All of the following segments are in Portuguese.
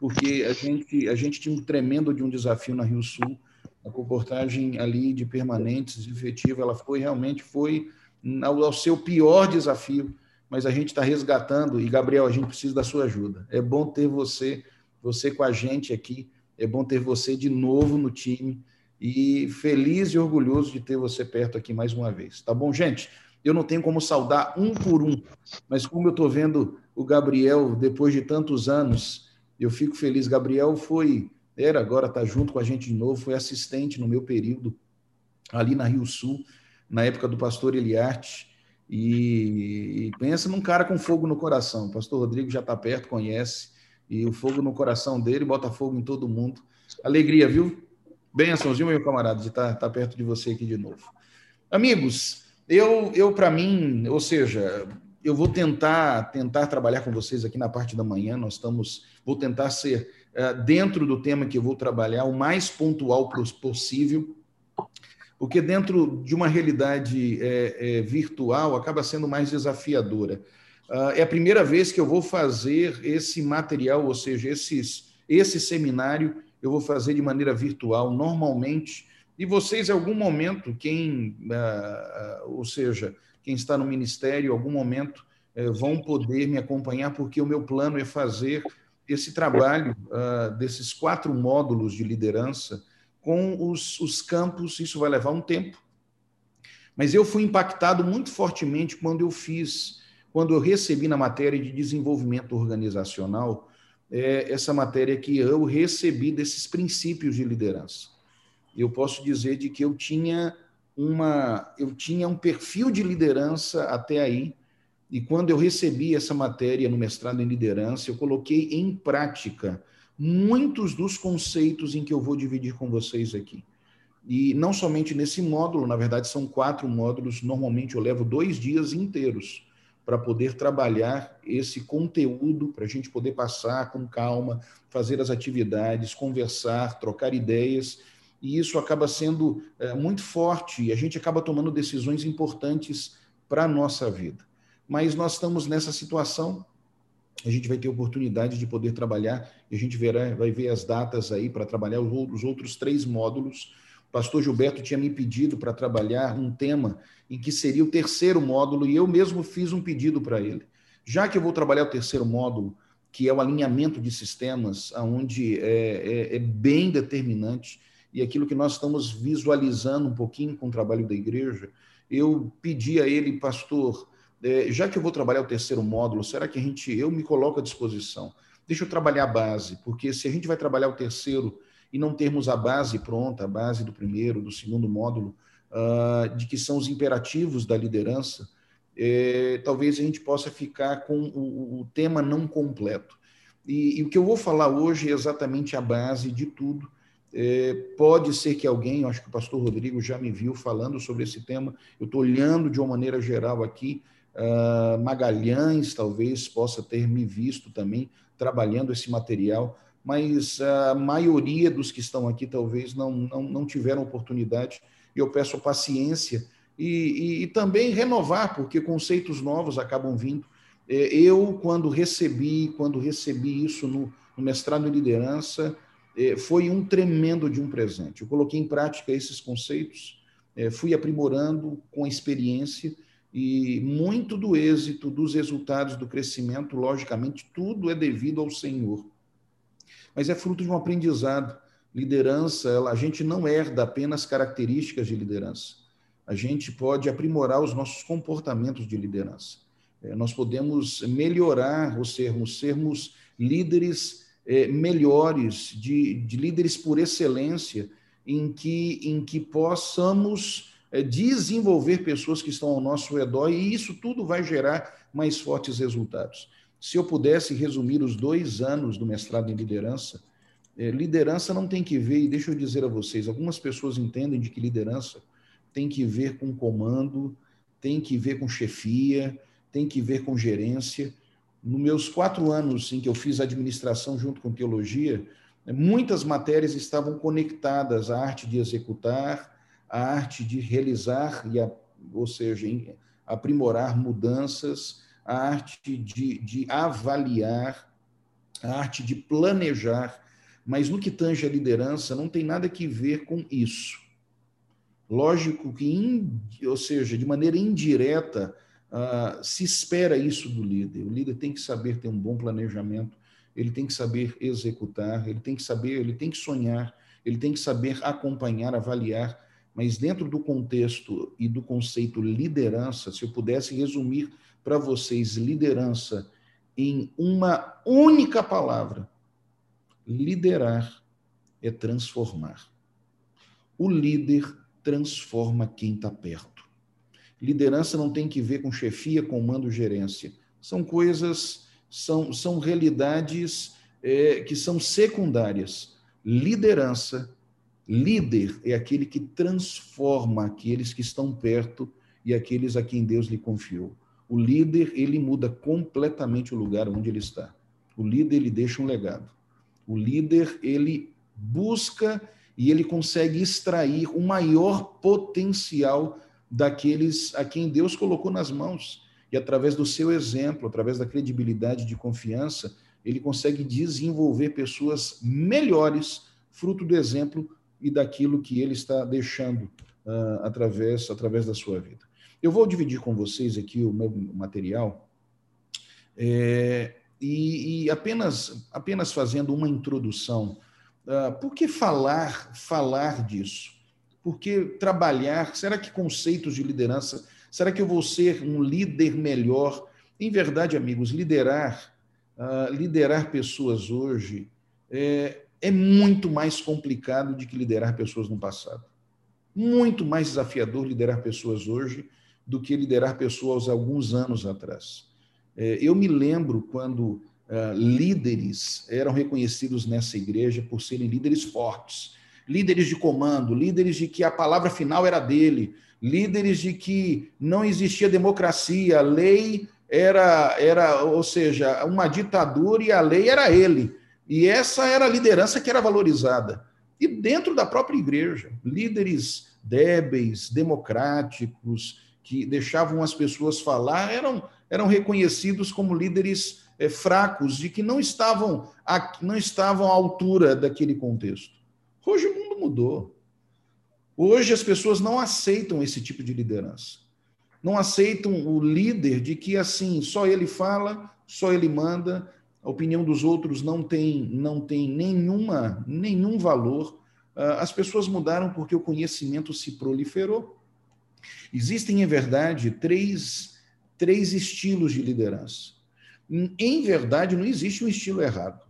porque a gente, a gente tinha um tremendo de um desafio na Rio Sul, a comportagem ali de permanentes, efetiva, ela foi realmente foi ao, seu pior desafio, mas a gente está resgatando, e Gabriel, a gente precisa da sua ajuda. É bom ter você, você com a gente aqui, é bom ter você de novo no time, e feliz e orgulhoso de ter você perto aqui mais uma vez. Tá bom, gente? Eu não tenho como saudar um por um, mas como eu estou vendo o Gabriel depois de tantos anos, eu fico feliz. Gabriel foi, era agora, está junto com a gente de novo, foi assistente no meu período ali na Rio Sul, na época do pastor Eliarte. E, e pensa num cara com fogo no coração. O pastor Rodrigo já está perto, conhece, e o fogo no coração dele bota fogo em todo mundo. Alegria, viu? Bênçãos, viu, meu camarada, de estar, estar perto de você aqui de novo. Amigos, eu, eu para mim, ou seja, eu vou tentar tentar trabalhar com vocês aqui na parte da manhã. Nós estamos, vou tentar ser uh, dentro do tema que eu vou trabalhar o mais pontual possível, porque dentro de uma realidade é, é, virtual acaba sendo mais desafiadora. Uh, é a primeira vez que eu vou fazer esse material, ou seja, esses, esse seminário eu vou fazer de maneira virtual, normalmente. E vocês, em algum momento, quem, uh, uh, ou seja, quem está no ministério, em algum momento, vão poder me acompanhar, porque o meu plano é fazer esse trabalho desses quatro módulos de liderança com os, os campos. Isso vai levar um tempo. Mas eu fui impactado muito fortemente quando eu fiz, quando eu recebi na matéria de desenvolvimento organizacional é, essa matéria que eu recebi desses princípios de liderança. Eu posso dizer de que eu tinha uma, eu tinha um perfil de liderança até aí, e quando eu recebi essa matéria no mestrado em liderança, eu coloquei em prática muitos dos conceitos em que eu vou dividir com vocês aqui. E não somente nesse módulo, na verdade são quatro módulos, normalmente eu levo dois dias inteiros para poder trabalhar esse conteúdo, para a gente poder passar com calma, fazer as atividades, conversar, trocar ideias, e isso acaba sendo é, muito forte e a gente acaba tomando decisões importantes para a nossa vida. Mas nós estamos nessa situação, a gente vai ter oportunidade de poder trabalhar, e a gente verá, vai ver as datas aí para trabalhar os outros três módulos pastor Gilberto tinha me pedido para trabalhar um tema em que seria o terceiro módulo, e eu mesmo fiz um pedido para ele. Já que eu vou trabalhar o terceiro módulo, que é o alinhamento de sistemas, onde é, é, é bem determinante, e aquilo que nós estamos visualizando um pouquinho com o trabalho da igreja, eu pedi a ele, pastor, é, já que eu vou trabalhar o terceiro módulo, será que a gente, eu me coloco à disposição? Deixa eu trabalhar a base, porque se a gente vai trabalhar o terceiro e não termos a base pronta, a base do primeiro, do segundo módulo, uh, de que são os imperativos da liderança, eh, talvez a gente possa ficar com o, o tema não completo. E, e, o que eu vou falar hoje é exatamente a base de tudo. É, pode ser que alguém, acho que o pastor Rodrigo já me viu falando sobre esse tema, eu estou olhando de uma maneira geral aqui, uh, Magalhães talvez possa ter me visto também trabalhando esse material mas a maioria dos que estão aqui talvez não, não, não tiveram oportunidade, e eu peço paciência e, e, e também renovar, porque conceitos novos acabam vindo. É, eu, quando recebi, quando recebi isso no, no mestrado em liderança, é, foi um tremendo de um presente. Eu coloquei em prática esses conceitos, é, fui aprimorando com a experiência, e muito do êxito, dos resultados, do crescimento, logicamente, tudo é devido ao Senhor mas é fruto de um aprendizado. Liderança, ela, a gente não herda apenas características de liderança. A gente pode aprimorar os nossos comportamentos de liderança. É, nós podemos melhorar, ou sermos, sermos líderes é, melhores, de, de, líderes por excelência, em que, em que possamos desenvolver pessoas que estão ao nosso redor, e isso tudo vai gerar mais fortes resultados. Se eu pudesse resumir os dois anos do mestrado em liderança, é, liderança não tem que ver, e deixa eu dizer a vocês, algumas pessoas entendem de que liderança tem que ver com comando, tem que ver com chefia, tem que ver com gerência. Nos meus quatro anos em que eu fiz administração junto com teologia, né, muitas matérias estavam conectadas à arte de executar, à arte de realizar, e a, ou seja, aprimorar mudanças, a arte de, de avaliar a arte de planejar, mas no que tange a liderança, não tem nada que ver com isso. Lógico que, ou seja, de maneira indireta, uh, se espera isso do líder. O líder tem que saber ter um bom planejamento, ele tem que saber executar, ele tem que saber, ele tem que sonhar, ele tem que saber acompanhar, avaliar, mas dentro do contexto e do conceito liderança, se eu pudesse resumir para vocês liderança em uma única palavra, liderar é transformar. O líder transforma quem está perto. Liderança não tem que ver com chefia, comando, gerência. São coisas, são, são realidades é, que são secundárias. Liderança, líder é aquele que transforma aqueles que estão perto e aqueles a quem Deus lhe confiou. O líder, ele muda completamente o lugar onde ele está. O líder, ele deixa um legado. O líder, ele busca e ele consegue extrair o maior potencial daqueles a quem Deus colocou nas mãos. E através do seu exemplo, através da credibilidade de confiança, ele consegue desenvolver pessoas melhores, fruto do exemplo e daquilo que ele está deixando uh, através, através da sua vida. Eu vou dividir com vocês aqui o meu material é, e, e, apenas, apenas fazendo uma introdução Uh, por que falar, falar disso? Por que trabalhar? Será que conceitos de liderança? Será que eu vou ser um líder melhor? Em verdade, amigos, liderar, uh, liderar pessoas hoje é, é muito mais complicado do que liderar pessoas no passado. Muito mais desafiador liderar pessoas hoje do que liderar pessoas alguns anos atrás. É, eu me lembro quando uh, líderes eram reconhecidos nessa igreja por serem líderes fortes, líderes de comando, líderes de que a palavra final era dele, líderes de que não existia democracia, a lei era, era, ou seja, uma ditadura e a lei era ele. E essa era a liderança que era valorizada. E dentro da própria igreja, líderes débeis, democráticos, que deixavam as pessoas falar, eram, eram reconhecidos como líderes é, fracos, de que não estavam, a, não estavam à altura daquele contexto. Hoje o mundo mudou. Hoje as pessoas não aceitam esse tipo de liderança. Não aceitam o líder de que assim, só ele fala, só ele manda, a opinião dos outros não tem, não tem nenhuma, nenhum valor. Ah, as pessoas mudaram porque o conhecimento se proliferou. Existem, em verdade, três, três estilos de liderança. Em verdade, não existe um estilo errado.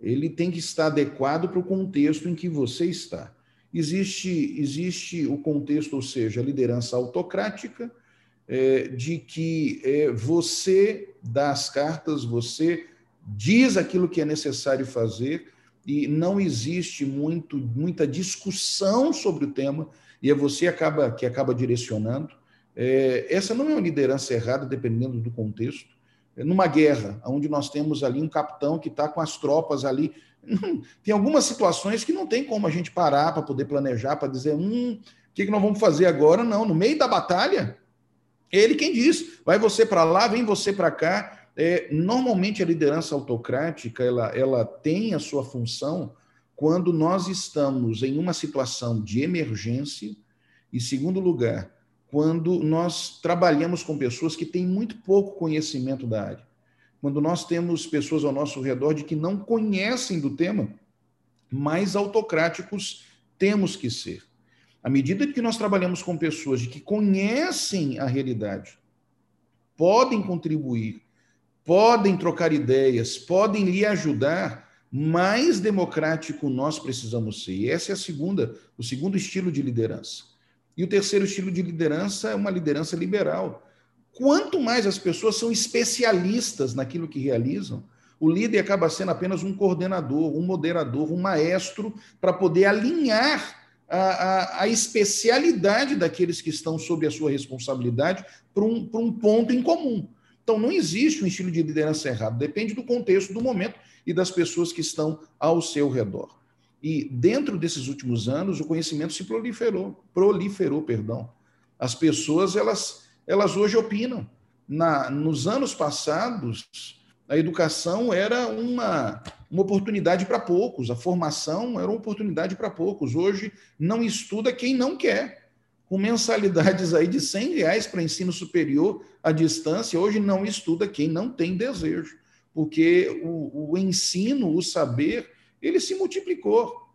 Ele tem que estar adequado para o contexto em que você está. Existe, existe o contexto, ou seja, a liderança autocrática, é, de que é, você dá as cartas, você diz aquilo que é necessário fazer e não existe muito, muita discussão sobre o tema e é você acaba, que acaba direcionando. É, essa não é uma liderança errada, dependendo do contexto numa guerra, onde nós temos ali um capitão que está com as tropas ali. Tem algumas situações que não tem como a gente parar para poder planejar, para dizer, hum, o que, que nós vamos fazer agora? Não, no meio da batalha, ele quem diz, vai você para lá, vem você para cá. É, normalmente a liderança autocrática ela, ela tem a sua função quando nós estamos em uma situação de emergência, e segundo lugar, quando nós trabalhamos com pessoas que têm muito pouco conhecimento da área. Quando nós temos pessoas ao nosso redor de que não conhecem do tema, mais autocráticos temos que ser. À medida que nós trabalhamos com pessoas de que conhecem a realidade, podem contribuir, podem trocar ideias, podem lhe ajudar, mais democrático nós precisamos ser. E essa é a segunda, o segundo estilo de liderança. E o terceiro estilo de liderança é uma liderança liberal. Quanto mais as pessoas são especialistas naquilo que realizam, o líder acaba sendo apenas um coordenador, um moderador, um maestro para poder alinhar a, a, a, especialidade daqueles que estão sob a sua responsabilidade para um, um ponto em comum. Então, não existe um estilo de liderança errado, depende do contexto, do momento e das pessoas que estão ao seu redor. E dentro desses últimos anos, o conhecimento se proliferou, proliferou, perdão. As pessoas, elas, elas hoje opinam. Na, nos anos passados, A educação era uma, uma oportunidade para poucos, a formação era uma oportunidade para poucos. Hoje, não estuda quem não quer. Com mensalidades aí de 100 reais para ensino superior à distância, hoje não estuda quem não tem desejo, porque o, o ensino, o saber, ele se multiplicou.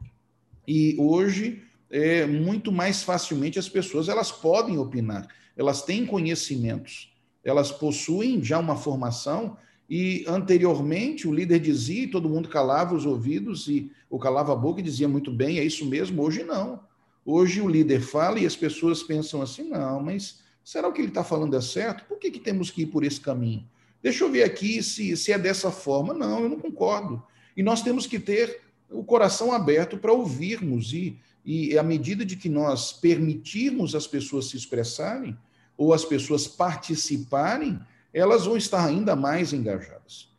E hoje, é, muito mais facilmente, as pessoas elas podem opinar, elas têm conhecimentos, elas possuem já uma formação e anteriormente o líder dizia, e todo mundo calava os ouvidos e ou calava a boca e dizia muito bem, é isso mesmo. Hoje não. Hoje o líder fala e as pessoas pensam assim: não, mas será que ele está falando é certo? Por que, que temos que ir por esse caminho? Deixa eu ver aqui se, se é dessa forma. Não, eu não concordo. E nós temos que ter o coração aberto para ouvirmos e, e à medida de que nós permitirmos as pessoas se expressarem ou as pessoas participarem, elas vão estar ainda mais engajadas.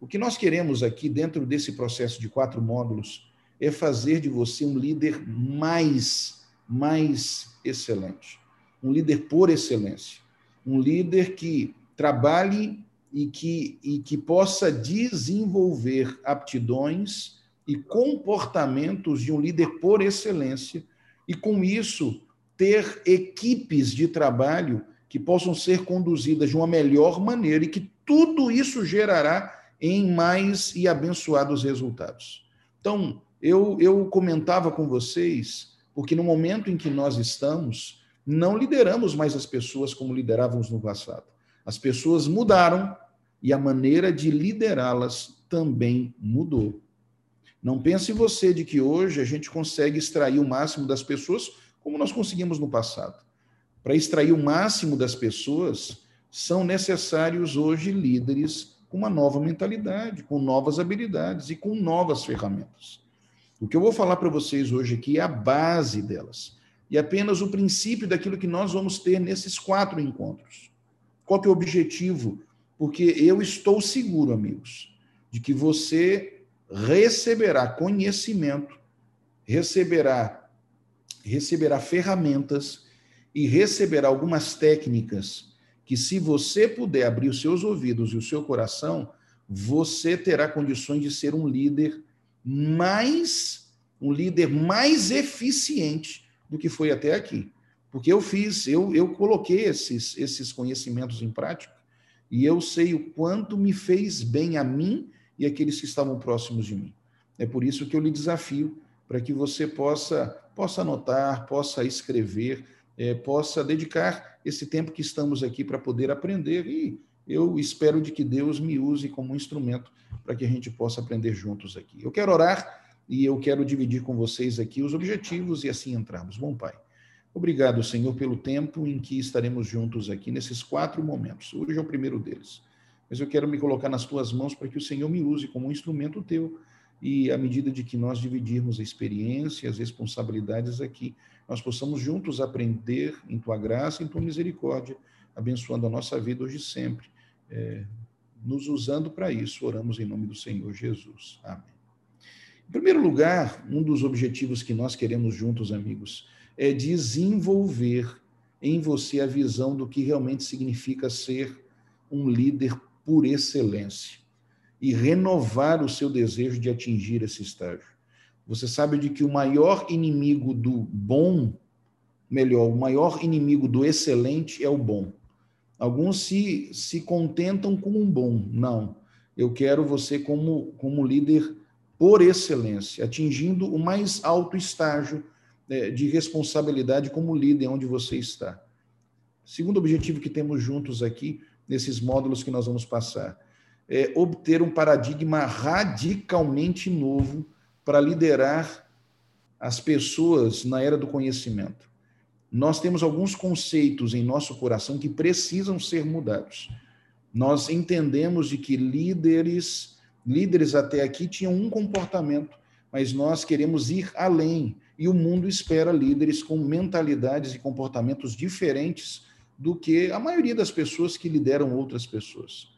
O que nós queremos aqui, dentro desse processo de quatro módulos, é fazer de você um líder mais, mais excelente. Um líder por excelência. Um líder que trabalhe e que, e que possa desenvolver aptidões e comportamentos de um líder por excelência, e com isso ter equipes de trabalho que possam ser conduzidas de uma melhor maneira e que tudo isso gerará em mais e abençoados resultados. Então, eu, eu comentava com vocês, porque no momento em que nós estamos, não lideramos mais as pessoas como liderávamos no passado. As pessoas mudaram e a maneira de liderá-las também mudou. Não pense você de que hoje a gente consegue extrair o máximo das pessoas como nós conseguimos no passado para extrair o máximo das pessoas, são necessários hoje líderes com uma nova mentalidade, com novas habilidades e com novas ferramentas. O que eu vou falar para vocês hoje aqui é a base delas e apenas o princípio daquilo que nós vamos ter nesses quatro encontros. Qual que é o objetivo? Porque eu estou seguro, amigos, de que você receberá conhecimento, receberá receberá ferramentas e receberá algumas técnicas que, se você puder abrir os seus ouvidos e o seu coração, você terá condições de ser um líder mais um líder mais eficiente do que foi até aqui. Porque eu fiz, eu, eu coloquei esses, esses conhecimentos em prática e eu sei o quanto me fez bem a mim e aqueles que estavam próximos de mim. É por isso que eu lhe desafio para que você possa, possa anotar, possa escrever, é, possa dedicar esse tempo que estamos aqui para poder aprender e eu espero de que Deus me use como instrumento para que a gente possa aprender juntos aqui. Eu quero orar e eu quero dividir com vocês aqui os objetivos e assim entrarmos. Bom Pai, obrigado, Senhor, pelo tempo em que estaremos juntos aqui nesses quatro momentos. Hoje é o primeiro deles. Mas eu quero me colocar nas tuas mãos para que o Senhor me use como um instrumento teu e à medida de que nós dividirmos a experiência, as responsabilidades aqui, nós possamos juntos aprender em tua graça, em tua misericórdia, abençoando a nossa vida hoje e sempre, é, nos usando para isso. Oramos em nome do Senhor Jesus. Amém. Em primeiro lugar, um dos objetivos que nós queremos juntos, amigos, é desenvolver em você a visão do que realmente significa ser um líder por excelência e renovar o seu desejo de atingir esse estágio. Você sabe de que o maior inimigo do bom, melhor, o maior inimigo do excelente é o bom. Alguns se, se contentam com um bom. Não. Eu quero você como, como líder por excelência, atingindo o mais alto estágio né, de responsabilidade como líder onde você está. Segundo objetivo que temos juntos aqui, nesses módulos que nós vamos passar, é obter um paradigma radicalmente novo para liderar as pessoas na era do conhecimento. Nós temos alguns conceitos em nosso coração que precisam ser mudados. Nós entendemos de que líderes, líderes até aqui tinham um comportamento, mas nós queremos ir além e o mundo espera líderes com mentalidades e comportamentos diferentes do que a maioria das pessoas que lideram outras pessoas.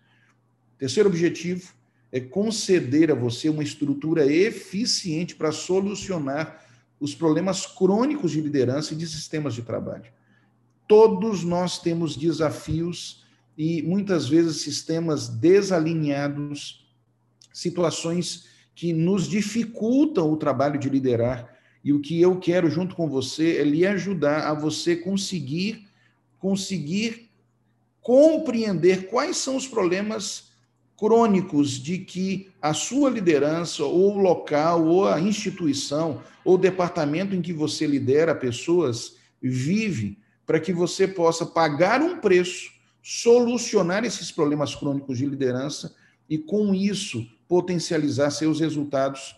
Terceiro objetivo, é conceder a você uma estrutura eficiente para solucionar os problemas crônicos de liderança e de sistemas de trabalho. Todos nós temos desafios e muitas vezes sistemas desalinhados, situações que nos dificultam o trabalho de liderar. E o que eu quero junto com você é lhe ajudar a você conseguir conseguir compreender quais são os problemas crônicos de que a sua liderança, ou o local, ou a instituição, ou o departamento em que você lidera pessoas vive, para que você possa pagar um preço, solucionar esses problemas crônicos de liderança e, com isso, potencializar seus resultados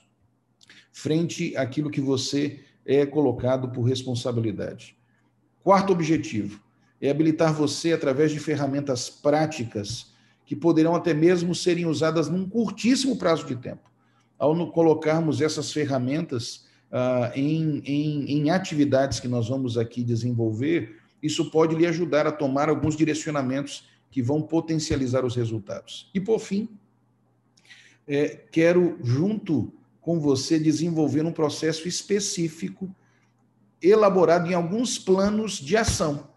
frente àquilo que você é colocado por responsabilidade. Quarto objetivo: é habilitar você através de ferramentas práticas que poderão até mesmo serem usadas num curtíssimo prazo de tempo. Ao colocarmos essas ferramentas ah, em, em, em atividades que nós vamos aqui desenvolver, isso pode lhe ajudar a tomar alguns direcionamentos que vão potencializar os resultados. E, por fim, é, quero, junto com você, desenvolver um processo específico, elaborado em alguns planos de ação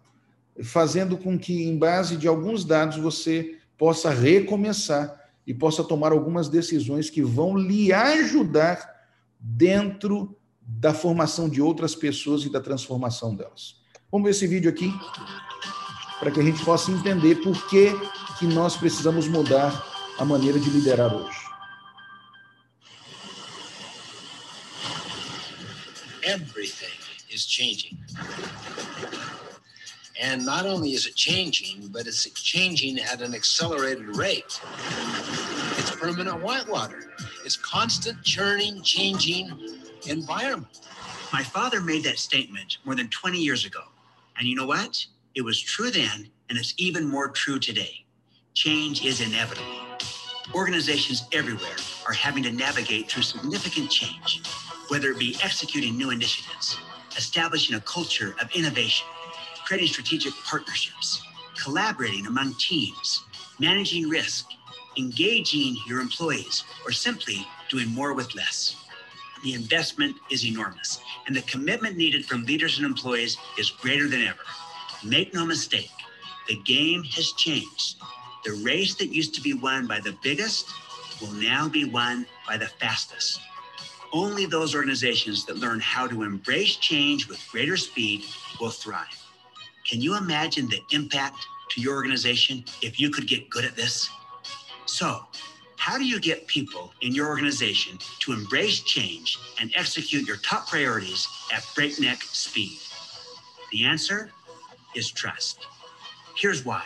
fazendo com que, em base de alguns dados, você possa recomeçar e possa tomar algumas decisões que vão lhe ajudar dentro da formação de outras pessoas e da transformação delas. Vamos ver esse vídeo aqui para que a gente possa entender por que, que nós precisamos mudar a maneira de liderar hoje. Everything is changing. And not only is it changing, but it's changing at an accelerated rate. It's permanent whitewater. It's constant churning, changing environment. My father made that statement more than 20 years ago. And you know what? It was true then, and it's even more true today. Change is inevitable. Organizations everywhere are having to navigate through significant change, whether it be executing new initiatives, establishing a culture of innovation, creating strategic partnerships, collaborating among teams, managing risk, engaging your employees, or simply doing more with less. The investment is enormous, and the commitment needed from leaders and employees is greater than ever. Make no mistake, the game has changed. The race that used to be won by the biggest will now be won by the fastest. Only those organizations that learn how to embrace change with greater speed will thrive. Can you imagine the impact to your organization if you could get good at this? So, how do you get people in your organization to embrace change and execute your top priorities at breakneck speed? The answer is trust. Here's why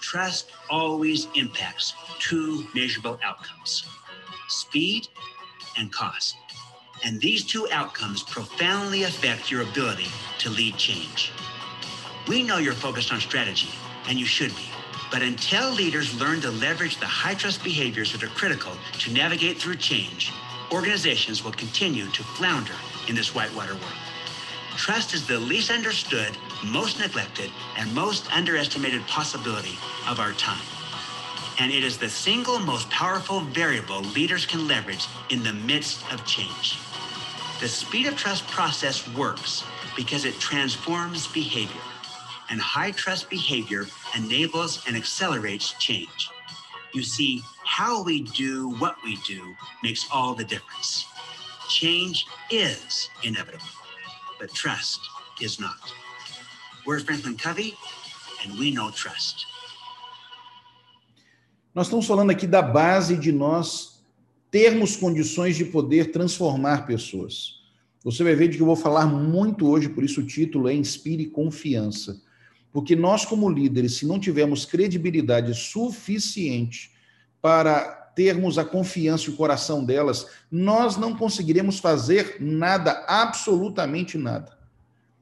trust always impacts two measurable outcomes speed and cost. And these two outcomes profoundly affect your ability to lead change. We know you're focused on strategy, and you should be. But until leaders learn to leverage the high trust behaviors that are critical to navigate through change, organizations will continue to flounder in this whitewater world. Trust is the least understood, most neglected, and most underestimated possibility of our time. And it is the single most powerful variable leaders can leverage in the midst of change. The speed of trust process works because it transforms behavior and high trust behavior enables and accelerates change. You see, how we do what we do makes all the difference. Change is inevitable, but trust is not. We're Franklin Covey, and we know trust. Nós estamos falando aqui da base de nós termos condições de poder transformar pessoas. Você vai ver de que eu vou falar muito hoje, por isso o título é Inspire Confiança. Porque nós, como líderes, se não tivermos credibilidade suficiente para termos a confiança e o coração delas, nós não conseguiremos fazer nada, absolutamente nada.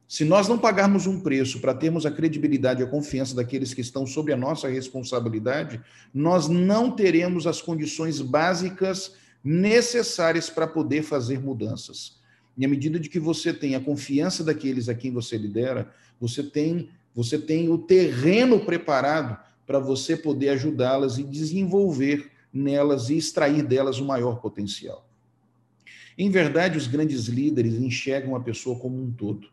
Se nós não pagarmos um preço para termos a credibilidade e a confiança daqueles que estão sob a nossa responsabilidade, nós não teremos as condições básicas necessárias para poder fazer mudanças. E à medida de que você tem a confiança daqueles a quem você lidera, você tem você tem o terreno preparado para você poder ajudá-las e desenvolver nelas e extrair delas o maior potencial. Em verdade, os grandes líderes enxergam a pessoa como um todo.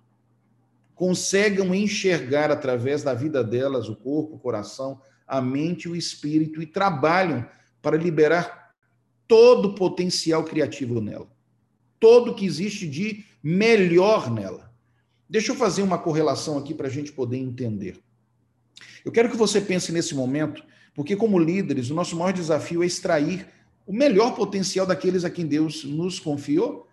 Conseguem enxergar através da vida delas o corpo, o coração, a mente e o espírito e trabalham para liberar todo o potencial criativo nela. Todo que existe de melhor nela. Deixa eu fazer uma correlação aqui para a gente poder entender. Eu quero que você pense nesse momento, porque, como líderes, o nosso maior desafio é extrair o melhor potencial daqueles a quem Deus nos confiou.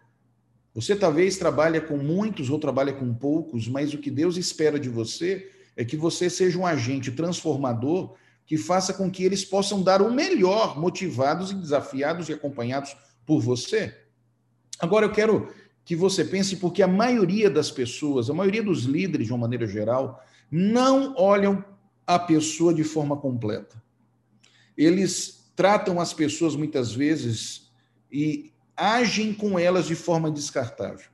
Você talvez trabalha com muitos ou trabalha com poucos, mas o que Deus espera de você é que você seja um agente transformador que faça com que eles possam dar o melhor, motivados e desafiados e acompanhados por você. Agora eu quero que você pense, porque a maioria das pessoas, a maioria dos líderes, de uma maneira geral, não olham a pessoa de forma completa. Eles tratam as pessoas muitas vezes e agem com elas de forma descartável.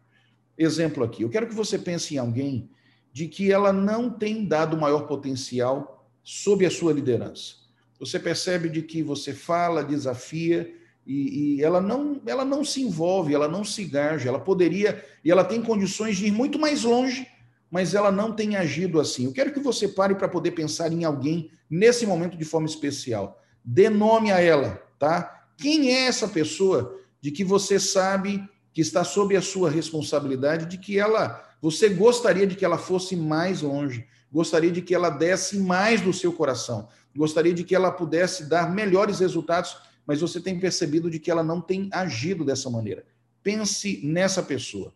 Exemplo aqui, eu quero que você pense em alguém de que ela não tem dado maior potencial sob a sua liderança. Você percebe de que você fala, desafia e, e, ela não ela não se envolve, ela não se engaja, ela poderia e ela tem condições de ir muito mais longe, mas ela não tem agido assim. Eu quero que você pare para poder pensar em alguém nesse momento de forma especial. Dê nome a ela, tá? Quem é essa pessoa de que você sabe que está sob a sua responsabilidade, de que ela você gostaria de que ela fosse mais longe, gostaria de que ela desse mais do seu coração, gostaria de que ela pudesse dar melhores resultados, mas você tem percebido de que ela não tem agido dessa maneira. Pense nessa pessoa.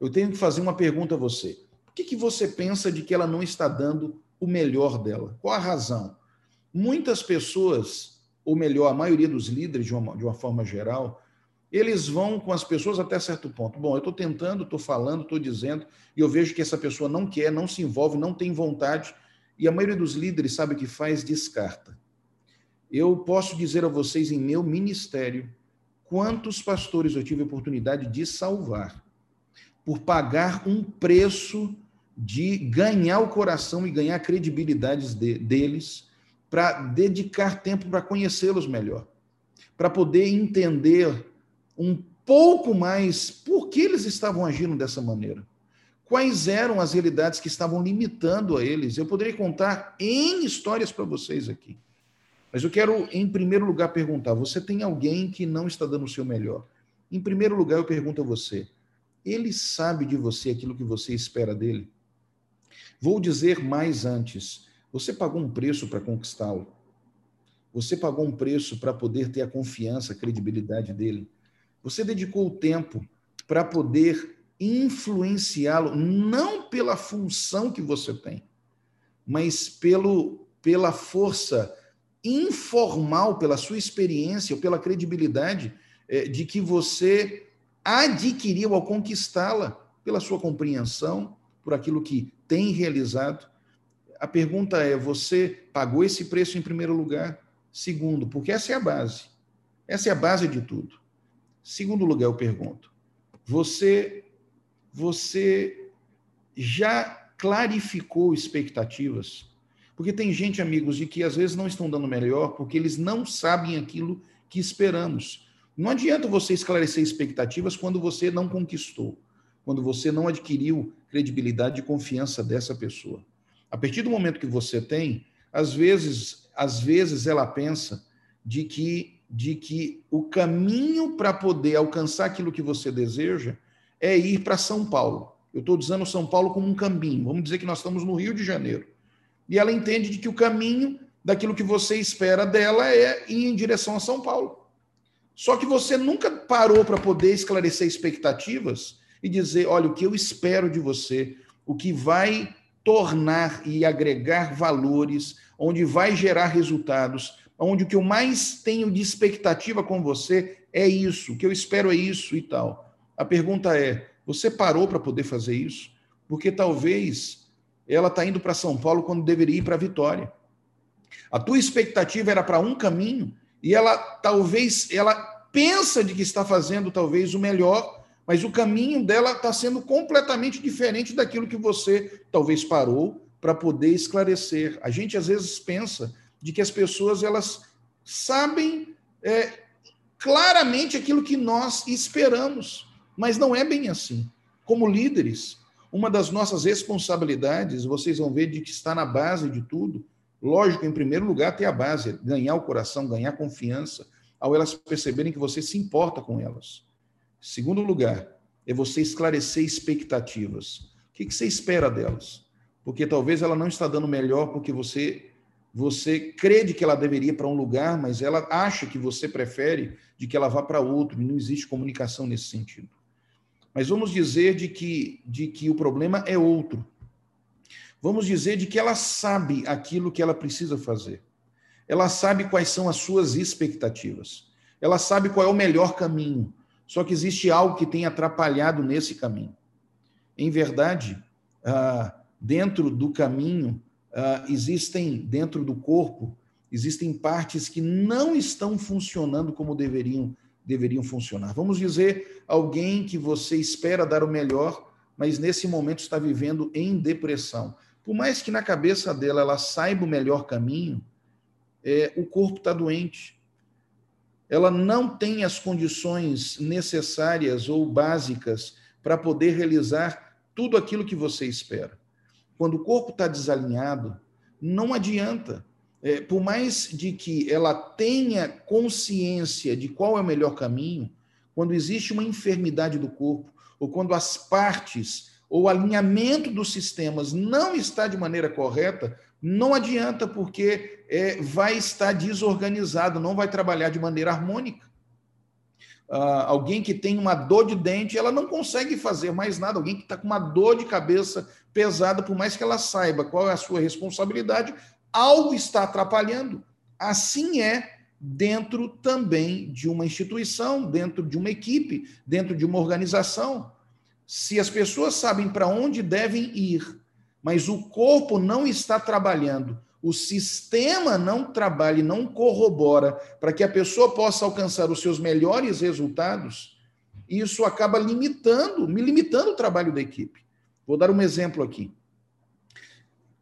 Eu tenho que fazer uma pergunta a você. Por que, que você pensa de que ela não está dando o melhor dela? Qual a razão? Muitas pessoas, ou melhor, a maioria dos líderes, de uma, de uma forma geral, eles vão com as pessoas até certo ponto. Bom, eu estou tentando, estou falando, estou dizendo, e eu vejo que essa pessoa não quer, não se envolve, não tem vontade, e a maioria dos líderes sabe o que faz, descarta. Eu posso dizer a vocês, em meu ministério, quantos pastores eu tive a oportunidade de salvar, por pagar um preço de ganhar o coração e ganhar a credibilidade de, deles, para dedicar tempo para conhecê-los melhor, para poder entender um pouco mais por que eles estavam agindo dessa maneira. Quais eram as realidades que estavam limitando a eles? Eu poderia contar em histórias para vocês aqui. Mas eu quero, em primeiro lugar, perguntar: você tem alguém que não está dando o seu melhor? Em primeiro lugar, eu pergunto a você: ele sabe de você aquilo que você espera dele? Vou dizer mais antes: você pagou um preço para conquistá-lo. Você pagou um preço para poder ter a confiança, a credibilidade dele. Você dedicou o tempo para poder influenciá-lo, não pela função que você tem, mas pelo, pela força informal, pela sua experiência, ou pela credibilidade é, de que você adquiriu ao conquistá-la, pela sua compreensão, por aquilo que tem realizado. A pergunta é: você pagou esse preço em primeiro lugar? Segundo, porque essa é a base. Essa é a base de tudo. Segundo lugar, eu pergunto: você você já clarificou expectativas? Porque tem gente, amigos, de que às vezes não estão dando melhor porque eles não sabem aquilo que esperamos. Não adianta você esclarecer expectativas quando você não conquistou, quando você não adquiriu credibilidade e confiança dessa pessoa. A partir do momento que você tem, às vezes, às vezes ela pensa de que de que o caminho para poder alcançar aquilo que você deseja é ir para São Paulo. Eu estou dizendo São Paulo como um caminho. Vamos dizer que nós estamos no Rio de Janeiro. E ela entende de que o caminho daquilo que você espera dela é ir em direção a São Paulo. Só que você nunca parou para poder esclarecer expectativas e dizer: olha, o que eu espero de você, o que vai tornar e agregar valores, onde vai gerar resultados, onde o que eu mais tenho de expectativa com você é isso, o que eu espero é isso e tal. A pergunta é: você parou para poder fazer isso? Porque talvez ela está indo para São Paulo quando deveria ir para Vitória. A tua expectativa era para um caminho e ela talvez ela pensa de que está fazendo talvez o melhor, mas o caminho dela está sendo completamente diferente daquilo que você talvez parou para poder esclarecer. A gente às vezes pensa de que as pessoas elas sabem é, claramente aquilo que nós esperamos, mas não é bem assim. Como líderes, uma das nossas responsabilidades, vocês vão ver de que está na base de tudo, Lógico, em primeiro lugar, ter a base, ganhar o coração, ganhar confiança, ao elas perceberem que você se importa com elas. Segundo lugar, é você esclarecer expectativas. O que você espera delas? Porque talvez ela não está dando melhor porque você você crê que ela deveria para um lugar, mas ela acha que você prefere de que ela vá para outro, e não existe comunicação nesse sentido. Mas vamos dizer de que, de que o problema é outro. Vamos dizer de que ela sabe aquilo que ela precisa fazer. Ela sabe quais são as suas expectativas. Ela sabe qual é o melhor caminho. Só que existe algo que tem atrapalhado nesse caminho. Em verdade, ah, dentro do caminho, uh, existem dentro do corpo, existem partes que não estão funcionando como deveriam, deveriam funcionar. Vamos dizer, alguém que você espera dar o melhor, mas nesse momento está vivendo em depressão. Por mais que na cabeça dela ela saiba o melhor caminho, é, o corpo está doente. Ela não tem as condições necessárias ou básicas para poder realizar tudo aquilo que você espera. Quando o corpo está desalinhado, não adianta. É, por mais de que ela tenha consciência de qual é o melhor caminho, quando existe uma enfermidade do corpo, ou quando as partes ou o alinhamento dos sistemas não está de maneira correta, não adianta, porque é, vai estar desorganizado, não vai trabalhar de maneira harmônica. Uh, alguém que tem uma dor de dente, ela não consegue fazer mais nada. Alguém que está com uma dor de cabeça pesada, por mais que ela saiba qual é a sua responsabilidade, algo está atrapalhando. Assim é dentro também de uma instituição, dentro de uma equipe, dentro de uma organização. Se as pessoas sabem para onde devem ir, mas o corpo não está trabalhando o sistema não trabalha não corrobora para que a pessoa possa alcançar os seus melhores resultados, isso acaba limitando, me limitando o trabalho da equipe. Vou dar um exemplo aqui.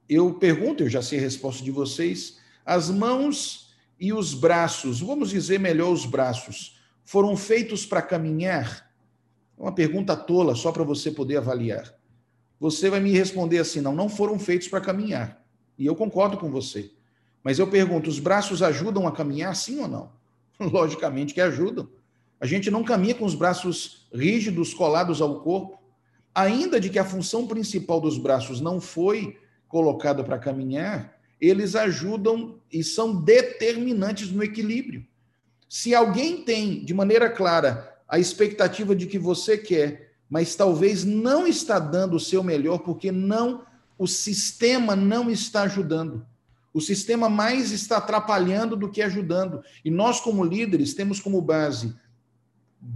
Eu pergunto, eu já sei a resposta de vocês, as mãos e os braços, vamos dizer melhor os braços, foram feitos para caminhar? É uma pergunta tola, só para você poder avaliar. Você vai me responder assim: não, não foram feitos para caminhar. E eu concordo com você. Mas eu pergunto: os braços ajudam a caminhar sim ou não? Logicamente que ajudam. A gente não caminha com os braços rígidos, colados ao corpo. Ainda de que a função principal dos braços não foi colocada para caminhar, eles ajudam e são determinantes no equilíbrio. Se alguém tem, de maneira clara, a expectativa de que você quer, mas talvez não está dando o seu melhor porque não o sistema não está ajudando. O sistema mais está atrapalhando do que ajudando. E nós, como líderes, temos como base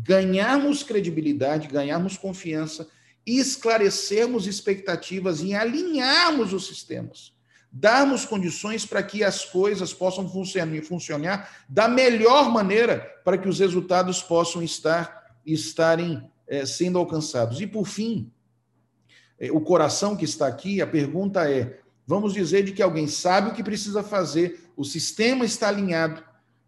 ganharmos credibilidade, ganharmos confiança, esclarecermos expectativas e alinharmos os sistemas. Darmos condições para que as coisas possam funcionar, funcionar da melhor maneira para que os resultados possam estar estarem é, sendo alcançados. E por fim, é, o coração que está aqui, a pergunta é: vamos dizer de que alguém sabe o que precisa fazer, o sistema está alinhado,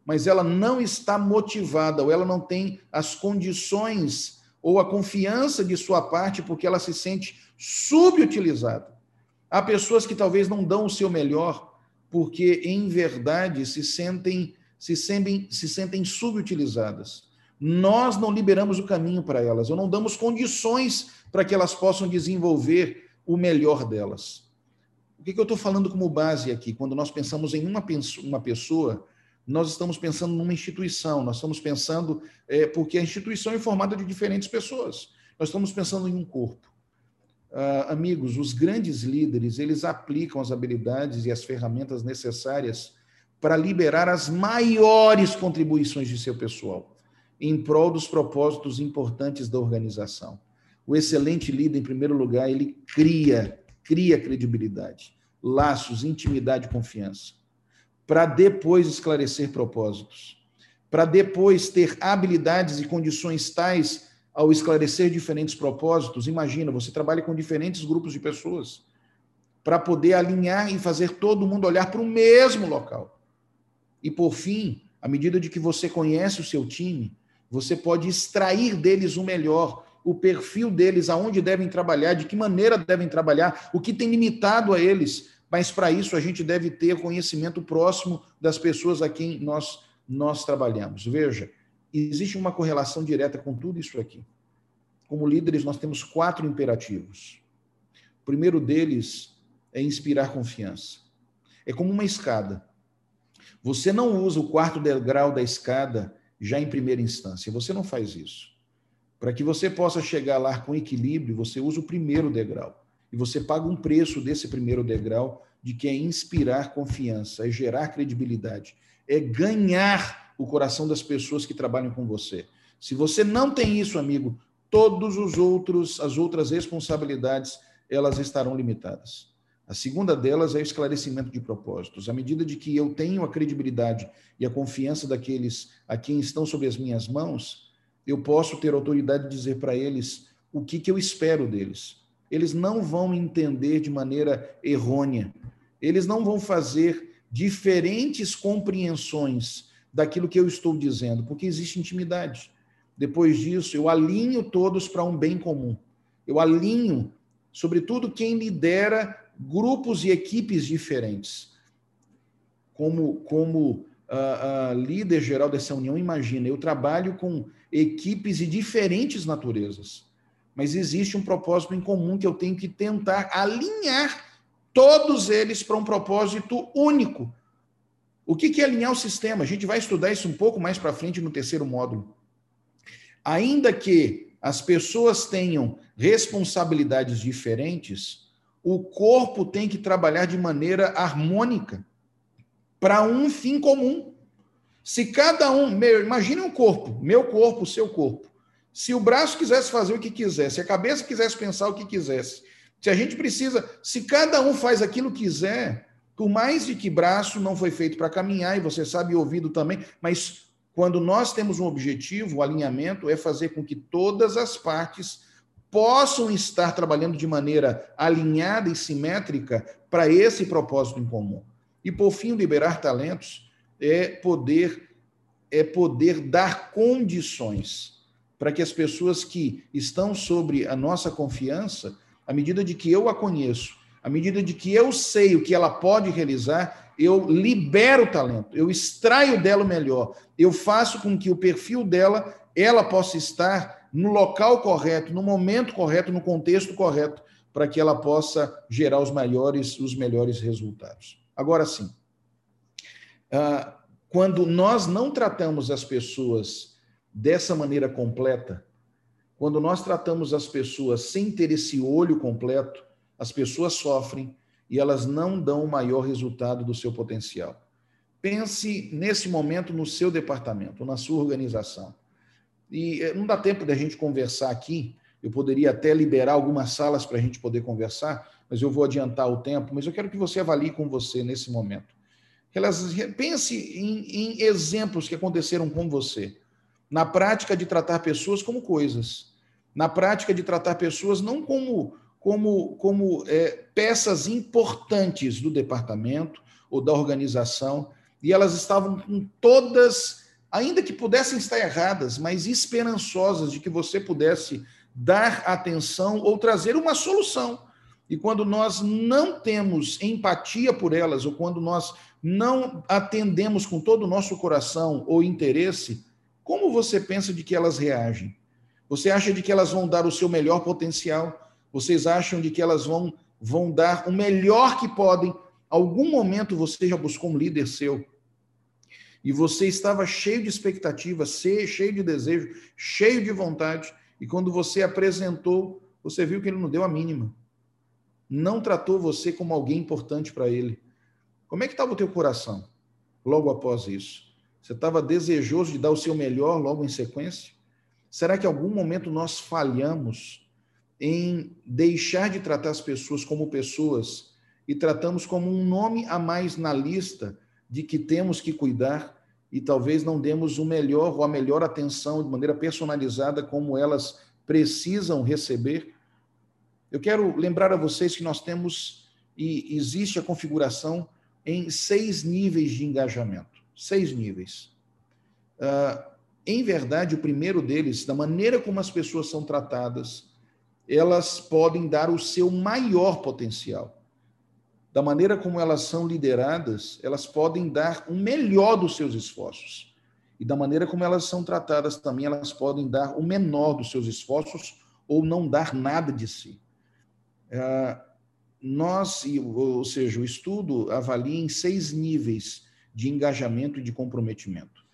mas ela não está motivada, ou ela não tem as condições ou a confiança de sua parte, porque ela se sente subutilizada. Há pessoas que talvez não dão o seu melhor, porque em verdade se sentem se sentem, se sentem subutilizadas. Nós não liberamos o caminho para elas, ou não damos condições para que elas possam desenvolver o melhor delas. O que, eu estou falando como base aqui? Quando nós pensamos em uma, uma pessoa, nós estamos pensando numa instituição, nós estamos pensando, é, porque a instituição é formada de diferentes pessoas, nós estamos pensando em um corpo. Uh, amigos, os grandes líderes, eles aplicam as habilidades e as ferramentas necessárias para liberar as maiores contribuições de seu pessoal, em prol dos propósitos importantes da organização. O excelente líder, em primeiro lugar, ele cria, cria credibilidade, laços, intimidade e confiança, para depois esclarecer propósitos, para depois ter habilidades e condições tais ao esclarecer diferentes propósitos. Imagina, você trabalha com diferentes grupos de pessoas para poder alinhar e fazer todo mundo olhar para o mesmo local. E por fim, à medida de que você conhece o seu time, você pode extrair deles o melhor o perfil deles, aonde devem trabalhar, de que maneira devem trabalhar, o que tem limitado a eles, mas para isso a gente deve ter conhecimento próximo das pessoas a quem nós, nós trabalhamos. Veja, existe uma correlação direta com tudo isso aqui. Como líderes, nós temos quatro imperativos. O primeiro deles é inspirar confiança. É como uma escada. Você não usa o quarto degrau da escada já em primeira instância. Você não faz isso. Para que você possa chegar lá com equilíbrio, você usa o primeiro degrau. E você paga um preço desse primeiro degrau, de que é inspirar confiança, é gerar credibilidade, é ganhar o coração das pessoas que trabalham com você. Se você não tem isso, amigo, todos os outros, as outras responsabilidades, elas estarão limitadas. A segunda delas é o esclarecimento de propósitos. À medida de que eu tenho a credibilidade e a confiança daqueles a quem estão sob as minhas mãos, eu posso ter autoridade de dizer para eles o que, que eu espero deles. Eles não vão entender de maneira errônea. Eles não vão fazer diferentes compreensões daquilo que eu estou dizendo, porque existe intimidade. Depois disso, eu alinho todos para um bem comum. Eu alinho, sobretudo, quem lidera grupos e equipes diferentes. Como, como uh, uh, líder geral dessa união, imagina, eu trabalho com equipes de diferentes naturezas, mas existe um propósito em comum que eu tenho que tentar alinhar todos eles para um propósito único. O que, é alinhar o sistema? A gente vai estudar isso um pouco mais para frente no terceiro módulo. Ainda que as pessoas tenham responsabilidades diferentes, o corpo tem que trabalhar de maneira harmônica para um fim comum. Se cada um, meu, imagine um corpo, meu corpo, seu corpo. Se o braço quisesse fazer o que quisesse, se a cabeça quisesse pensar o que quisesse, se a gente precisa, se cada um faz aquilo que quiser, por mais de que braço não foi feito para caminhar, e você sabe ouvido também, mas quando nós temos um objetivo, o alinhamento é fazer com que todas as partes possam estar trabalhando de maneira alinhada e simétrica para esse propósito em comum. E por fim, liberar talentos é poder é poder dar condições para que as pessoas que estão sobre a nossa confiança, à medida de que eu a conheço, à medida de que eu sei o que ela pode realizar, eu libero o talento, eu extraio dela o melhor, eu faço com que o perfil dela ela possa estar no local correto, no momento correto, no contexto correto, para que ela possa gerar os maiores, os melhores resultados. Agora sim, ah, quando nós não tratamos as pessoas dessa maneira completa, quando nós tratamos as pessoas sem ter esse olho completo, as pessoas sofrem e elas não dão o maior resultado do seu potencial. Pense nesse momento no seu departamento, na sua organização. E eh, não dá tempo da gente conversar aqui. Eu poderia até liberar algumas salas para a gente poder conversar, mas eu vou adiantar o tempo. Mas eu quero que você avalie com você nesse momento. Pense em, em exemplos que aconteceram com você, na prática de tratar pessoas como coisas, na prática de tratar pessoas não como como, como é, peças importantes do departamento ou da organização, e elas estavam com todas ainda que pudessem estar erradas, mas esperançosas de que você pudesse dar atenção ou trazer uma solução. E quando nós não temos empatia por elas, ou quando nós não atendemos com todo o nosso coração ou interesse, como você pensa de que elas reagem? Você acha de que elas vão dar o seu melhor potencial? Vocês acham de que elas vão, vão dar o melhor que podem? Algum momento você já buscou um líder seu e você estava cheio de expectativas, cheio de desejo, cheio de vontade, e quando você apresentou, você viu que ele não deu a mínima. Não tratou você como alguém importante para ele. Como é que estava o teu coração logo após isso? Você estava desejoso de dar o seu melhor logo em sequência? Será que em algum momento nós falhamos em deixar de tratar as pessoas como pessoas e tratamos como um nome a mais na lista de que temos que cuidar e talvez não demos o melhor ou a melhor atenção de maneira personalizada como elas precisam receber. Eu quero lembrar a vocês que nós temos e existe a configuração em seis níveis de engajamento. Seis níveis. Uh, em verdade, o primeiro deles, da maneira como as pessoas são tratadas, elas podem dar o seu maior potencial da maneira como elas são lideradas, elas podem dar o melhor dos seus esforços. E da maneira como elas são tratadas também, elas podem dar o menor dos seus esforços ou não dar nada de si. É, nós, ou seja, o estudo avalia em seis níveis de engajamento e de comprometimento.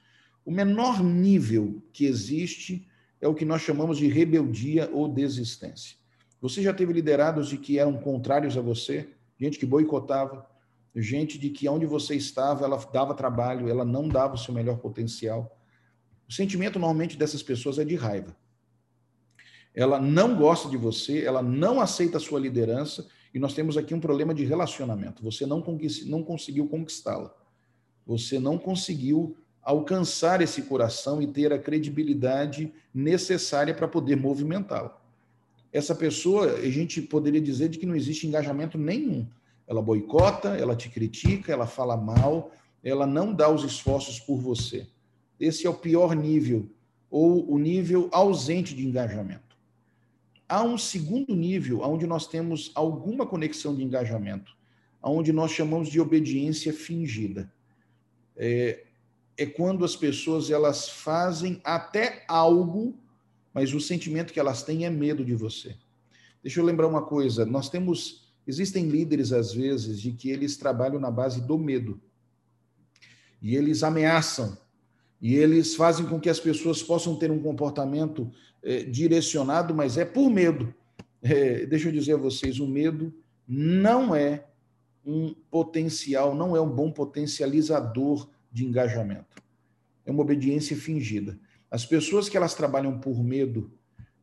O menor nível que existe é o que nós chamamos de rebeldia ou desistência. Você já teve liderados de que eram contrários a você, gente que boicotava, gente de que onde você estava ela dava trabalho, ela não dava o seu melhor potencial. O sentimento normalmente dessas pessoas é de raiva. Ela não gosta de você, ela não aceita a sua liderança e nós temos aqui um problema de relacionamento. Você não, não conseguiu conquistá-la. Você não conseguiu alcançar esse coração e ter a credibilidade necessária para poder movimentá-la. Essa pessoa, a gente poderia dizer de que não existe engajamento nenhum. Ela boicota, ela te critica, ela fala mal, ela não dá os esforços por você. Esse é o pior nível, ou o nível ausente de engajamento. Há um segundo nível, onde nós temos alguma conexão de engajamento, onde nós chamamos de obediência fingida. É, é quando as pessoas elas fazem até algo, mas o sentimento que elas têm é medo de você. Deixa eu lembrar uma coisa, nós temos existem líderes às vezes de que eles trabalham na base do medo. E eles ameaçam e eles fazem com que as pessoas possam ter um comportamento é, direcionado, mas é por medo. É, deixa eu dizer a vocês, o medo não é um potencial, não é um bom potencializador de engajamento. É uma obediência fingida. As pessoas que elas trabalham por medo,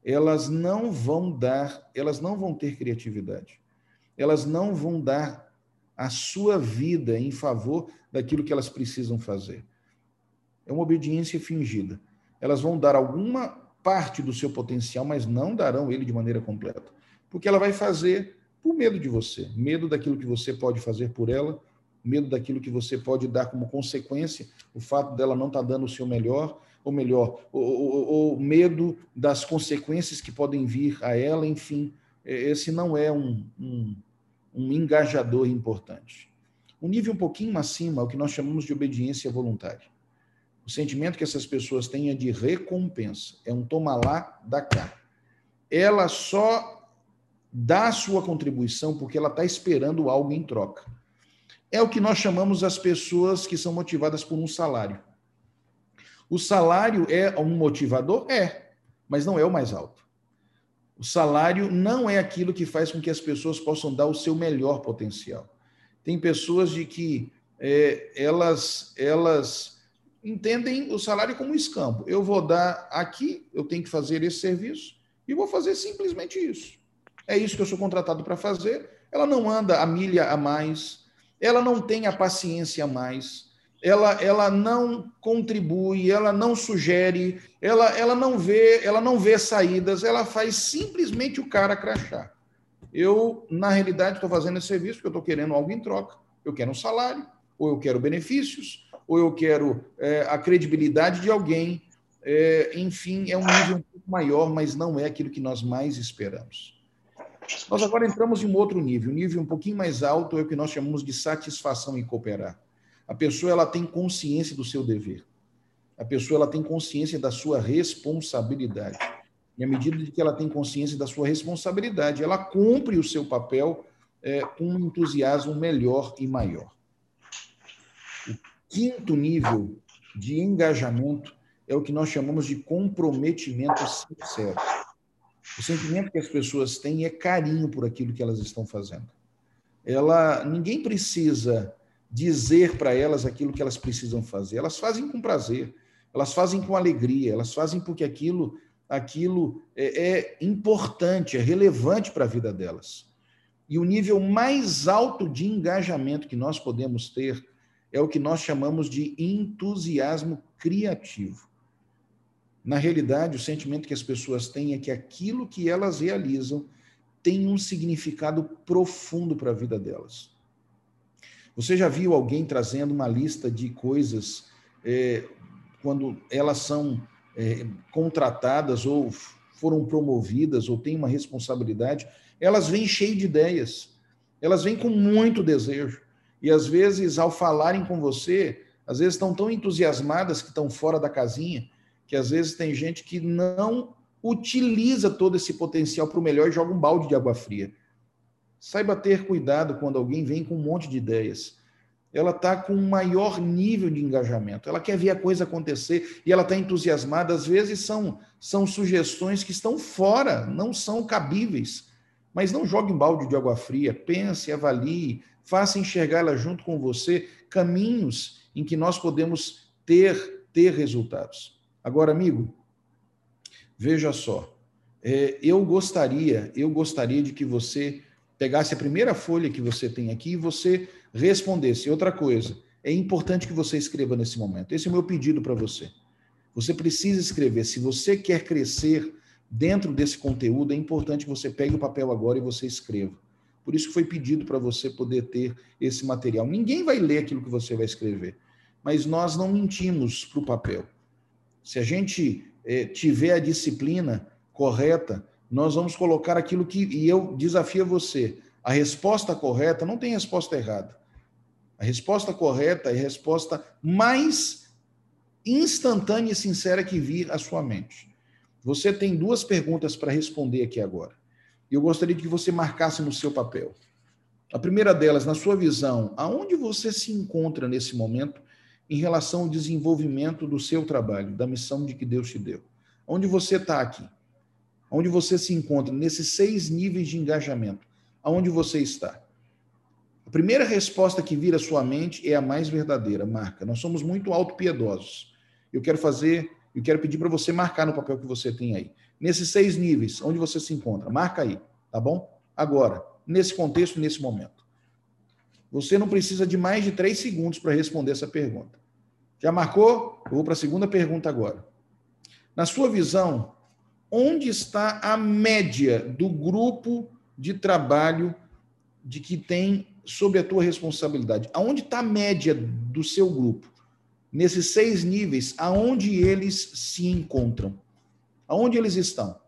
elas não vão dar, elas não vão ter criatividade. Elas não vão dar a sua vida em favor daquilo que elas precisam fazer. É uma obediência fingida. Elas vão dar alguma parte do seu potencial, mas não darão ele de maneira completa. Porque ela vai fazer por medo de você, medo daquilo que você pode fazer por ela, medo daquilo que você pode dar como consequência, o fato dela não estar tá dando o seu melhor, ou melhor, ou, medo das consequências que podem vir a ela, enfim, esse não é um, um, um engajador importante. Um nível um pouquinho acima o que nós chamamos de obediência voluntária. O sentimento que essas pessoas têm é de recompensa, é um toma lá, da cá. Ela só dá a sua contribuição porque ela está esperando algo em troca é o que nós chamamos as pessoas que são motivadas por um salário. O salário é um motivador? É, mas não é o mais alto. O salário não é aquilo que faz com que as pessoas possam dar o seu melhor potencial. Tem pessoas de que é, elas, elas entendem o salário como um escampo. Eu vou dar aqui, eu tenho que fazer esse serviço e vou fazer simplesmente isso. É isso que eu sou contratado para fazer. Ela não anda a milha a mais, ela não tem a paciência mais, ela, ela não contribui, ela não sugere, ela, ela não vê, ela não vê saídas, ela faz simplesmente o cara crachar. Eu, na realidade, estou fazendo esse serviço porque eu estou querendo algo em troca. Eu quero um salário, ou eu quero benefícios, ou eu quero é, a credibilidade de alguém. É, enfim, é um nível um pouco maior, mas não é aquilo que nós mais esperamos. Nós agora entramos em um outro nível, um nível um pouquinho mais alto é o que nós chamamos de satisfação em cooperar. A pessoa ela tem consciência do seu dever. A pessoa ela tem consciência da sua responsabilidade. E à medida de que ela tem consciência da sua responsabilidade, ela cumpre o seu papel é, com um entusiasmo melhor e maior. O quinto nível de engajamento é o que nós chamamos de comprometimento sincero. O sentimento que as pessoas têm é carinho por aquilo que elas estão fazendo. Ela, ninguém precisa dizer para elas aquilo que elas precisam fazer. Elas fazem com prazer, elas fazem com alegria, elas fazem porque aquilo, aquilo é, é importante, é relevante para a vida delas. E o nível mais alto de engajamento que nós podemos ter é o que nós chamamos de entusiasmo criativo. Na realidade, o sentimento que as pessoas têm é que aquilo que elas realizam tem um significado profundo para a vida delas. Você já viu alguém trazendo uma lista de coisas é, quando elas são é, contratadas ou foram promovidas ou têm uma responsabilidade? Elas vêm cheias de ideias. Elas vêm com muito desejo. E às vezes, ao falarem com você, às vezes estão tão entusiasmadas que estão fora da casinha, que às vezes tem gente que não utiliza todo esse potencial para o melhor e joga um balde de água fria. Saiba ter cuidado quando alguém vem com um monte de ideias. Ela está com um maior nível de engajamento, ela quer ver a coisa acontecer e ela está entusiasmada. Às vezes são, são sugestões que estão fora, não são cabíveis. Mas não jogue um balde de água fria, pense, avalie, faça enxergar ela junto com você caminhos em que nós podemos ter, ter resultados. Agora, amigo, veja só, é, eu gostaria, eu gostaria de que você pegasse a primeira folha que você tem aqui e você respondesse. Outra coisa, é importante que você escreva nesse momento. Esse é o meu pedido para você. Você precisa escrever. Se você quer crescer dentro desse conteúdo, é importante que você pegue o papel agora e você escreva. Por isso foi pedido para você poder ter esse material. Ninguém vai ler aquilo que você vai escrever, mas nós não mentimos para o papel. Se a gente é, tiver a disciplina correta, nós vamos colocar aquilo que. E eu desafio você: a resposta correta não tem resposta errada. A resposta correta é a resposta mais instantânea e sincera que vir à sua mente. Você tem duas perguntas para responder aqui agora. Eu gostaria que você marcasse no seu papel. A primeira delas, na sua visão, aonde você se encontra nesse momento em relação ao desenvolvimento do seu trabalho, da missão de que Deus te deu? Onde você está aqui? Onde você se encontra nesses seis níveis de engajamento? Aonde você está? A primeira resposta que vira à sua mente é a mais verdadeira, marca. Nós somos muito autopiedosos. Eu quero fazer, eu quero pedir para você marcar no papel que você tem aí. Nesses seis níveis, onde você se encontra, marca aí, tá bom? Agora, nesse contexto, nesse momento. Você não precisa de mais de três segundos para responder essa pergunta. Já marcou? Eu vou para a segunda pergunta agora. Na sua visão, onde está a média do grupo de trabalho de que tem sob a tua responsabilidade? Aonde está a média do seu grupo? Nesses seis níveis, aonde eles se encontram? Aonde eles estão?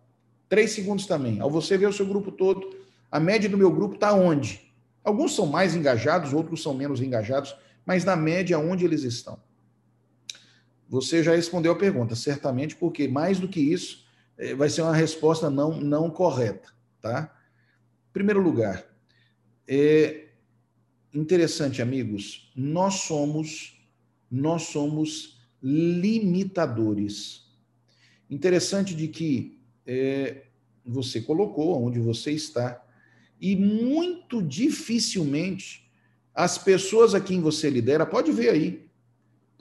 Três segundos também. Ao você ver o seu grupo todo, a média do meu grupo está onde? Alguns são mais engajados, outros são menos engajados, mas na média, onde eles estão? Você já respondeu a pergunta, certamente, porque mais do que isso, eh, vai ser uma resposta não, não correta, tá? Em primeiro lugar, é interessante, amigos, nós somos nós somos limitadores. Interessante de que é, você colocou onde você está e muito dificilmente as pessoas a quem você lidera, pode ver aí,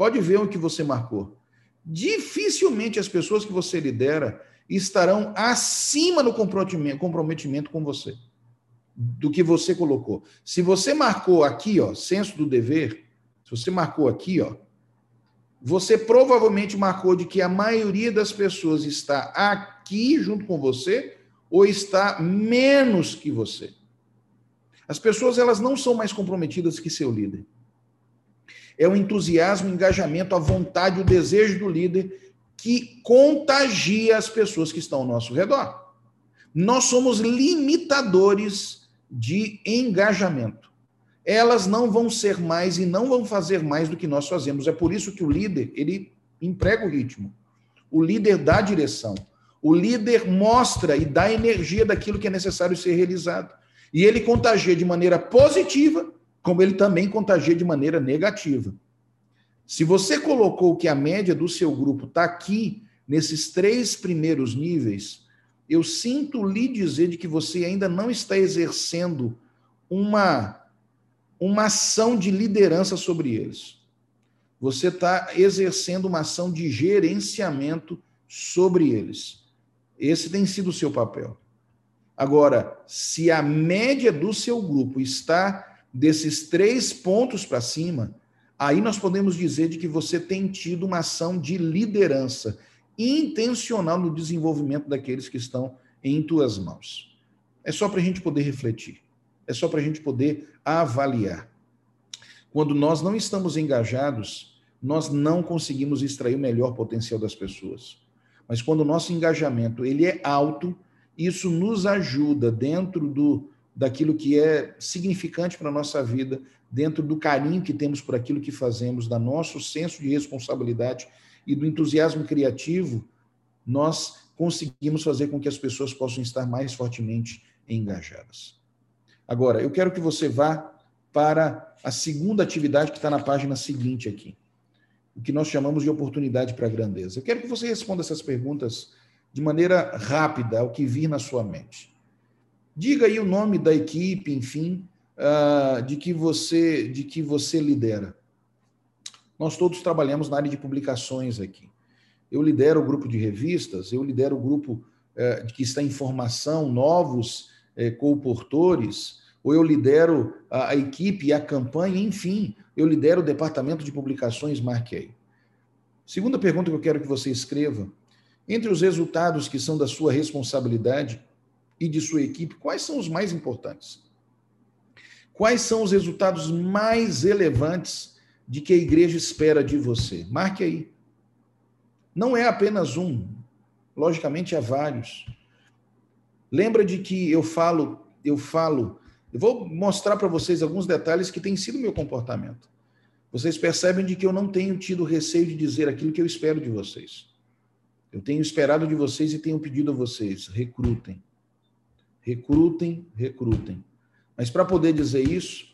pode ver o que você marcou. Dificilmente as pessoas que você lidera estarão acima no comprometimento, comprometimento com você do que você colocou. Se você marcou aqui, ó, senso do dever, se você marcou aqui, ó, você provavelmente marcou de que a maioria das pessoas está aqui junto com você ou está menos que você. As pessoas elas não são mais comprometidas que seu líder. É o entusiasmo, o engajamento, a vontade, o desejo do líder que contagia as pessoas que estão ao nosso redor. Nós somos limitadores de engajamento. Elas não vão ser mais e não vão fazer mais do que nós fazemos. É por isso que o líder, ele emprega o ritmo. O líder dá direção. O líder mostra e dá energia daquilo que é necessário ser realizado. E ele contagia de maneira positiva, como ele também contagia de maneira negativa. Se você colocou que a média do seu grupo está aqui, nesses três primeiros níveis, eu sinto lhe dizer de que você ainda não está exercendo uma, uma ação de liderança sobre eles. Você está exercendo uma ação de gerenciamento sobre eles. Esse tem sido o seu papel. Agora, se a média do seu grupo está desses três pontos para cima, aí nós podemos dizer de que você tem tido uma ação de liderança intencional no desenvolvimento daqueles que estão em tuas mãos. É só para a gente poder refletir, é só para a gente poder avaliar. Quando nós não estamos engajados, nós não conseguimos extrair o melhor potencial das pessoas. Mas quando o nosso engajamento ele é alto, isso nos ajuda dentro do, daquilo que é significante para a nossa vida, dentro do carinho que temos por aquilo que fazemos, da nosso senso de responsabilidade e do entusiasmo criativo, nós conseguimos fazer com que as pessoas possam estar mais fortemente engajadas. Agora, eu quero que você vá para a segunda atividade que está na página seguinte aqui, o que nós chamamos de oportunidade para a grandeza. Eu quero que você responda essas perguntas de maneira rápida, ao que vir na sua mente. Diga aí o nome da equipe, enfim, uh, de que você de que você lidera. Nós todos trabalhamos na área de publicações aqui. Eu lidero o grupo de revistas, eu lidero o grupo uh, que está em formação, novos uh, co-portores, ou eu lidero a, equipe a campanha, enfim, eu lidero o departamento de publicações Marquei. Segunda pergunta que eu quero que você escreva: entre os resultados que são da sua responsabilidade e de sua equipe, quais são os mais importantes? Quais são os resultados mais relevantes de que a igreja espera de você? Marque aí. Não é apenas um, logicamente há vários. Lembra de que eu falo, eu falo, eu vou mostrar para vocês alguns detalhes que têm sido meu comportamento. Vocês percebem de que eu não tenho tido receio de dizer aquilo que eu espero de vocês. Eu tenho esperado de vocês e tenho pedido a vocês: recrutem. Recrutem, recrutem. Mas para poder dizer isso,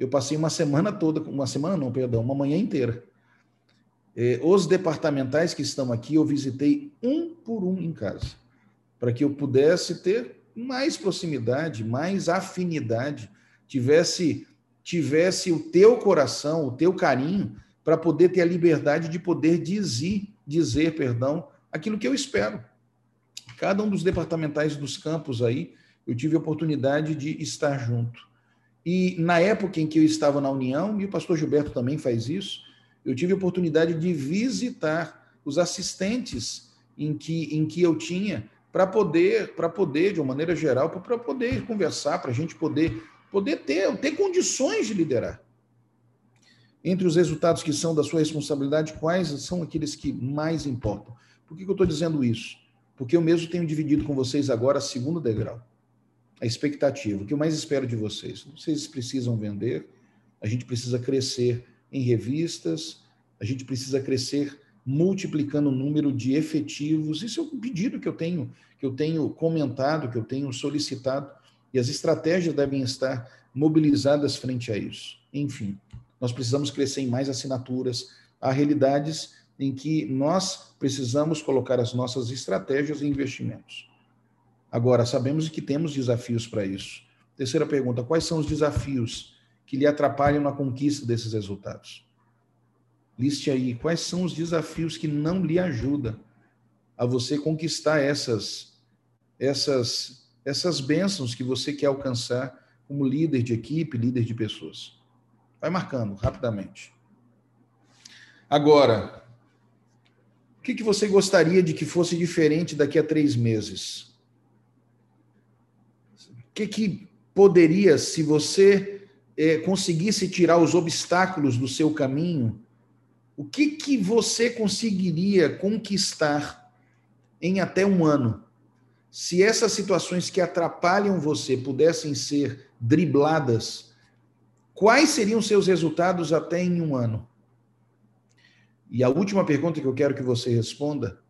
eu passei uma semana toda, uma semana não, perdão, uma manhã inteira. Eh, os departamentais que estão aqui, eu visitei um por um em casa, para que eu pudesse ter mais proximidade, mais afinidade, tivesse tivesse o teu coração, o teu carinho, para poder ter a liberdade de poder dizer, dizer, perdão, aquilo que eu espero. Cada um dos departamentais dos campos aí, eu tive a oportunidade de estar junto. E na época em que eu estava na União, e o pastor Gilberto também faz isso, eu tive a oportunidade de visitar os assistentes em que, em que eu tinha para poder, para poder, de uma maneira geral, para poder conversar, para a gente poder, poder ter, ter condições de liderar. Entre os resultados que são da sua responsabilidade, quais são aqueles que mais importam? Por que, eu estou dizendo isso? Porque eu mesmo tenho dividido com vocês agora segundo degrau. A expectativa. O que eu mais espero de vocês? Vocês precisam vender, a gente precisa crescer em revistas, a gente precisa crescer multiplicando o número de efetivos. Isso é um pedido que eu tenho, que eu tenho comentado, que eu tenho solicitado, e as estratégias devem estar mobilizadas frente a isso. Enfim, nós precisamos crescer em mais assinaturas. Há realidades em que nós precisamos colocar as nossas estratégias e investimentos. Agora, sabemos que temos desafios para isso. Terceira pergunta: quais são os desafios que lhe atrapalham na conquista desses resultados? Liste aí quais são os desafios que não lhe ajudam a você conquistar essas essas essas bênçãos que você quer alcançar como líder de equipe, líder de pessoas. Vai marcando rapidamente. Agora, que, que você gostaria de que fosse diferente daqui a três meses? Que, que poderia, se você é, conseguisse tirar os obstáculos do seu caminho, o que, que você conseguiria conquistar em até um ano? Se essas situações que atrapalham você pudessem ser dribladas, quais seriam seus resultados até em um ano? E a última pergunta que eu quero que você responda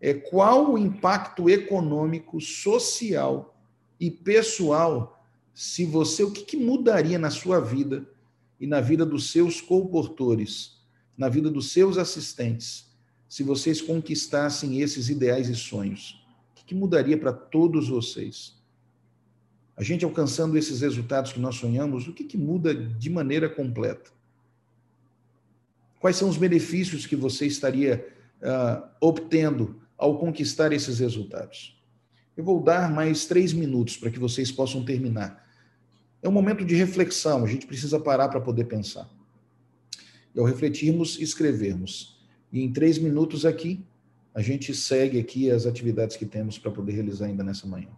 é qual o impacto econômico, social e pessoal se você o que, que mudaria na sua vida e na vida dos seus comportores, na vida dos seus assistentes, se vocês conquistassem esses ideais e sonhos? O que, que mudaria para todos vocês? A gente alcançando esses resultados que nós sonhamos, o que, que muda de maneira completa? Quais são os benefícios que você estaria uh, obtendo ao conquistar esses resultados? Eu vou dar mais três minutos para que vocês possam terminar. É um momento de reflexão, a gente precisa parar para poder pensar. E ao refletirmos, escrevermos. E em três minutos aqui, a gente segue aqui as atividades que temos para poder realizar ainda nessa manhã.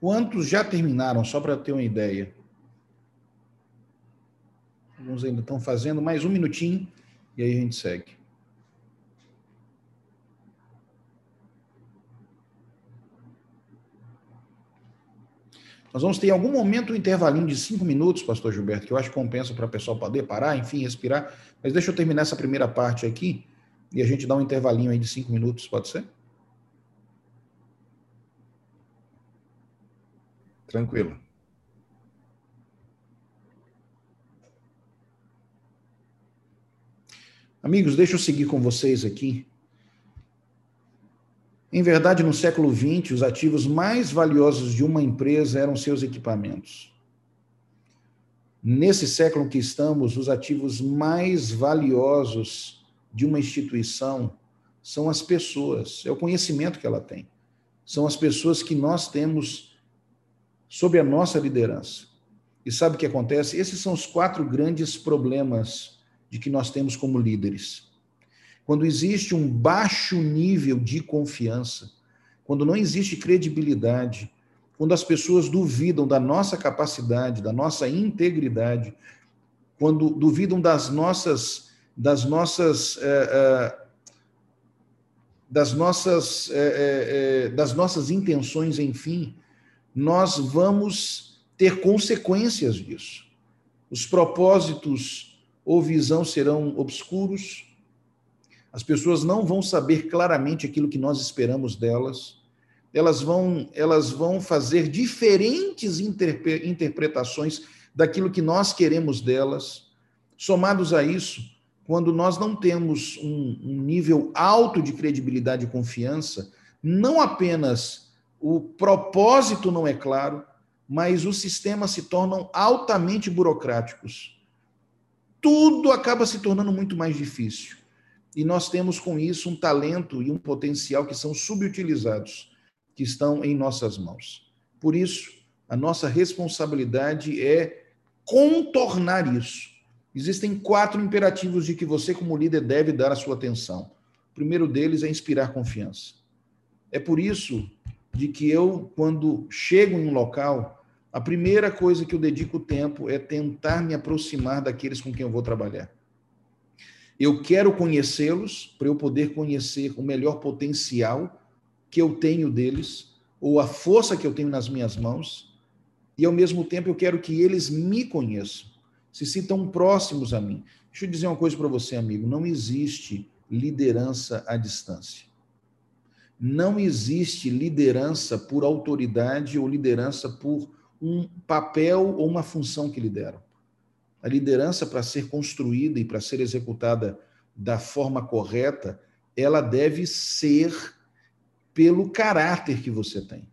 Quantos já terminaram, só para ter uma ideia? Alguns ainda estão fazendo mais um minutinho e aí a gente segue. Nós vamos ter em algum momento um intervalinho de cinco minutos, pastor Gilberto, que eu acho que compensa para o pessoal poder parar, enfim, respirar. Mas deixa eu terminar essa primeira parte aqui e a gente dá um intervalinho aí de cinco minutos, pode ser? Tranquilo. Amigos, deixa eu seguir com vocês aqui. Em verdade, no século XX, os ativos mais valiosos de uma empresa eram seus equipamentos. Nesse século que estamos, os ativos mais valiosos de uma instituição são as pessoas, é o conhecimento que ela tem. São as pessoas que nós temos sob a nossa liderança. E sabe o que acontece? Esses são os quatro grandes problemas de que nós temos como líderes. Quando existe um baixo nível de confiança, quando não existe credibilidade, quando as pessoas duvidam da nossa capacidade, da nossa integridade, quando duvidam das nossas das nossas é, é, das nossas é, das nossas intenções, enfim, nós vamos ter consequências disso. Os propósitos ou visão serão obscuros, as pessoas não vão saber claramente aquilo que nós esperamos delas, elas vão, elas vão fazer diferentes interpre interpretações daquilo que nós queremos delas. Somados a isso, quando nós não temos um, um nível alto de credibilidade e confiança, não apenas o propósito não é claro, mas os sistemas se tornam altamente burocráticos tudo acaba se tornando muito mais difícil. E nós temos com isso um talento e um potencial que são subutilizados, que estão em nossas mãos. Por isso, a nossa responsabilidade é contornar isso. Existem quatro imperativos de que você, como líder, deve dar a sua atenção. O primeiro deles é inspirar confiança. É por isso de que eu, quando chego em um local, a primeira coisa que eu dedico tempo é tentar me aproximar daqueles com quem eu vou trabalhar. Eu quero conhecê-los para eu poder conhecer o melhor potencial que eu tenho deles, ou a força que eu tenho nas minhas mãos, e ao mesmo tempo eu quero que eles me conheçam, se sintam próximos a mim. Deixa eu dizer uma coisa para você, amigo: não existe liderança à distância. Não existe liderança por autoridade ou liderança por um papel ou uma função que lideram. A liderança, para ser construída e para ser executada da forma correta, ela deve ser pelo caráter que você tem.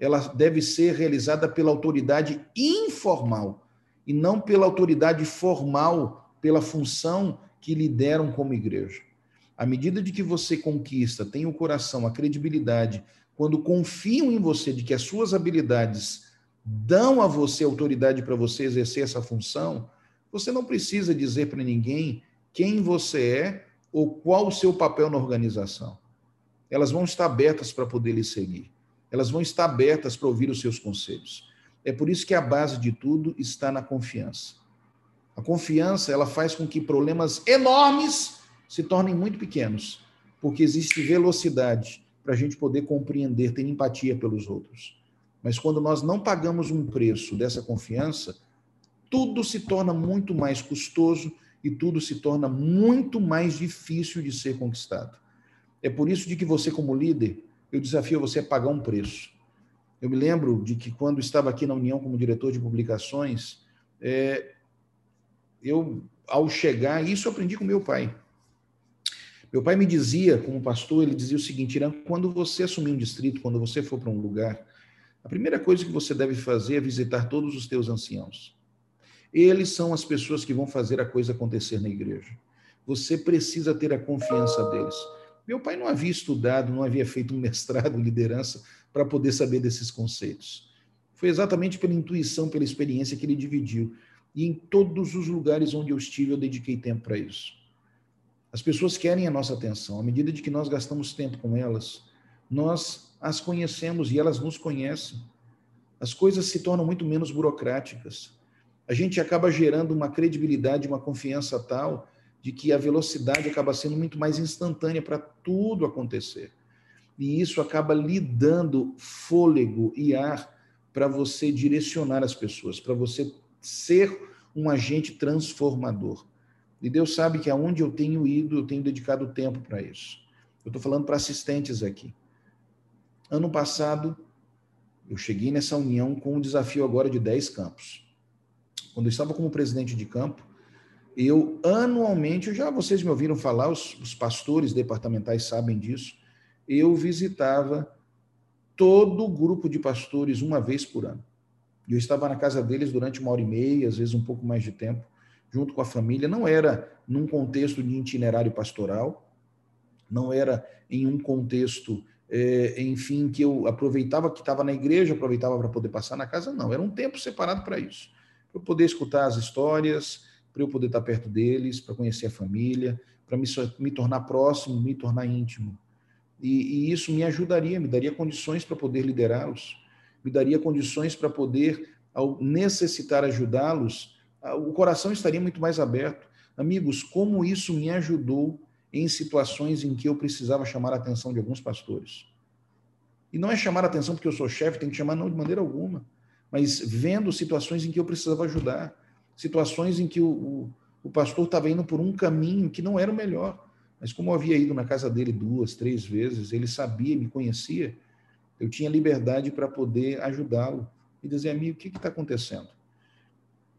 Ela deve ser realizada pela autoridade informal e não pela autoridade formal, pela função que lideram como igreja. À medida de que você conquista, tem o coração, a credibilidade, quando confiam em você de que as suas habilidades dão a você autoridade para você exercer essa função, você não precisa dizer para ninguém quem você é ou qual o seu papel na organização. Elas vão estar abertas para poder lhe seguir. Elas vão estar abertas para ouvir os seus conselhos. É por isso que a base de tudo está na confiança. A confiança, ela faz com que problemas enormes se tornem muito pequenos, porque existe velocidade para a gente poder compreender, ter empatia pelos outros. Mas quando nós não pagamos um preço dessa confiança, tudo se torna muito mais custoso e tudo se torna muito mais difícil de ser conquistado. É por isso de que você, como líder, eu desafio você a pagar um preço. Eu me lembro de que quando estava aqui na União como diretor de publicações, é, eu, ao chegar, isso eu aprendi com meu pai. Meu pai me dizia, como pastor, ele dizia o seguinte: Irã, quando você assumir um distrito, quando você for para um lugar, a primeira coisa que você deve fazer é visitar todos os teus anciãos. Eles são as pessoas que vão fazer a coisa acontecer na igreja. Você precisa ter a confiança deles. Meu pai não havia estudado, não havia feito um mestrado em liderança para poder saber desses conceitos. Foi exatamente pela intuição, pela experiência que ele dividiu. E em todos os lugares onde eu estive, eu dediquei tempo para isso. As pessoas querem a nossa atenção. À medida de que nós gastamos tempo com elas, nós as conhecemos e elas nos conhecem. as coisas se tornam muito menos burocráticas. A gente acaba gerando uma credibilidade, uma confiança tal de que a velocidade acaba sendo muito mais instantânea para tudo acontecer. E isso acaba lhe dando fôlego e ar para você direcionar as pessoas, para você ser um agente transformador. E Deus sabe que aonde eu tenho ido, eu tenho dedicado tempo para isso. Eu estou falando para assistentes aqui. Ano passado, eu cheguei nessa união com um desafio agora de 10 campos. Quando eu estava como presidente de campo, eu anualmente, já vocês me ouviram falar, os, os pastores departamentais sabem disso, eu visitava todo o grupo de pastores uma vez por ano. Eu estava na casa deles durante uma hora e meia, às vezes um pouco mais de tempo, junto com a família. Não era num contexto de itinerário pastoral, não era em um contexto, é, enfim, que eu aproveitava que estava na igreja, aproveitava para poder passar na casa, não. Era um tempo separado para isso. Para eu poder escutar as histórias, para eu poder estar perto deles, para conhecer a família, para me, me tornar próximo, me tornar íntimo. E, e isso me ajudaria, me daria condições para poder liderá-los, me daria condições para poder, ao necessitar ajudá-los, o coração estaria muito mais aberto. Amigos, como isso me ajudou em situações em que eu precisava chamar a atenção de alguns pastores. E não é chamar a atenção porque eu sou chefe, tem que chamar não de maneira alguma, mas vendo situações em que eu precisava ajudar, situações em que o, o, o pastor estava indo por um caminho que não era o melhor. Mas como eu havia ido na casa dele duas, três vezes, ele sabia, me conhecia, eu tinha liberdade para poder ajudá-lo e dizer, amigo, o que está acontecendo?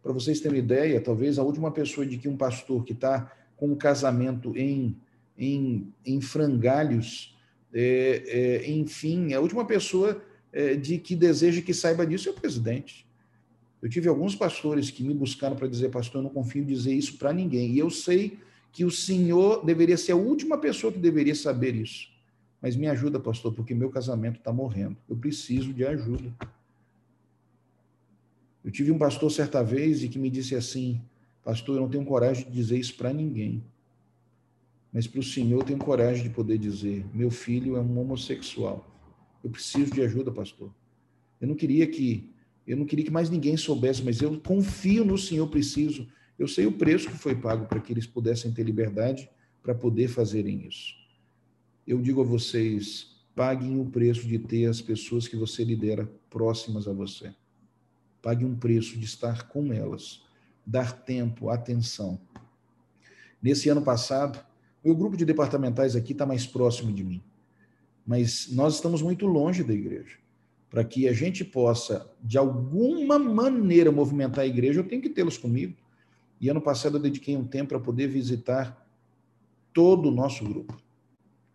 Para vocês terem ideia, talvez a última pessoa de que um pastor que está com um casamento em, em, em frangalhos, é, é, enfim, a última pessoa é, de que deseja que saiba disso é o presidente. Eu tive alguns pastores que me buscaram para dizer, pastor, eu não confio em dizer isso para ninguém. E eu sei que o senhor deveria ser a última pessoa que deveria saber isso. Mas me ajuda, pastor, porque meu casamento está morrendo. Eu preciso de ajuda. Eu tive um pastor certa vez e que me disse assim: Pastor, eu não tenho coragem de dizer isso para ninguém. Mas para o senhor eu tenho coragem de poder dizer: Meu filho é um homossexual. Eu preciso de ajuda, pastor. Eu não queria que eu não queria que mais ninguém soubesse, mas eu confio no senhor, preciso eu sei o preço que foi pago para que eles pudessem ter liberdade para poder fazerem isso. Eu digo a vocês, paguem o preço de ter as pessoas que você lidera próximas a você. Pague um preço de estar com elas, dar tempo, atenção. Nesse ano passado, meu grupo de departamentais aqui está mais próximo de mim, mas nós estamos muito longe da igreja. Para que a gente possa, de alguma maneira, movimentar a igreja, eu tenho que tê-los comigo. E ano passado eu dediquei um tempo para poder visitar todo o nosso grupo,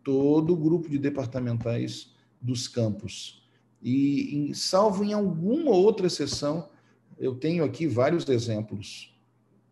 todo o grupo de departamentais dos campos. E, em, salvo em alguma outra sessão, eu tenho aqui vários exemplos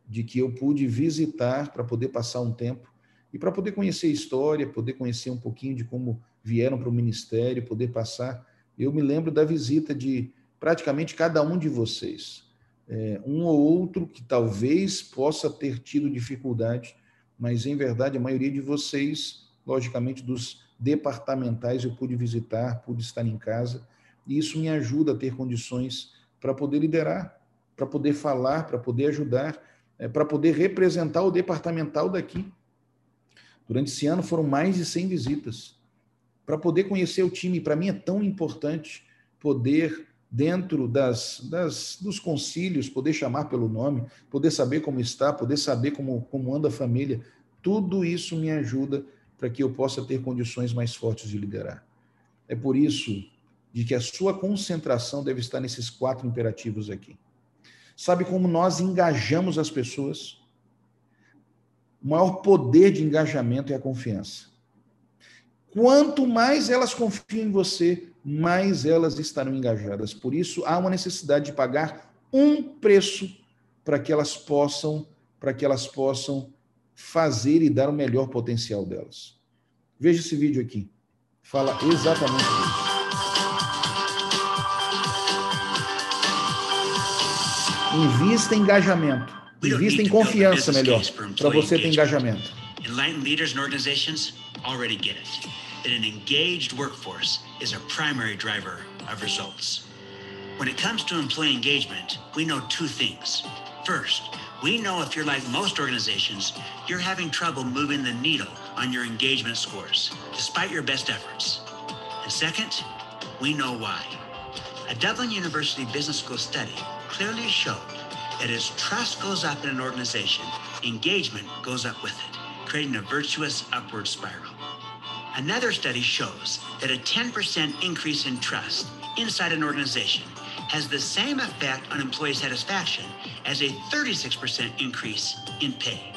de que eu pude visitar para poder passar um tempo e para poder conhecer a história, poder conhecer um pouquinho de como vieram para o ministério, poder passar. Eu me lembro da visita de praticamente cada um de vocês é, um ou outro que talvez possa ter tido dificuldade, mas em verdade a maioria de vocês, logicamente dos departamentais, eu pude visitar, pude estar em casa, e isso me ajuda a ter condições para poder liderar, para poder falar, para poder ajudar, é, para poder representar o departamental daqui. Durante esse ano foram mais de 100 visitas. Para poder conhecer o time, para mim é tão importante poder dentro das, das, dos concílios, poder chamar pelo nome, poder saber como está, poder saber como, como anda a família, tudo isso me ajuda para que eu possa ter condições mais fortes de liderar. É por isso de que a sua concentração deve estar nesses quatro imperativos aqui. Sabe como nós engajamos as pessoas? O maior poder de engajamento é a confiança. Quanto mais elas confiam em você, mais elas estarão engajadas. Por isso, há uma necessidade de pagar um preço para que elas possam, para que elas possam fazer e dar o melhor potencial delas. Veja esse vídeo aqui. Fala exatamente isso. Invista em engajamento. Invista em confiança, melhor, para você ter engajamento. Enlightened leaders and organizations already get it. that an engaged workforce is a primary driver of results. When it comes to employee engagement, we know two things. First, we know if you're like most organizations, you're having trouble moving the needle on your engagement scores, despite your best efforts. And second, we know why. A Dublin University Business School study clearly showed that as trust goes up in an organization, engagement goes up with it, creating a virtuous upward spiral. Another study shows that a 10% increase in trust inside an organization has the same effect on employee satisfaction as a 36% increase in pay.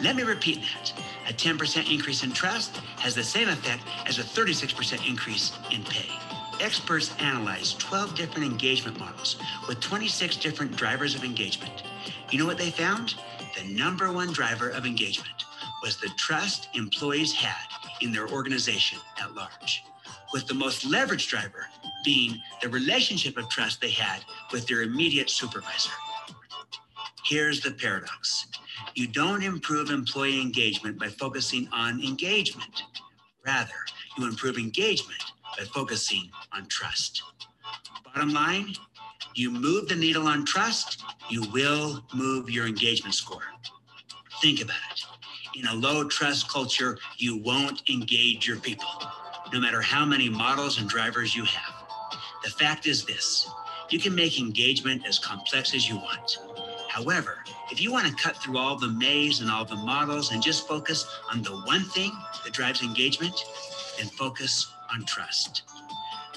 Let me repeat that. A 10% increase in trust has the same effect as a 36% increase in pay. Experts analyzed 12 different engagement models with 26 different drivers of engagement. You know what they found? The number one driver of engagement was the trust employees had in their organization at large, with the most leveraged driver being the relationship of trust they had with their immediate supervisor. Here's the paradox you don't improve employee engagement by focusing on engagement. Rather, you improve engagement by focusing on trust. Bottom line, you move the needle on trust, you will move your engagement score. Think about it. In a low trust culture, you won't engage your people, no matter how many models and drivers you have. The fact is this you can make engagement as complex as you want. However, if you want to cut through all the maze and all the models and just focus on the one thing that drives engagement, then focus on trust.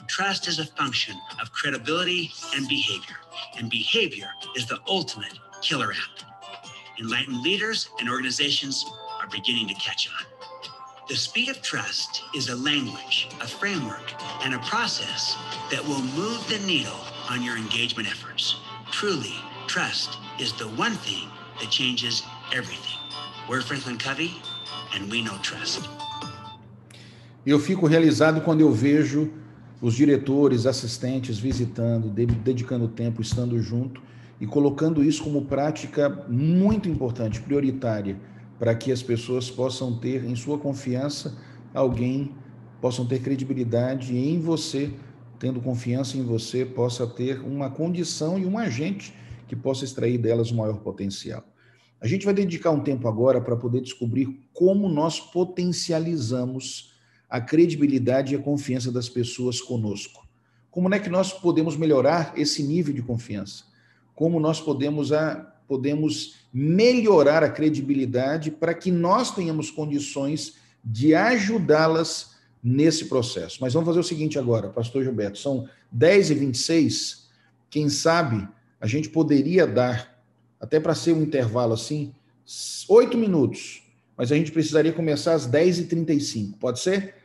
Trust is a function of credibility and behavior, and behavior is the ultimate killer app. Enlightened leaders and organizations are beginning to catch on. The speed of trust is a language, a framework, and a process that will move the needle on your engagement efforts. Truly, trust is the one thing that changes everything. We're Franklin Covey, and we know trust. Eu fico realizado quando eu vejo os diretores, assistentes visitando, dedicando tempo, estando junto e colocando isso como prática muito importante, prioritária, para que as pessoas possam ter em sua confiança alguém, possam ter credibilidade em você, tendo confiança em você, possa ter uma condição e um agente que possa extrair delas o maior potencial. A gente vai dedicar um tempo agora para poder descobrir como nós potencializamos a credibilidade e a confiança das pessoas conosco. Como é que nós podemos melhorar esse nível de confiança? Como nós podemos, a, podemos melhorar a credibilidade para que nós tenhamos condições de ajudá-las nesse processo. Mas vamos fazer o seguinte agora, pastor Gilberto, são 10 e 26 quem sabe a gente poderia dar, até para ser um intervalo assim, oito minutos, mas a gente precisaria começar às 10h35, pode ser?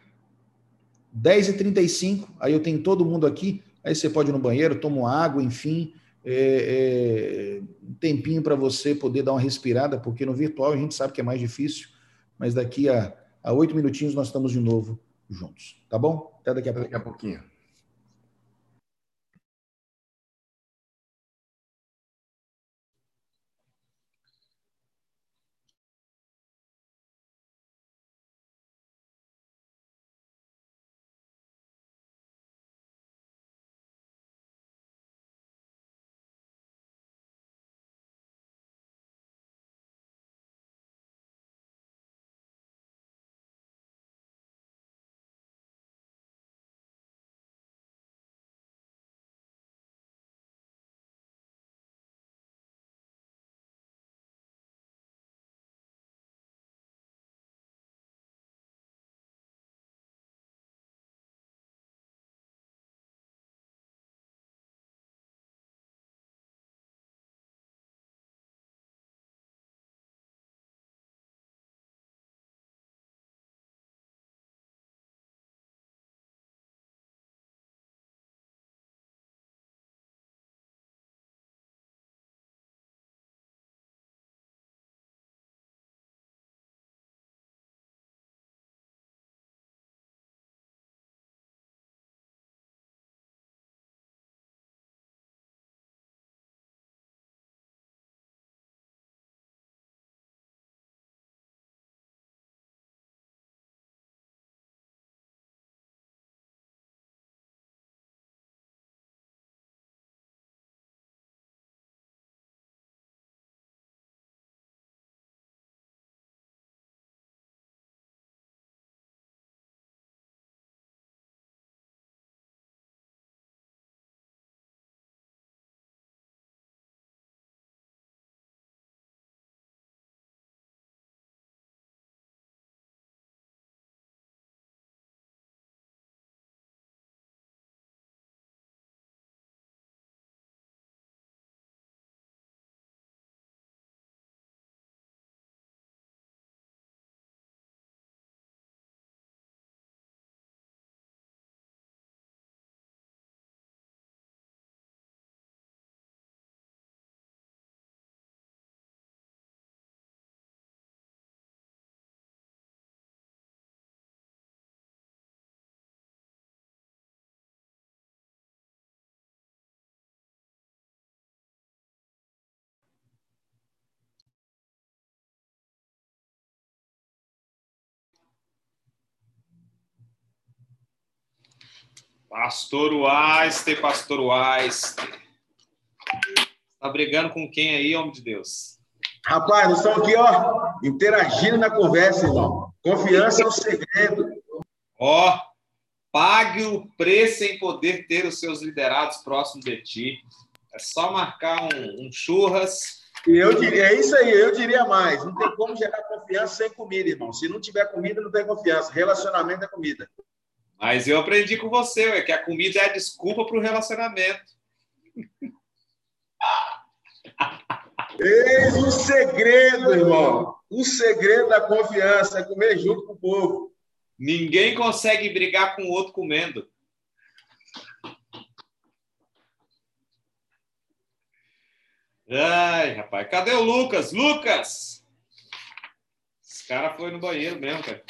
10h35, aí eu tenho todo mundo aqui, aí você pode ir no banheiro, toma água, enfim, é, é, um tempinho para você poder dar uma respirada, porque no virtual a gente sabe que é mais difícil, mas daqui a oito minutinhos nós estamos de novo juntos, tá bom? Até daqui a, Até daqui a pouquinho. Pastor Waster, Pastor Waster. Tá brigando com quem aí, homem de Deus? Rapaz, nós estamos aqui, ó, interagindo na conversa, irmão. Confiança é o segredo. Ó, pague o preço em poder ter os seus liderados próximos de ti. É só marcar um, um churras. E eu diria, é isso aí, eu diria mais. Não tem como gerar confiança sem comida, irmão. Se não tiver comida, não tem confiança. Relacionamento é comida. Mas eu aprendi com você, ué, que a comida é a desculpa para o relacionamento. Eis o segredo, irmão. O segredo da confiança é comer junto com o povo. Ninguém consegue brigar com o outro comendo. Ai, rapaz, cadê o Lucas? Lucas! Esse cara foi no banheiro mesmo, cara.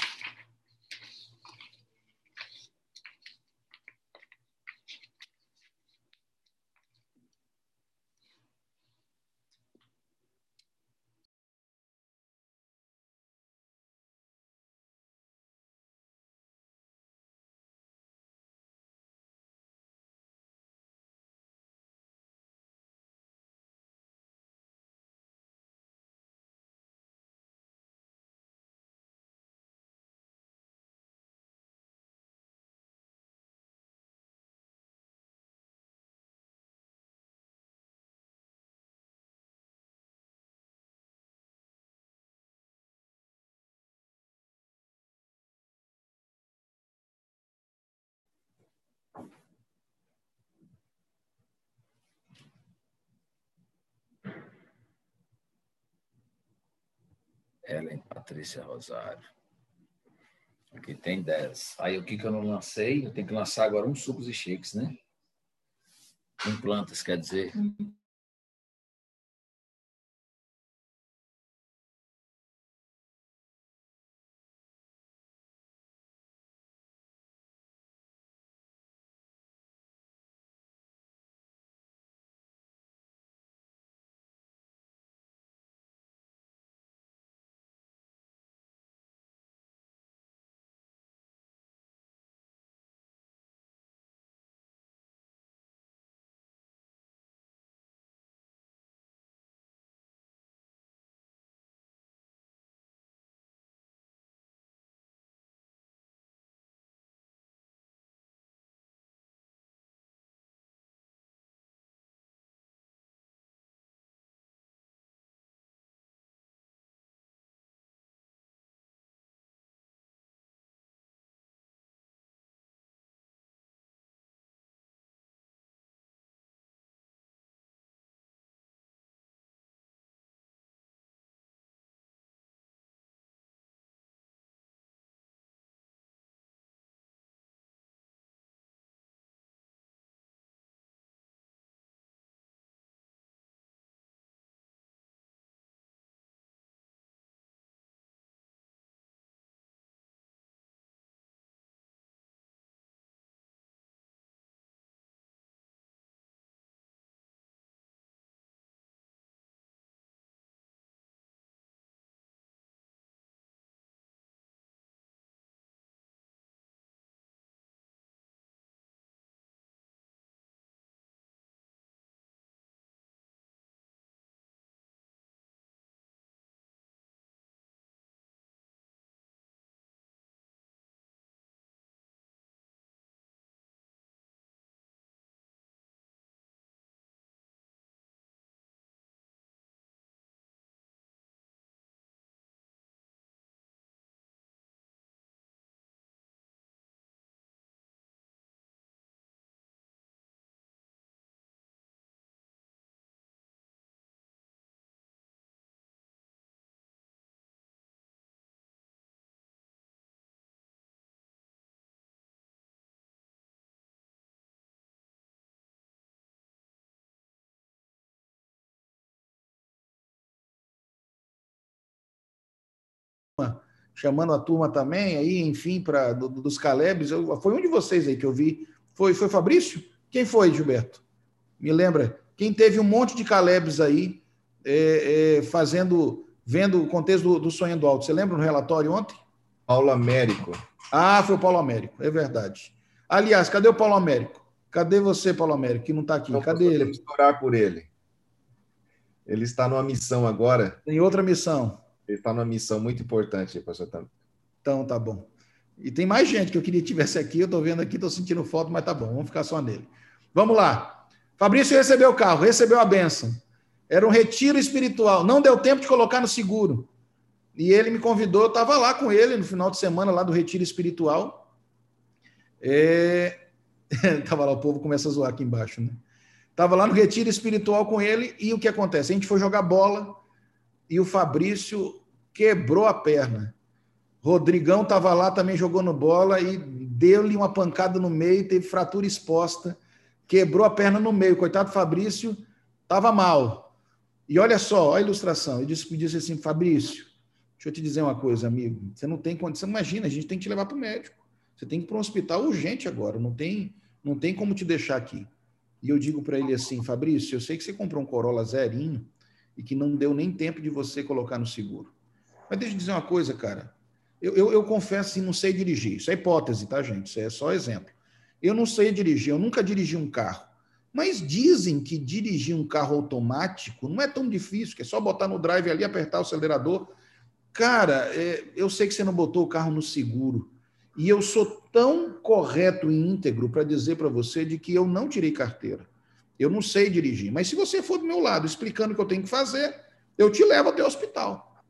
Ellen Patrícia Rosário. Aqui tem 10. Aí o que, que eu não lancei? Eu tenho que lançar agora uns sucos e shakes, né? Com plantas, quer dizer. Chamando a turma também, aí, enfim, para do, dos Calebs. Eu, foi um de vocês aí que eu vi. Foi, foi Fabrício? Quem foi, Gilberto? Me lembra? Quem teve um monte de Calebs aí é, é, fazendo, vendo o contexto do, do Sonho do Alto. Você lembra no relatório ontem? Paulo Américo. Ah, foi o Paulo Américo, é verdade. Aliás, cadê o Paulo Américo? Cadê você, Paulo Américo, que não está aqui? Não cadê ele? Podemos orar por ele. Ele está numa missão agora. Tem outra missão. Ele está numa missão muito importante, pastor Tam. Então, tá bom. E tem mais gente que eu queria que tivesse aqui, eu estou vendo aqui, estou sentindo foto, mas tá bom, vamos ficar só nele. Vamos lá. Fabrício recebeu o carro, recebeu a bênção. Era um retiro espiritual. Não deu tempo de colocar no seguro. E ele me convidou, eu estava lá com ele no final de semana, lá do retiro espiritual. É... tava lá, o povo começa a zoar aqui embaixo, né? Tava lá no retiro espiritual com ele e o que acontece? A gente foi jogar bola e o Fabrício quebrou a perna. Rodrigão estava lá também jogando bola e deu-lhe uma pancada no meio, teve fratura exposta, quebrou a perna no meio. Coitado do Fabrício, estava mal. E olha só, olha a ilustração. Ele disse, disse assim: Fabrício, deixa eu te dizer uma coisa, amigo. Você não tem condição, imagina, a gente tem que te levar para o médico. Você tem que ir para um hospital urgente agora, não tem, não tem como te deixar aqui. E eu digo para ele assim: Fabrício, eu sei que você comprou um Corolla zerinho e que não deu nem tempo de você colocar no seguro. Mas deixa eu dizer uma coisa, cara. Eu, eu, eu confesso que não sei dirigir. Isso é hipótese, tá, gente? Isso é só exemplo. Eu não sei dirigir, eu nunca dirigi um carro. Mas dizem que dirigir um carro automático não é tão difícil, que é só botar no drive ali, apertar o acelerador. Cara, é, eu sei que você não botou o carro no seguro. E eu sou tão correto e íntegro para dizer para você de que eu não tirei carteira. Eu não sei dirigir. Mas se você for do meu lado explicando o que eu tenho que fazer, eu te levo até o hospital.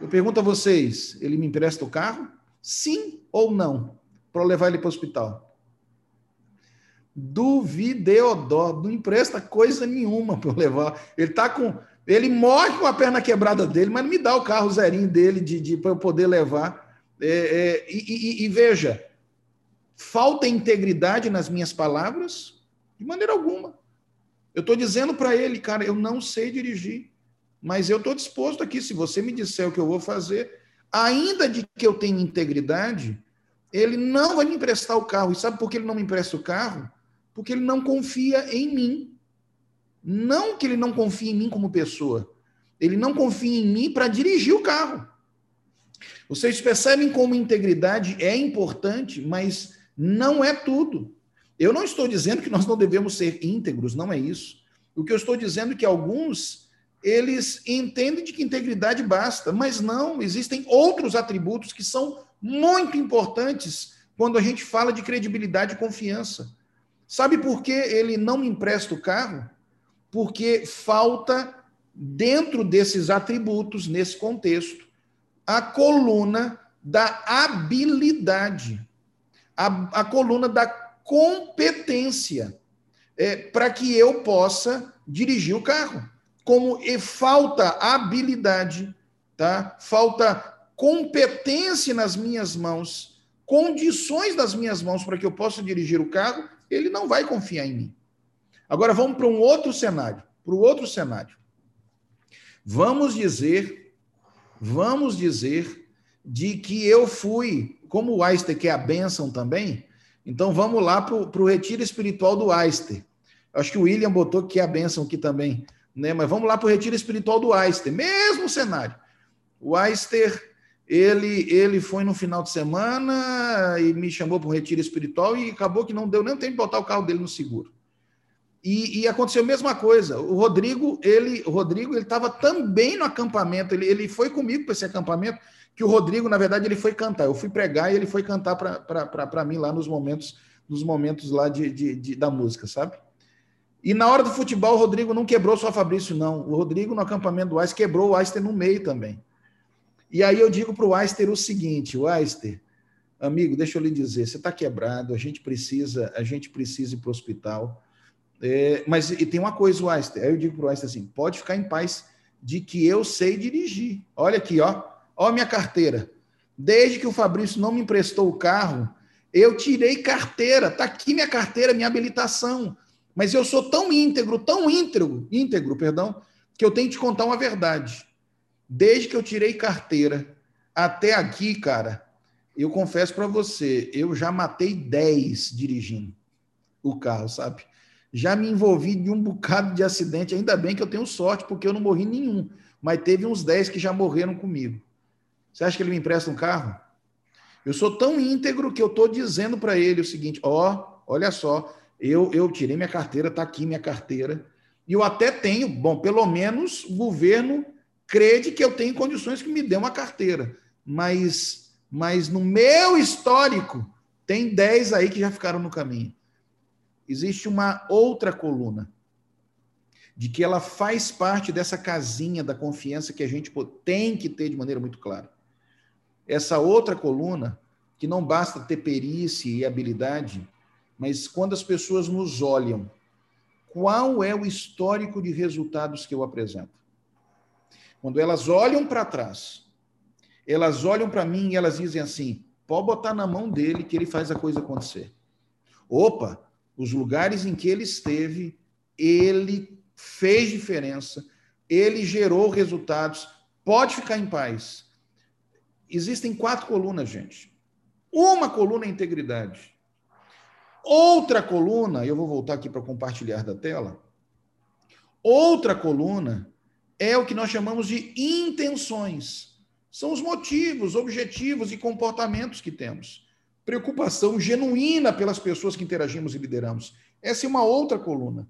Eu pergunto a vocês: ele me empresta o carro? Sim ou não? Para levar ele para o hospital? Duvideodó, não empresta coisa nenhuma para levar. Ele tá com. Ele morre com a perna quebrada dele, mas não me dá o carro zerinho dele de, de para eu poder levar. É, é, e, e, e veja, falta integridade nas minhas palavras? De maneira alguma. Eu estou dizendo para ele, cara, eu não sei dirigir. Mas eu estou disposto aqui, se você me disser o que eu vou fazer, ainda de que eu tenha integridade, ele não vai me emprestar o carro. E sabe por que ele não me empresta o carro? Porque ele não confia em mim. Não que ele não confie em mim como pessoa. Ele não confia em mim para dirigir o carro. Vocês percebem como integridade é importante, mas não é tudo. Eu não estou dizendo que nós não devemos ser íntegros, não é isso. O que eu estou dizendo é que alguns eles entendem de que integridade basta, mas não, existem outros atributos que são muito importantes quando a gente fala de credibilidade e confiança. Sabe por que ele não me empresta o carro? Porque falta, dentro desses atributos, nesse contexto, a coluna da habilidade, a, a coluna da competência, é, para que eu possa dirigir o carro como e falta habilidade, tá? Falta competência nas minhas mãos, condições das minhas mãos para que eu possa dirigir o carro, ele não vai confiar em mim. Agora vamos para um outro cenário, para o outro cenário. Vamos dizer, vamos dizer de que eu fui, como o Eister quer a bênção também, então vamos lá para o retiro espiritual do Eister. Acho que o William botou que é a bênção aqui também né? Mas vamos lá para o retiro espiritual do Eister, mesmo cenário. O Eister, ele, ele foi no final de semana e me chamou para um retiro espiritual e acabou que não deu nem tempo de botar o carro dele no seguro. E, e aconteceu a mesma coisa. O Rodrigo, ele, o Rodrigo, ele estava também no acampamento. Ele, ele foi comigo para esse acampamento. Que o Rodrigo, na verdade, ele foi cantar. Eu fui pregar e ele foi cantar para mim lá nos momentos, nos momentos lá de, de, de da música, sabe? E na hora do futebol, o Rodrigo não quebrou só Fabrício, não. O Rodrigo, no acampamento do Aister, quebrou o Aister no meio também. E aí eu digo para o Aister o seguinte: o Aister, amigo, deixa eu lhe dizer, você está quebrado, a gente precisa, a gente precisa ir para o hospital. É, mas e tem uma coisa, o Aister, aí eu digo para o Aister assim: pode ficar em paz de que eu sei dirigir. Olha aqui, ó, ó minha carteira. Desde que o Fabrício não me emprestou o carro, eu tirei carteira. Está aqui minha carteira, minha habilitação. Mas eu sou tão íntegro, tão íntegro, íntegro, perdão, que eu tenho que te contar uma verdade. Desde que eu tirei carteira até aqui, cara, eu confesso para você, eu já matei 10 dirigindo o carro, sabe? Já me envolvi de um bocado de acidente, ainda bem que eu tenho sorte, porque eu não morri nenhum, mas teve uns 10 que já morreram comigo. Você acha que ele me empresta um carro? Eu sou tão íntegro que eu estou dizendo para ele o seguinte: ó, oh, olha só, eu, eu tirei minha carteira, está aqui minha carteira, e eu até tenho, bom, pelo menos o governo crede que eu tenho condições que me dê uma carteira, mas, mas no meu histórico tem 10 aí que já ficaram no caminho. Existe uma outra coluna de que ela faz parte dessa casinha da confiança que a gente tem que ter de maneira muito clara. Essa outra coluna, que não basta ter perícia e habilidade, mas quando as pessoas nos olham, qual é o histórico de resultados que eu apresento? Quando elas olham para trás, elas olham para mim e elas dizem assim: pode botar na mão dele que ele faz a coisa acontecer. Opa, os lugares em que ele esteve, ele fez diferença, ele gerou resultados, pode ficar em paz. Existem quatro colunas, gente. Uma coluna é integridade. Outra coluna, eu vou voltar aqui para compartilhar da tela. Outra coluna é o que nós chamamos de intenções. São os motivos, objetivos e comportamentos que temos. Preocupação genuína pelas pessoas que interagimos e lideramos. Essa é uma outra coluna.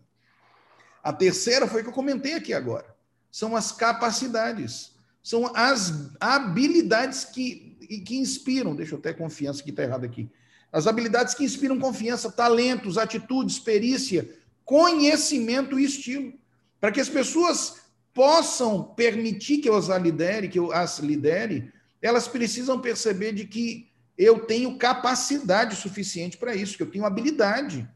A terceira foi que eu comentei aqui agora. São as capacidades. São as habilidades que, que inspiram. Deixa eu ter confiança que está errado aqui. As habilidades que inspiram confiança, talentos, atitudes, perícia, conhecimento e estilo. Para que as pessoas possam permitir que eu as lidere, que eu as lidere, elas precisam perceber de que eu tenho capacidade suficiente para isso, que eu tenho habilidade,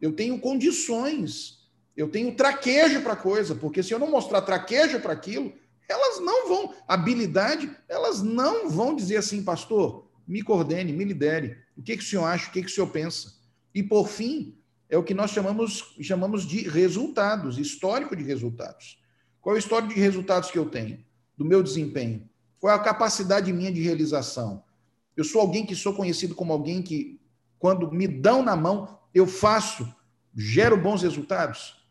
eu tenho condições, eu tenho traquejo para a coisa, porque se eu não mostrar traquejo para aquilo, elas não vão, habilidade, elas não vão dizer assim, pastor, me coordene, me lidere, o que, que o senhor acha, o que, que o senhor pensa? E por fim, é o que nós chamamos, chamamos de resultados, histórico de resultados. Qual é o histórico de resultados que eu tenho? Do meu desempenho? Qual é a capacidade minha de realização? Eu sou alguém que sou conhecido como alguém que, quando me dão na mão, eu faço, gero bons resultados?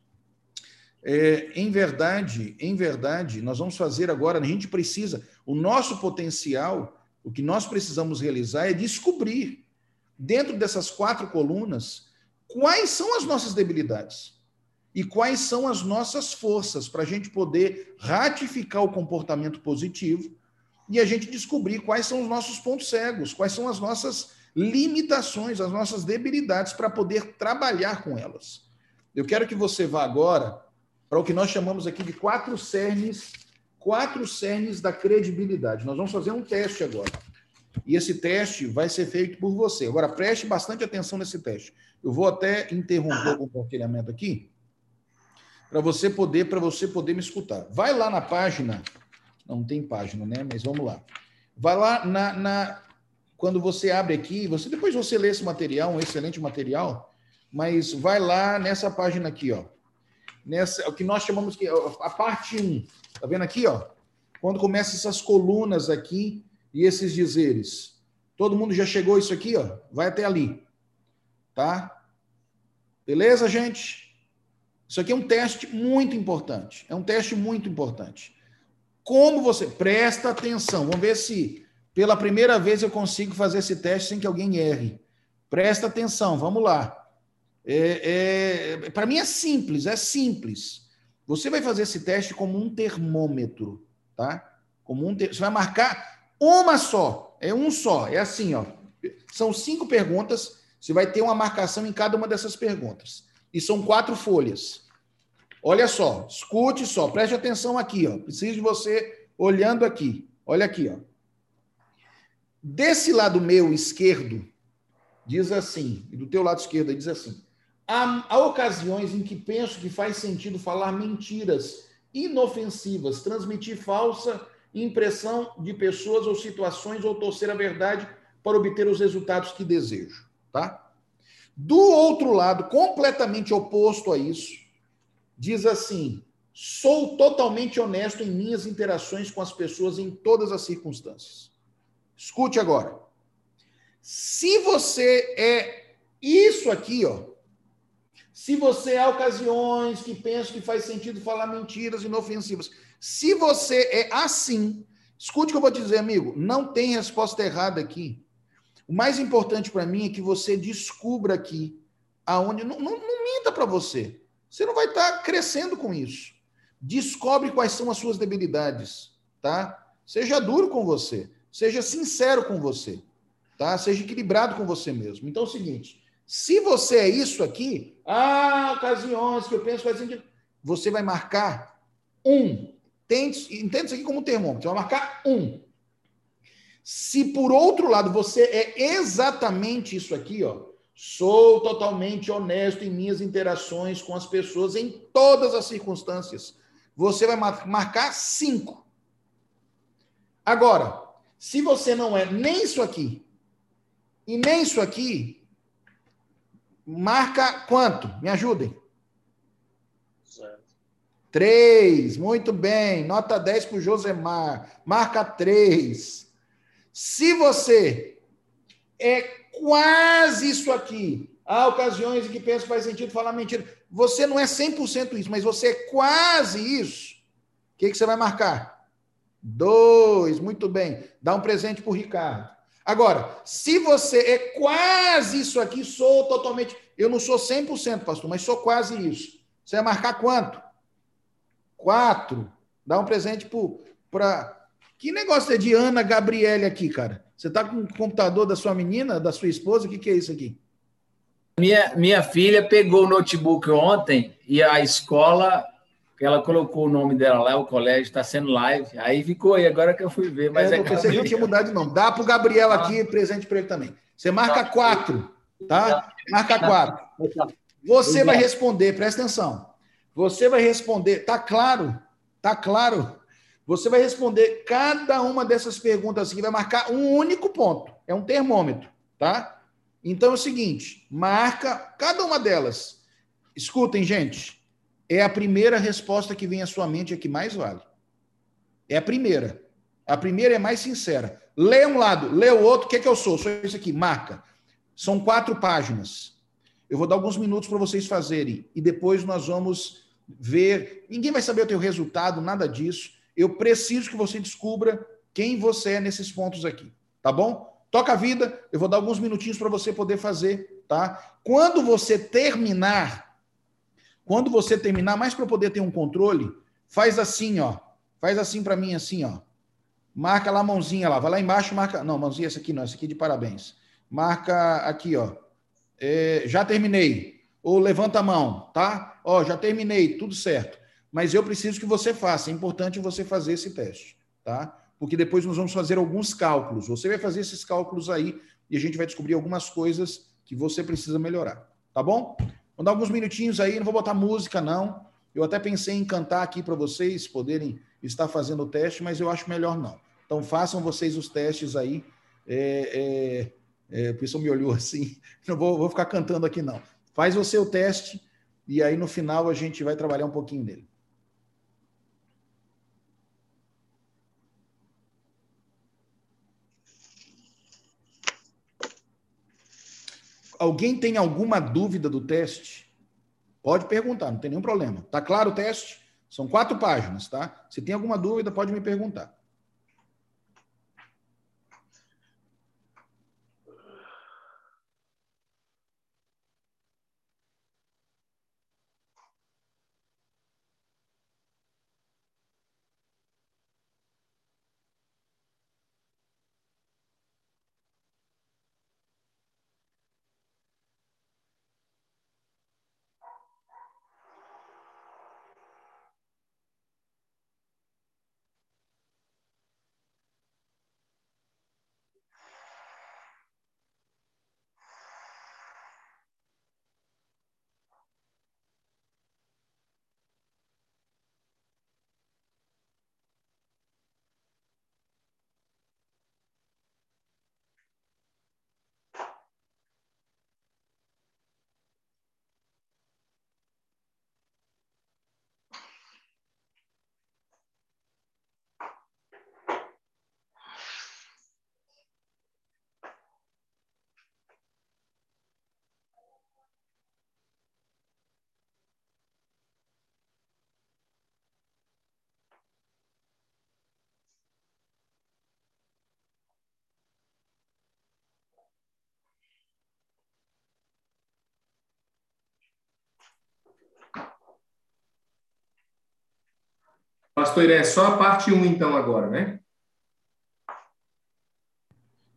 É, em verdade, em verdade, nós vamos fazer agora, a gente precisa, o nosso potencial, o que nós precisamos realizar é descobrir, dentro dessas quatro colunas, quais são as nossas debilidades e quais são as nossas forças para a gente poder ratificar o comportamento positivo e a gente descobrir quais são os nossos pontos cegos, quais são as nossas limitações, as nossas debilidades para poder trabalhar com elas. Eu quero que você vá agora para o que nós chamamos aqui de quatro cernes, quatro cernes da credibilidade. Nós vamos fazer um teste agora. E esse teste vai ser feito por você. Agora preste bastante atenção nesse teste. Eu vou até interromper o compartilhamento aqui para você poder para você poder me escutar. Vai lá na página, não tem página, né? Mas vamos lá. Vai lá na, na quando você abre aqui, você depois você lê esse material, um excelente material, mas vai lá nessa página aqui, ó. Nessa, o que nós chamamos que a parte 1. Tá vendo aqui, ó? Quando começa essas colunas aqui e esses dizeres. Todo mundo já chegou isso aqui, ó? Vai até ali. Tá? Beleza, gente? Isso aqui é um teste muito importante. É um teste muito importante. Como você. Presta atenção. Vamos ver se pela primeira vez eu consigo fazer esse teste sem que alguém erre. Presta atenção, vamos lá. É, é, Para mim é simples, é simples. Você vai fazer esse teste como um termômetro, tá? Como um ter... Você vai marcar uma só, é um só, é assim, ó. São cinco perguntas, você vai ter uma marcação em cada uma dessas perguntas. E são quatro folhas. Olha só, escute só, preste atenção aqui, ó. Preciso de você olhando aqui. Olha aqui, ó. Desse lado meu esquerdo, diz assim, e do teu lado esquerdo diz assim: há, há ocasiões em que penso que faz sentido falar mentiras inofensivas, transmitir falsa impressão de pessoas ou situações ou torcer a verdade para obter os resultados que desejo, tá? Do outro lado, completamente oposto a isso, diz assim: sou totalmente honesto em minhas interações com as pessoas em todas as circunstâncias. Escute agora. Se você é isso aqui, ó, se você há ocasiões que pensa que faz sentido falar mentiras inofensivas, se você é assim, escute o que eu vou dizer, amigo, não tem resposta errada aqui. O mais importante para mim é que você descubra aqui aonde. Não, não, não minta para você. Você não vai estar tá crescendo com isso. Descobre quais são as suas debilidades, tá? Seja duro com você, seja sincero com você, tá? Seja equilibrado com você mesmo. Então é o seguinte, se você é isso aqui, ah, ocasiões que eu penso faz sentido, você vai marcar um. Tente, isso aqui como termômetro, você vai marcar um. Se por outro lado você é exatamente isso aqui, ó, sou totalmente honesto em minhas interações com as pessoas em todas as circunstâncias, você vai marcar cinco. Agora, se você não é nem isso aqui e nem isso aqui, marca quanto? Me ajudem. Três, muito bem. Nota 10 para o Josemar. Marca três. Se você é quase isso aqui, há ocasiões em que penso que faz sentido falar mentira. Você não é 100% isso, mas você é quase isso. O que, que você vai marcar? Dois, muito bem. Dá um presente para o Ricardo. Agora, se você é quase isso aqui, sou totalmente. Eu não sou 100%, pastor, mas sou quase isso. Você vai marcar quanto? Quatro. Dá um presente para que negócio é de Ana Gabriele aqui, cara? Você tá com o computador da sua menina, da sua esposa? O que, que é isso aqui? Minha, minha filha pegou o notebook ontem e a escola, ela colocou o nome dela lá, o colégio está sendo live. Aí ficou aí, agora que eu fui ver. Mas é, é você não tinha mudado de nome. Dá para o Gabriel aqui, presente para ele também. Você marca quatro, tá? Marca quatro. Você vai responder, presta atenção. Você vai responder, tá claro? Tá claro? Você vai responder cada uma dessas perguntas aqui, vai marcar um único ponto. É um termômetro, tá? Então é o seguinte: marca cada uma delas. Escutem, gente. É a primeira resposta que vem à sua mente é que mais vale. É a primeira. A primeira é mais sincera. Lê um lado, lê o outro. O que é que eu sou? Sou isso aqui. Marca. São quatro páginas. Eu vou dar alguns minutos para vocês fazerem. E depois nós vamos ver. Ninguém vai saber o teu resultado, nada disso. Eu preciso que você descubra quem você é nesses pontos aqui, tá bom? Toca a vida, eu vou dar alguns minutinhos para você poder fazer, tá? Quando você terminar, quando você terminar, mais para poder ter um controle, faz assim, ó. Faz assim para mim, assim, ó. Marca lá a mãozinha lá, vai lá embaixo, marca. Não, mãozinha, essa aqui não, essa aqui de parabéns. Marca aqui, ó. É, já terminei. Ou levanta a mão, tá? Ó, já terminei, tudo certo mas eu preciso que você faça. É importante você fazer esse teste, tá? Porque depois nós vamos fazer alguns cálculos. Você vai fazer esses cálculos aí e a gente vai descobrir algumas coisas que você precisa melhorar, tá bom? Vou dar alguns minutinhos aí, não vou botar música não. Eu até pensei em cantar aqui para vocês poderem estar fazendo o teste, mas eu acho melhor não. Então façam vocês os testes aí. É, é, é, a pessoa me olhou assim, não vou, vou ficar cantando aqui não. Faz você o teste e aí no final a gente vai trabalhar um pouquinho nele. Alguém tem alguma dúvida do teste? Pode perguntar, não tem nenhum problema. Tá claro o teste? São quatro páginas, tá? Se tem alguma dúvida, pode me perguntar. Pastor Iré, só a parte 1 então agora, né?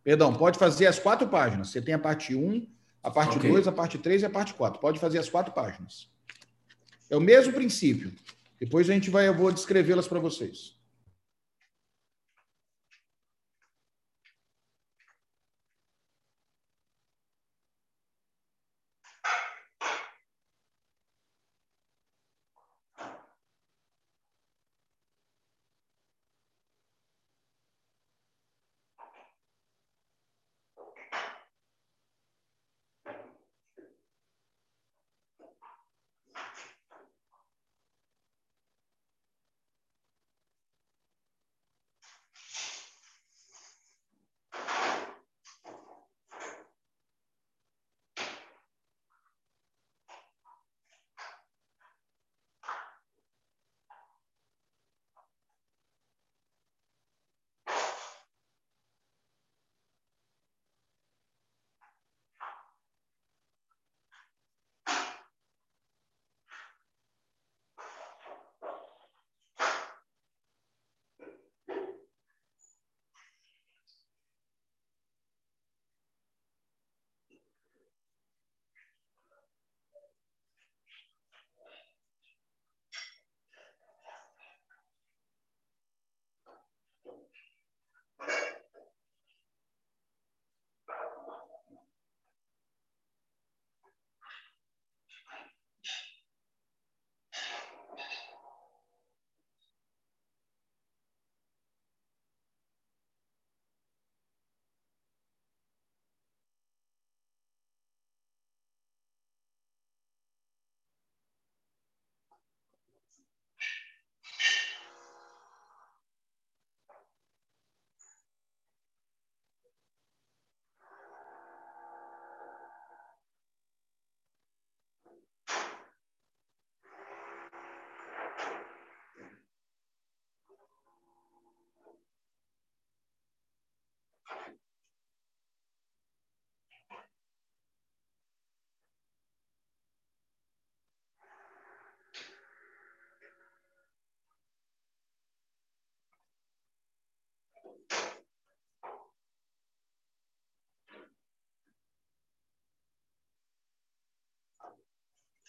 Perdão, pode fazer as quatro páginas. Você tem a parte 1, a parte Ok. 2, a parte 3 e a parte 4. Pode fazer as quatro páginas. É o mesmo princípio. Depois a gente vai, eu vou descrevê-las para vocês.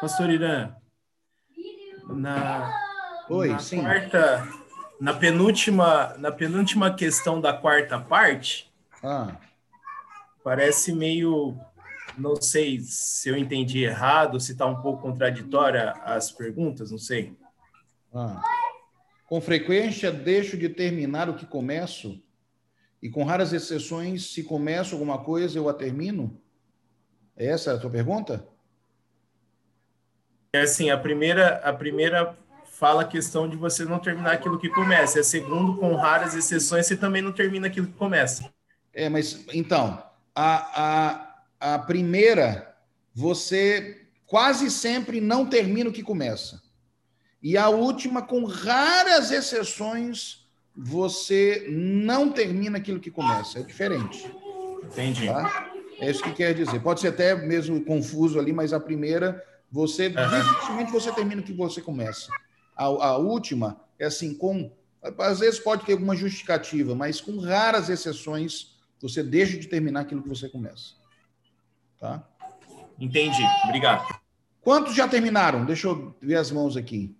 Pastor Irã, na, Oi, na sim. quarta, na penúltima, na penúltima questão da quarta parte, Ah, parece meio, não sei se eu entendi errado, se está um pouco contraditória as perguntas, não sei. ah. Com frequência deixo de terminar o que começo, e com raras exceções, se começo alguma coisa, eu a termino? Essa é a tua pergunta? É assim, a primeira, a primeira fala a questão de você não terminar aquilo que começa. E a segunda, com raras exceções, você também não termina aquilo que começa. É, mas então, a, a, a primeira, você quase sempre não termina o que começa. E a última, com raras exceções, você não termina aquilo que começa. É diferente. Entendi. Tá? É isso que quer dizer. Pode ser até mesmo confuso ali, mas a primeira, você uhum. dificilmente você termina o que você começa. A, a última é assim, com às vezes pode ter alguma justificativa, mas com raras exceções, você deixa de terminar aquilo que você começa. Tá? Entendi. Obrigado. Quantos já terminaram? Deixa eu ver as mãos aqui.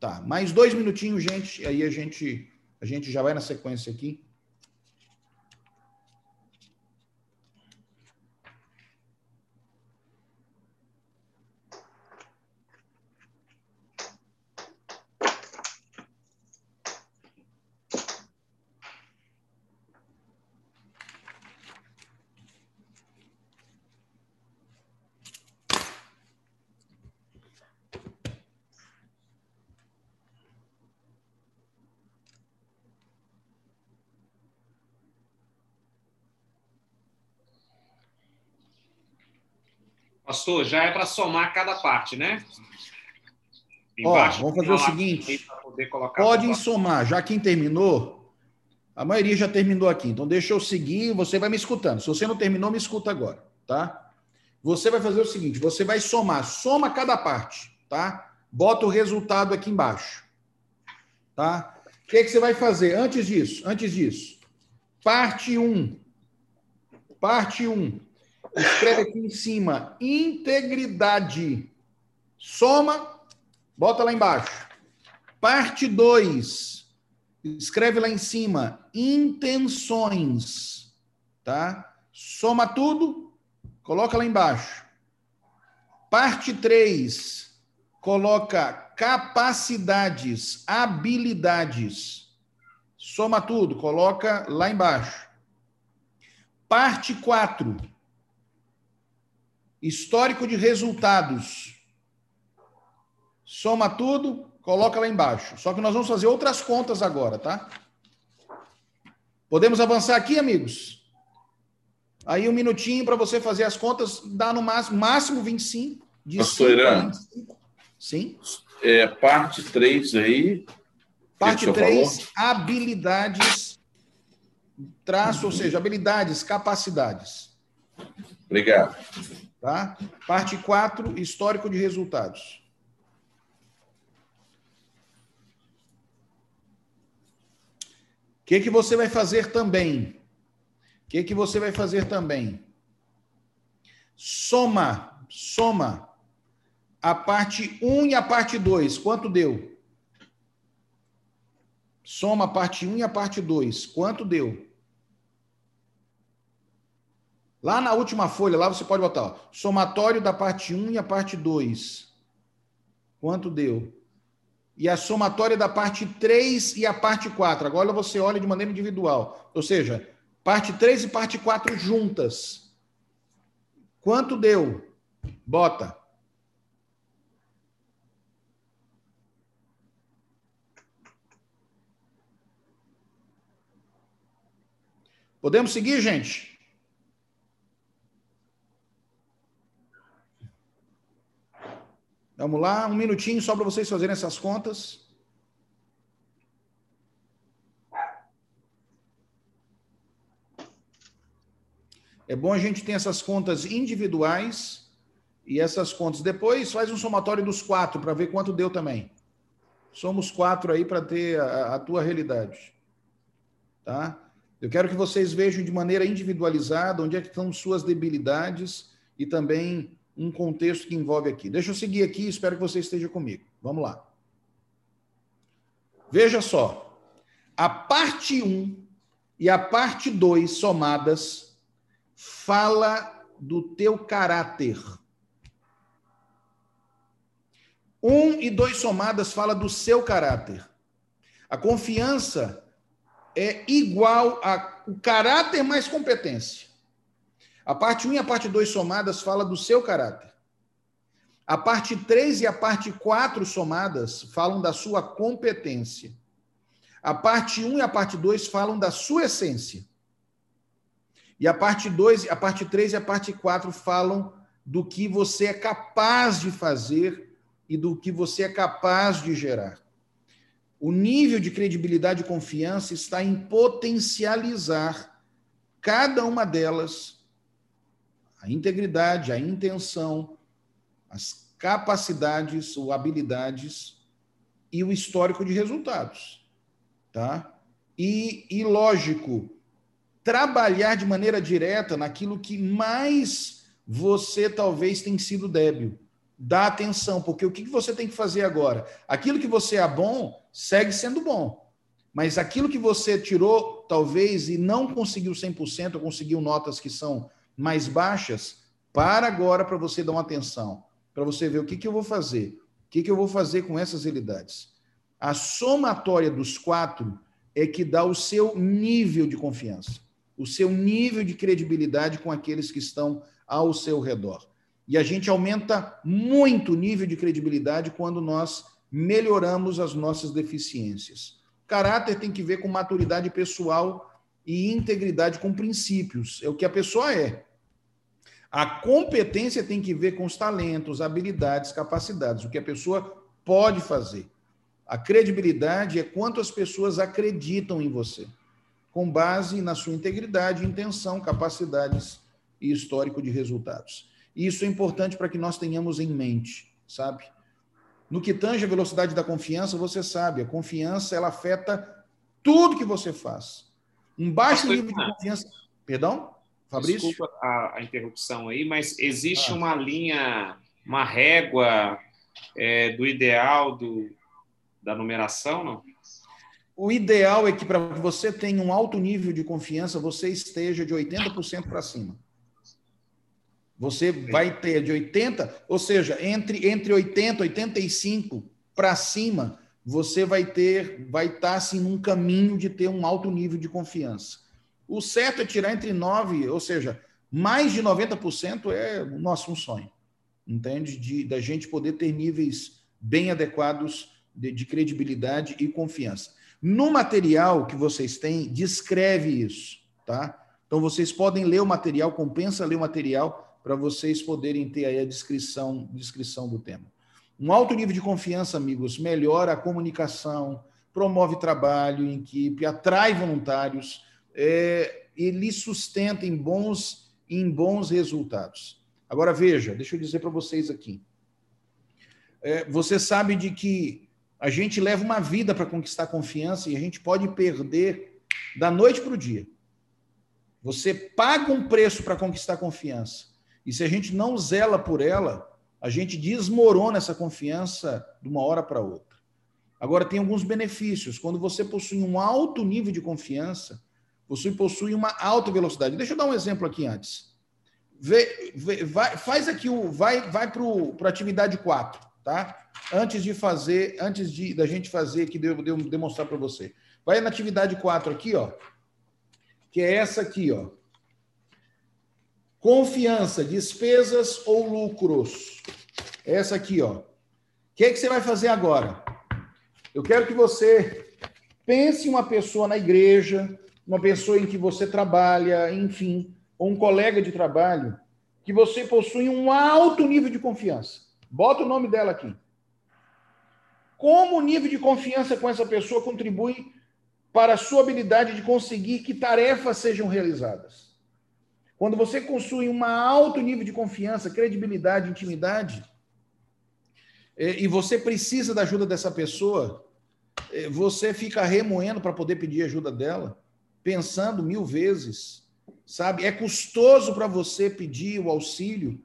Tá, mais dois minutinhos, gente, aí a gente, a gente já vai na sequência aqui. Pastor, já é para somar cada parte, né? Embaixo, Ó, vamos fazer o seguinte: podem somar, já quem terminou, a maioria já terminou aqui, então deixa eu seguir, você vai me escutando. Se você não terminou, me escuta agora, tá? Você vai fazer o seguinte: você vai somar, soma cada parte, tá? Bota o resultado aqui embaixo, tá? O que, é que você vai fazer antes disso? Antes disso, parte 1. Parte 1 escreve aqui em cima, integridade. Soma, bota lá embaixo. Parte 2, escreve lá em cima, intenções. Tá? Soma tudo, coloca lá embaixo. Parte 3, coloca capacidades, habilidades. Soma tudo, coloca lá embaixo. Parte 4, Histórico de resultados. Soma tudo, coloca lá embaixo. Só que nós vamos fazer outras contas agora, tá? Podemos avançar aqui, amigos? Aí um minutinho para você fazer as contas, dá no máximo, máximo 25. De Pastor Irã, Sim. É, parte 3 aí. Parte 3, habilidades, traço, ou seja, habilidades, capacidades. Obrigado. Tá? Parte 4, histórico de resultados. O que, que você vai fazer também? O que, que você vai fazer também? Soma, soma a parte 1 e a parte 2. Quanto deu? Soma a parte 1 e a parte 2. Quanto deu? Lá na última folha, lá você pode botar ó, somatório da parte 1 e a parte 2. Quanto deu? E a somatória da parte 3 e a parte 4. Agora você olha de maneira individual. Ou seja, parte 3 e parte 4 juntas. Quanto deu? Bota. Podemos seguir, gente? Vamos lá, um minutinho só para vocês fazerem essas contas. É bom a gente ter essas contas individuais e essas contas. Depois faz um somatório dos quatro para ver quanto deu também. Somos quatro aí para ter a, a tua realidade. Tá? Eu quero que vocês vejam de maneira individualizada onde é que estão suas debilidades e também um contexto que envolve aqui. Deixa eu seguir aqui, espero que você esteja comigo. Vamos lá. Veja só. A parte 1 e a parte 2 somadas fala do teu caráter. 1 e 2 somadas fala do seu caráter. A confiança é igual a o caráter mais competência. A parte 1 e a parte 2 somadas fala do seu caráter. A parte 3 e a parte 4 somadas falam da sua competência. A parte 1 e a parte 2 falam da sua essência. E a parte 2, a parte 3 e a parte 4 falam do que você é capaz de fazer e do que você é capaz de gerar. O nível de credibilidade e confiança está em potencializar cada uma delas, a integridade, a intenção, as capacidades ou habilidades e o histórico de resultados, tá? E, e lógico, trabalhar de maneira direta naquilo que mais você talvez tenha sido débil. Dá atenção, porque o que você tem que fazer agora? Aquilo que você é bom, segue sendo bom. Mas aquilo que você tirou, talvez, e não conseguiu 100%, ou conseguiu notas que são mais baixas, para agora para você dar uma atenção, para você ver o que, que eu vou fazer, o que, que eu vou fazer com essas realidades. A somatória dos quatro é que dá o seu nível de confiança o seu nível de credibilidade com aqueles que estão ao seu redor. E a gente aumenta muito o nível de credibilidade quando nós melhoramos as nossas deficiências. Caráter tem que ver com maturidade pessoal e integridade com princípios, é o que a pessoa é. A competência tem que ver com os talentos, habilidades, capacidades, o que a pessoa pode fazer. A credibilidade é quanto as pessoas acreditam em você com base na sua integridade, intenção, capacidades e histórico de resultados. E isso é importante para que nós tenhamos em mente, sabe? No que tange a velocidade da confiança, você sabe, a confiança ela afeta tudo que você faz. Um baixo nível de confiança. Perdão? Fabrício? Desculpa a, a interrupção aí, mas existe ah. uma linha, uma régua é, do ideal do, da numeração, não? O ideal é que para você tenha um alto nível de confiança, você esteja de 80% para cima. Você vai ter de 80, ou seja, entre, entre 80 e 85 para cima, você vai ter, vai estar tá, assim num caminho de ter um alto nível de confiança. O certo é tirar entre 9, ou seja, mais de 90% é nosso um sonho. Entende? De da gente poder ter níveis bem adequados de, de credibilidade e confiança. No material que vocês têm, descreve isso, tá? Então vocês podem ler o material, compensa ler o material para vocês poderem ter aí a descrição, descrição do tema. Um alto nível de confiança, amigos, melhora a comunicação, promove trabalho em equipe, atrai voluntários, é, ele sustenta em bons, em bons resultados. Agora veja, deixa eu dizer para vocês aqui. É, você sabe de que a gente leva uma vida para conquistar confiança e a gente pode perder da noite para o dia. Você paga um preço para conquistar confiança. E se a gente não zela por ela, a gente desmorona essa confiança de uma hora para outra. Agora, tem alguns benefícios. Quando você possui um alto nível de confiança, você possui uma alta velocidade. Deixa eu dar um exemplo aqui antes. Vê, vê, vai, faz aqui o. Vai, vai para a atividade 4, tá? antes de fazer, antes de da gente fazer, que devo, devo demonstrar para você. Vai na atividade 4 aqui, ó, que é essa aqui, ó. Confiança, despesas ou lucros. Essa aqui, ó. O que, é que você vai fazer agora? Eu quero que você pense uma pessoa na igreja, uma pessoa em que você trabalha, enfim, ou um colega de trabalho, que você possui um alto nível de confiança. Bota o nome dela aqui. Como o nível de confiança com essa pessoa contribui para a sua habilidade de conseguir que tarefas sejam realizadas? Quando você possui um alto nível de confiança, credibilidade, intimidade, é, e você precisa da ajuda dessa pessoa, é, você fica remoendo para poder pedir ajuda dela, pensando mil vezes, sabe? É custoso para você pedir o auxílio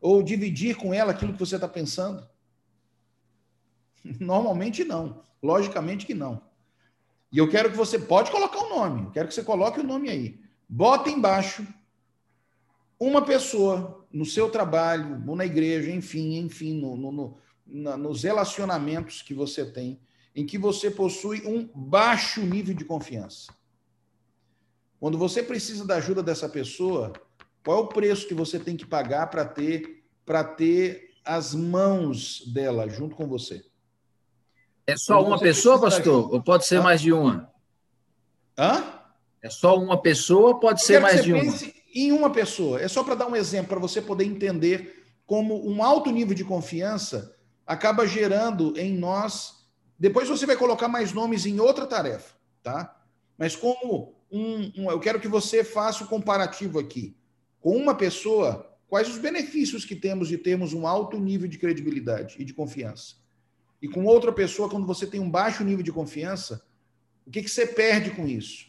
ou dividir com ela aquilo que você está pensando. Normalmente não. Logicamente que não. E eu quero que você pode colocar o nome. Eu quero que você coloque o nome aí. Bota embaixo uma pessoa no seu trabalho, ou na igreja, enfim, enfim, no, no, no na, nos relacionamentos que você tem, em que você possui um baixo nível de confiança. Quando você precisa da ajuda dessa pessoa, qual é o preço que você tem que pagar para ter para ter as mãos dela junto com você. É só uma pessoa, pastor? Ou pode ser mais de uma? Hã? É só uma pessoa ou pode ser mais de uma? Em uma pessoa. É só para dar um exemplo, para você poder entender como um alto nível de confiança acaba gerando em nós. Depois você vai colocar mais nomes em outra tarefa, tá? Mas como um, um eu quero que você faça o um comparativo aqui. Com uma pessoa, quais os benefícios que temos de termos um alto nível de credibilidade e de confiança? E com outra pessoa, quando você tem um baixo nível de confiança, o que, que você perde com isso?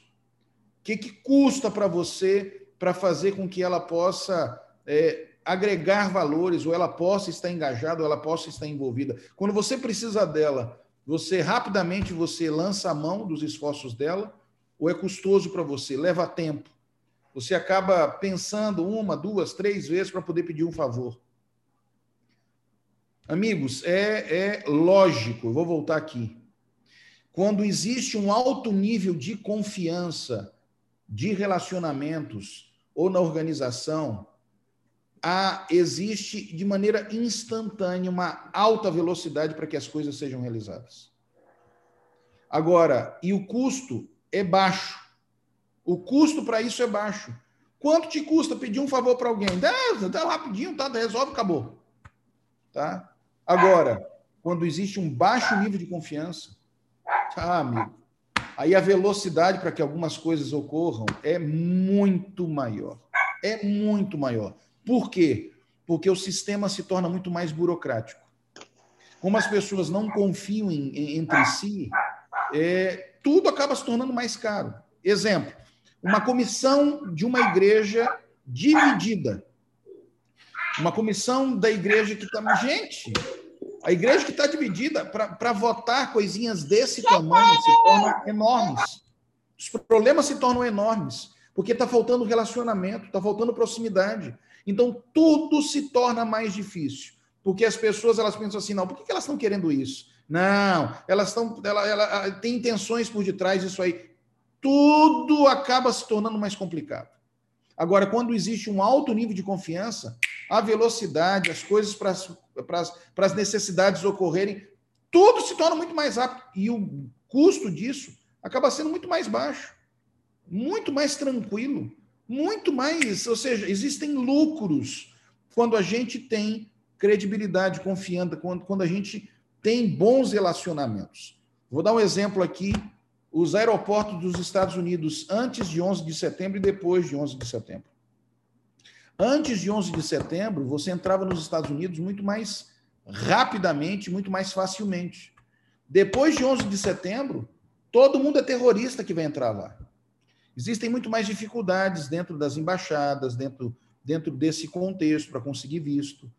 O que, que custa para você para fazer com que ela possa é, agregar valores, ou ela possa estar engajada, ou ela possa estar envolvida? Quando você precisa dela, você rapidamente você lança a mão dos esforços dela, ou é custoso para você, leva tempo. Você acaba pensando uma, duas, três vezes para poder pedir um favor. Amigos, é, é lógico, eu vou voltar aqui. Quando existe um alto nível de confiança, de relacionamentos ou na organização, há, existe de maneira instantânea uma alta velocidade para que as coisas sejam realizadas. Agora, e o custo é baixo. O custo para isso é baixo. Quanto te custa pedir um favor para alguém? Dá, dá rapidinho, tá? Resolve, acabou. Tá? Agora, quando existe um baixo nível de confiança, ah, amigo, aí a velocidade para que algumas coisas ocorram é muito maior. É muito maior. Por quê? Porque o sistema se torna muito mais burocrático. Como as pessoas não confiam em, em, entre si, é, tudo acaba se tornando mais caro. Exemplo: uma comissão de uma igreja dividida. Uma comissão da igreja que está. Gente, a igreja que está dividida para votar coisinhas desse tamanho se tornam enormes. Os problemas se tornam enormes, porque está faltando relacionamento, está faltando proximidade. Então, tudo se torna mais difícil. Porque as pessoas elas pensam assim, não, por que elas estão querendo isso? Não, elas estão. Ela, ela, tem intenções por detrás disso aí tudo acaba se tornando mais complicado. Agora, quando existe um alto nível de confiança, a velocidade, as coisas para as necessidades ocorrerem, tudo se torna muito mais rápido. E o custo disso acaba sendo muito mais baixo, muito mais tranquilo, muito mais. Ou seja, existem lucros quando a gente tem credibilidade, confiança, quando, quando a gente tem bons relacionamentos. Vou dar um exemplo aqui os aeroportos dos Estados Unidos antes de 11 de setembro e depois de 11 de setembro. Antes de 11 de setembro, você entrava nos Estados Unidos muito mais rapidamente, muito mais facilmente. Depois de 11 de setembro, todo mundo é terrorista que vai entrar lá. Existem muito mais dificuldades dentro das embaixadas, dentro, dentro desse contexto, para conseguir visto.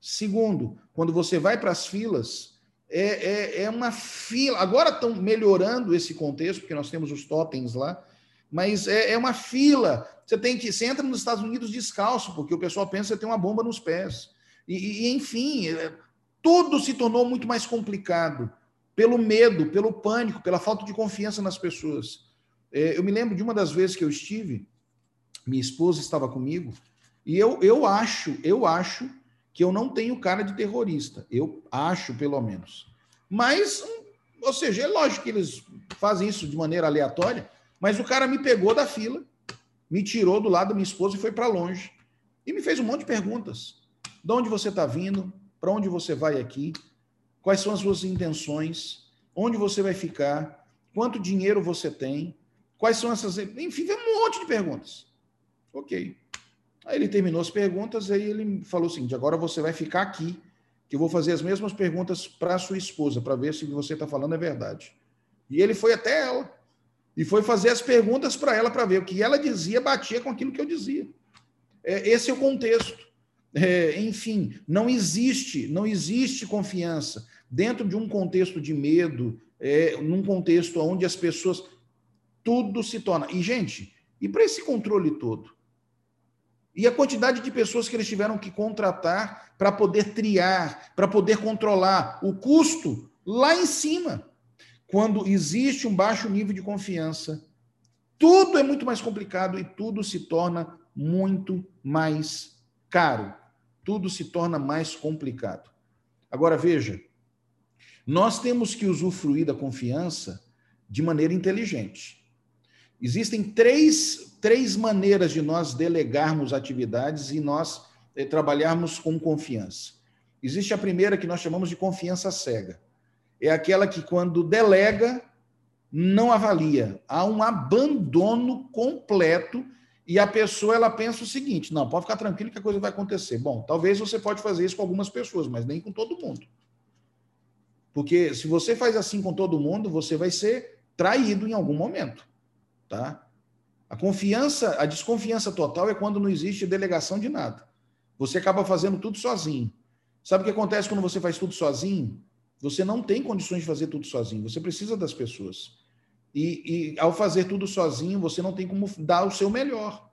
Segundo, quando você vai para as filas, é, é, é uma fila. Agora estão melhorando esse contexto, porque nós temos os totens lá, mas é, é, uma fila. Você tem que. Você entra nos Estados Unidos descalço, porque o pessoal pensa que tem uma bomba nos pés. E, e enfim, é, tudo se tornou muito mais complicado pelo medo, pelo pânico, pela falta de confiança nas pessoas. É, eu me lembro de uma das vezes que eu estive, minha esposa estava comigo, e eu, eu acho, eu acho que eu não tenho cara de terrorista. Eu acho, pelo menos. Mas, ou seja, é lógico que eles fazem isso de maneira aleatória, mas o cara me pegou da fila, me tirou do lado da minha esposa e foi para longe. E me fez um monte de perguntas. De onde você está vindo? Para onde você vai aqui? Quais são as suas intenções? Onde você vai ficar? Quanto dinheiro você tem? Quais são essas. Enfim, um monte de perguntas. Ok. Aí ele terminou as perguntas, aí ele falou o seguinte: agora você vai ficar aqui, que eu vou fazer as mesmas perguntas para sua esposa, para ver se o que você está falando é verdade. E ele foi até ela e foi fazer as perguntas para ela para ver o que ela dizia batia com aquilo que eu dizia. É, esse é o contexto. É, enfim, não existe, não existe confiança dentro de um contexto de medo, é, num contexto onde as pessoas tudo se torna. E gente, e para esse controle todo, e a quantidade de pessoas que eles tiveram que contratar para poder triar, para poder controlar o custo lá em cima. Quando existe um baixo nível de confiança, tudo é muito mais complicado e tudo se torna muito mais caro. tudo se torna mais complicado. Agora, veja, nós temos que usufruir da confiança de maneira inteligente. Existem três, três maneiras de nós delegarmos atividades e nós eh, trabalharmos com confiança. Existe a primeira que nós chamamos de confiança cega. É aquela que, quando delega, não avalia. Há um abandono completo e a pessoa ela pensa o seguinte: não, pode ficar tranquilo que a coisa vai acontecer. Bom, talvez você pode fazer isso com algumas pessoas, mas nem com todo mundo. Porque se você faz assim com todo mundo, você vai ser traído em algum momento, tá? A confiança, a desconfiança total é quando não existe delegação de nada. Você acaba fazendo tudo sozinho. Sabe o que acontece quando você faz tudo sozinho? Você não tem condições de fazer tudo sozinho. Você precisa das pessoas. E, e ao fazer tudo sozinho, você não tem como dar o seu melhor.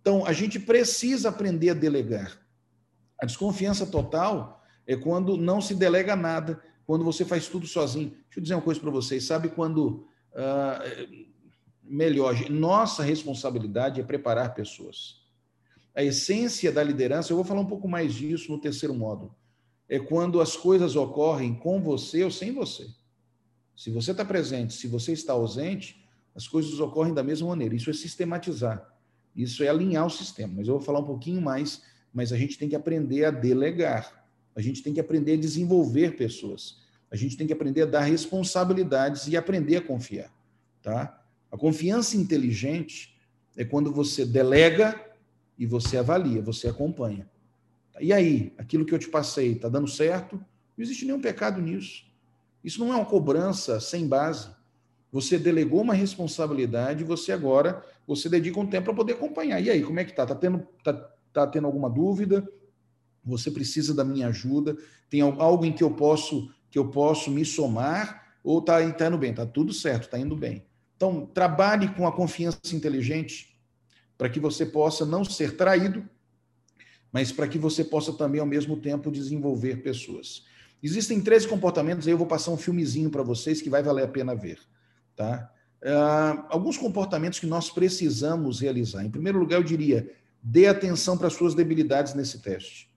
Então, a gente precisa aprender a delegar. A desconfiança total é quando não se delega nada, quando você faz tudo sozinho. Deixa eu dizer uma coisa para vocês. Sabe quando. Uh, melhor, nossa responsabilidade é preparar pessoas. A essência da liderança, eu vou falar um pouco mais disso no terceiro módulo, é quando as coisas ocorrem com você ou sem você. Se você está presente, se você está ausente, as coisas ocorrem da mesma maneira. Isso é sistematizar. Isso é alinhar o sistema. Mas eu vou falar um pouquinho mais, mas a gente tem que aprender a delegar. A gente tem que aprender a desenvolver pessoas. A gente tem que aprender a dar responsabilidades e aprender a confiar, tá? A confiança inteligente é quando você delega e você avalia, você acompanha. E aí, aquilo que eu te passei, está dando certo? Não existe nenhum pecado nisso. Isso não é uma cobrança sem base. Você delegou uma responsabilidade, você agora você dedica um tempo para poder acompanhar. E aí, como é que tá? Está tendo, tá, tá tendo alguma dúvida? Você precisa da minha ajuda? Tem algo em que eu posso que eu posso me somar? Ou está tá indo bem? Está tudo certo, está indo bem. Então, trabalhe com a confiança inteligente para que você possa não ser traído, mas para que você possa também, ao mesmo tempo, desenvolver pessoas. Existem três comportamentos, aí eu vou passar um filmezinho para vocês que vai valer a pena ver. Tá? Uh, alguns comportamentos que nós precisamos realizar. Em primeiro lugar, eu diria, dê atenção para as suas debilidades nesse teste.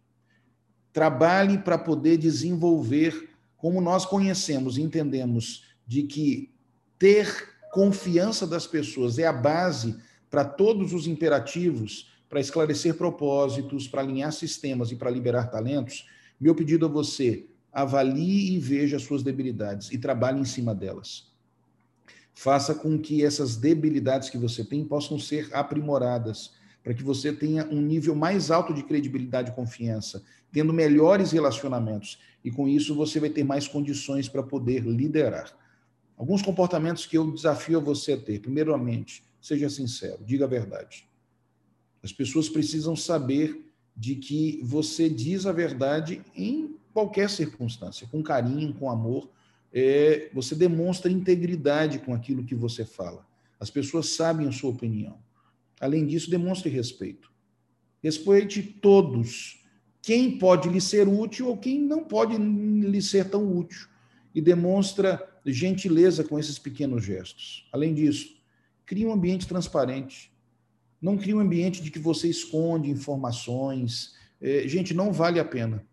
Trabalhe para poder desenvolver, como nós conhecemos e entendemos, de que ter confiança das pessoas é a base para todos os imperativos, para esclarecer propósitos, para alinhar sistemas e para liberar talentos. Meu pedido a você, avalie e veja as suas debilidades e trabalhe em cima delas. Faça com que essas debilidades que você tem possam ser aprimoradas, para que você tenha um nível mais alto de credibilidade e confiança, tendo melhores relacionamentos. E com isso você vai ter mais condições para poder liderar. Alguns comportamentos que eu desafio você a ter. Primeiramente, seja sincero, diga a verdade. As pessoas precisam saber de que você diz a verdade em qualquer circunstância, com carinho, com amor, é, você demonstra integridade com aquilo que você fala. As pessoas sabem a sua opinião. Além disso, demonstre respeito. Respeite todos. Quem pode lhe ser útil ou quem não pode lhe ser tão útil. E demonstra gentileza com esses pequenos gestos. Além disso, crie um ambiente transparente. Não crie um ambiente de que você esconde informações. É, gente, não vale a pena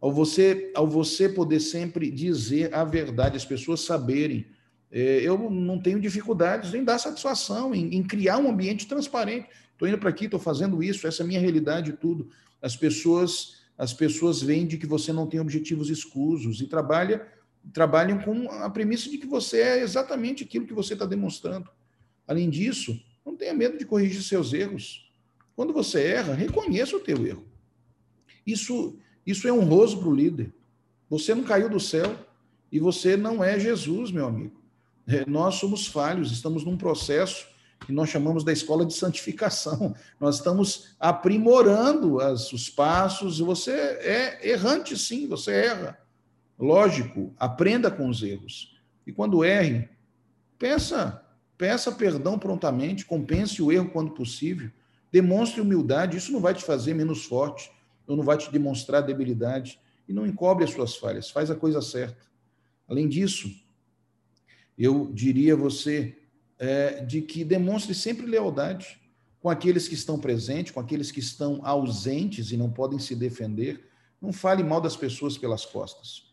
ao você, ao você poder sempre dizer a verdade, as pessoas saberem. É, eu não tenho dificuldades em dar satisfação, em, em criar um ambiente transparente. Estou indo para aqui, estou fazendo isso, essa é a minha realidade e tudo. As pessoas, as pessoas veem de que você não tem objetivos escusos e trabalha, trabalham com a premissa de que você é exatamente aquilo que você está demonstrando. Além disso, não tenha medo de corrigir seus erros. Quando você erra, reconheça o teu erro. Isso isso é honroso para o líder. Você não caiu do céu e você não é Jesus, meu amigo. É, nós somos falhos, estamos num processo que nós chamamos da escola de santificação. Nós estamos aprimorando as, os passos. Você é errante, sim, você erra. Lógico, aprenda com os erros. E quando erre, peça, peça perdão prontamente, compense o erro quando possível, demonstre humildade. Isso não vai te fazer menos forte ou não vai te demonstrar debilidade e não encobre as suas falhas, faz a coisa certa. Além disso, eu diria a você é, de que demonstre sempre lealdade. com aqueles que estão presentes, com aqueles que estão ausentes e não podem se defender. Não fale mal das pessoas pelas costas.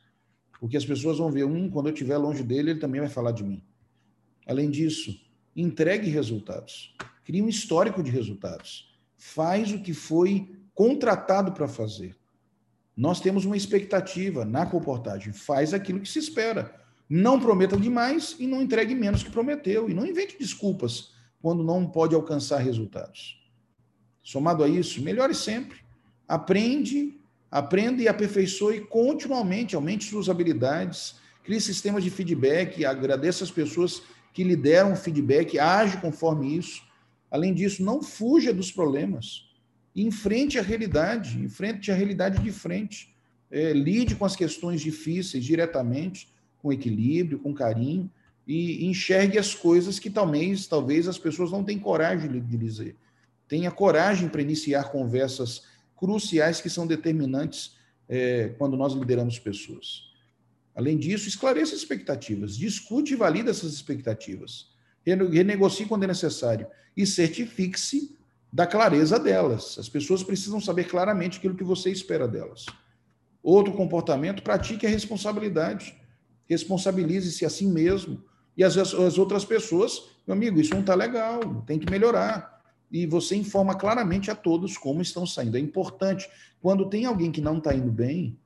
Porque as pessoas vão ver, um, quando eu estiver longe dele, ele também vai falar de mim. Além disso, entregue resultados. Crie um histórico de resultados. Faz o que foi contratado para fazer. Nós temos uma expectativa na comportagem. Faz aquilo que se espera. Não prometa demais e não entregue menos que prometeu. E não invente desculpas quando não pode alcançar resultados. Somado a isso, melhore sempre. Aprende, aprenda e aperfeiçoe continuamente, aumente suas habilidades, crie sistemas de feedback, agradeça as pessoas que lhe deram feedback, age conforme isso. Além disso, não fuja dos problemas. Enfrente a realidade, enfrente a realidade de frente. É, lide com as questões difíceis diretamente, com equilíbrio, com carinho, e enxergue as coisas que talvez, talvez as pessoas não tenham coragem de dizer. Tenha coragem para iniciar conversas cruciais que são determinantes é, quando nós lideramos pessoas. Além disso, esclareça expectativas, discute e valida essas expectativas, renegocie quando é necessário e certifique-se da clareza delas. As pessoas precisam saber claramente aquilo que você espera delas. Outro comportamento, pratique a responsabilidade. Responsabilize-se a si mesmo e as, as outras pessoas, meu amigo, isso não está legal, tem que melhorar. E você informa claramente a todos como estão saindo. É importante. Quando tem alguém que não está indo bem,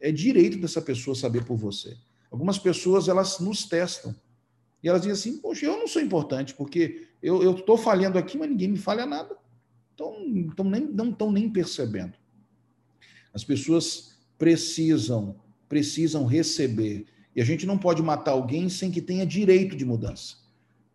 é direito dessa pessoa saber por você. Algumas pessoas, elas nos testam. E elas dizem assim, poxa, eu não sou importante, porque eu estou falhando aqui, mas ninguém me falha nada. Então, então nem, não estão nem percebendo. As pessoas precisam, precisam receber e a gente não pode matar alguém sem que tenha direito de mudança.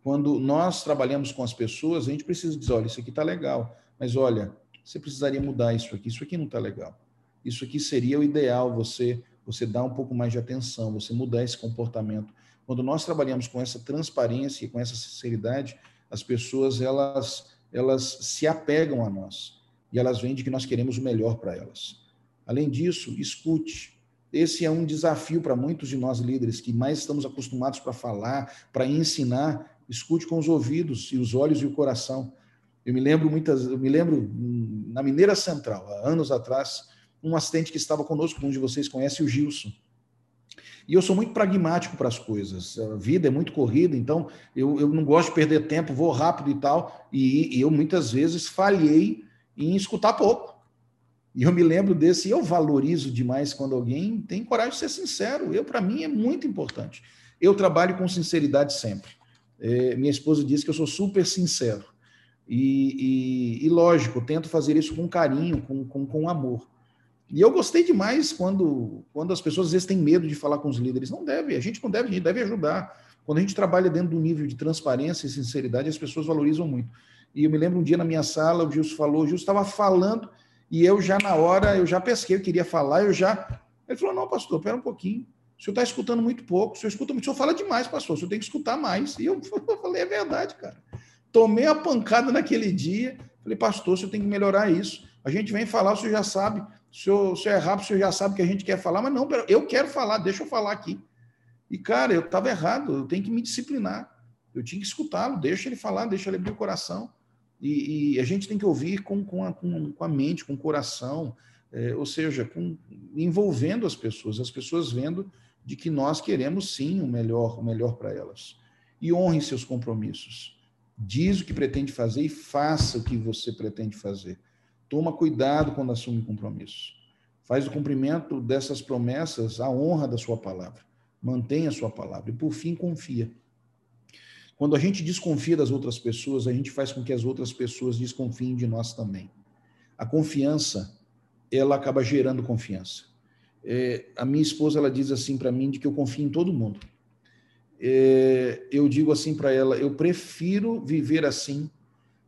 Quando nós trabalhamos com as pessoas, a gente precisa dizer: olha, isso aqui está legal, mas olha, você precisaria mudar isso aqui, isso aqui não está legal. Isso aqui seria o ideal, você, você dar um pouco mais de atenção, você mudar esse comportamento. Quando nós trabalhamos com essa transparência e com essa sinceridade, as pessoas elas, elas se apegam a nós e elas veem de que nós queremos o melhor para elas. Além disso, escute, esse é um desafio para muitos de nós líderes que mais estamos acostumados para falar, para ensinar. Escute com os ouvidos e os olhos e o coração. Eu me lembro muitas, eu me lembro na Mineira Central, há anos atrás, um assistente que estava conosco, um de vocês conhece, o Gilson. E eu sou muito pragmático para as coisas. A vida é muito corrida, então eu, eu não gosto de perder tempo, vou rápido e tal. E, e eu muitas vezes falhei em escutar pouco. E eu me lembro desse, eu valorizo demais quando alguém tem coragem de ser sincero. Eu, para mim, é muito importante. Eu trabalho com sinceridade sempre. É, minha esposa diz que eu sou super sincero. E, e, e, lógico, tento fazer isso com carinho, com, com, com amor. E eu gostei demais quando, quando as pessoas às vezes têm medo de falar com os líderes. Não deve, a gente não deve, a gente deve ajudar. Quando a gente trabalha dentro do nível de transparência e sinceridade, as pessoas valorizam muito. E eu me lembro um dia na minha sala, o Gilson falou, o Gilson estava falando, e eu já, na hora, eu já pesquei, eu queria falar, eu já. Ele falou: não, pastor, pera um pouquinho. O senhor está escutando muito pouco, o senhor escuta muito, o senhor fala demais, pastor, o senhor tem que escutar mais. E eu falei, é verdade, cara. Tomei a pancada naquele dia, falei, pastor, o senhor tem que melhorar isso. A gente vem falar, o senhor já sabe, se o senhor, se é rápido, o senhor já sabe que a gente quer falar, mas não, eu quero falar, deixa eu falar aqui. E, cara, eu estava errado, eu tenho que me disciplinar. Eu tinha que escutá-lo, deixa ele falar, deixa ele abrir o coração. E, e, a gente tem que ouvir com, com, a, com, com a mente, com o coração, é, ou seja, com, envolvendo as pessoas, as pessoas vendo de que nós queremos sim o melhor, o melhor para elas. E honre seus compromissos. Diz o que pretende fazer e faça o que você pretende fazer. Toma cuidado quando assume compromissos. Faz o cumprimento dessas promessas a honra da sua palavra. Mantenha a sua palavra. E, por fim, confia. Quando a gente desconfia das outras pessoas, a gente faz com que as outras pessoas desconfiem de nós também. A confiança, ela acaba gerando confiança. É, a minha esposa, ela diz assim para mim de que eu confio em todo mundo. É, eu digo assim para ela, eu prefiro viver assim,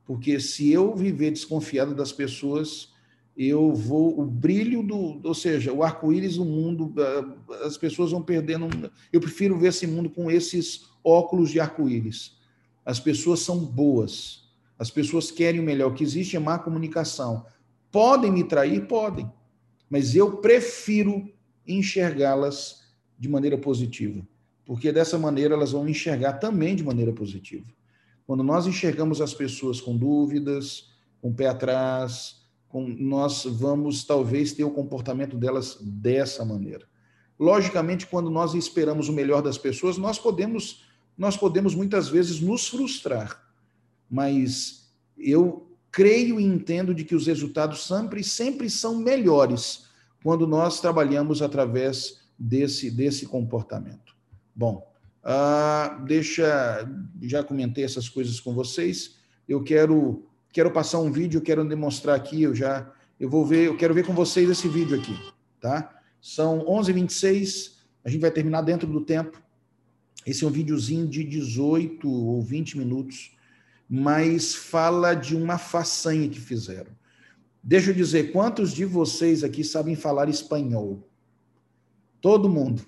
porque se eu viver desconfiado das pessoas, eu vou o brilho do, ou seja, o arco-íris do mundo, as pessoas vão perdendo. Eu prefiro ver esse mundo com esses óculos de arco-íris. As pessoas são boas. As pessoas querem o melhor. O que existe é má comunicação. Podem me trair? Podem. Mas eu prefiro enxergá-las de maneira positiva. Porque dessa maneira elas vão enxergar também de maneira positiva. Quando nós enxergamos as pessoas com dúvidas, com o pé atrás, com, nós vamos talvez ter o comportamento delas dessa maneira. Logicamente, quando nós esperamos o melhor das pessoas, nós podemos, nós podemos muitas vezes nos frustrar. Mas eu creio e entendo de que os resultados sempre, sempre são melhores quando nós trabalhamos através desse, desse comportamento. Bom, uh, deixa, já comentei essas coisas com vocês. Eu quero, quero passar um vídeo, quero demonstrar aqui. Eu já, eu vou ver, eu quero ver com vocês esse vídeo aqui, tá? São 11h26, a gente vai terminar dentro do tempo. Esse é um videozinho de 18 ou 20 minutos mas fala de uma façanha que fizeram. Deixa eu dizer, quantos de vocês aqui sabem falar espanhol? Todo mundo.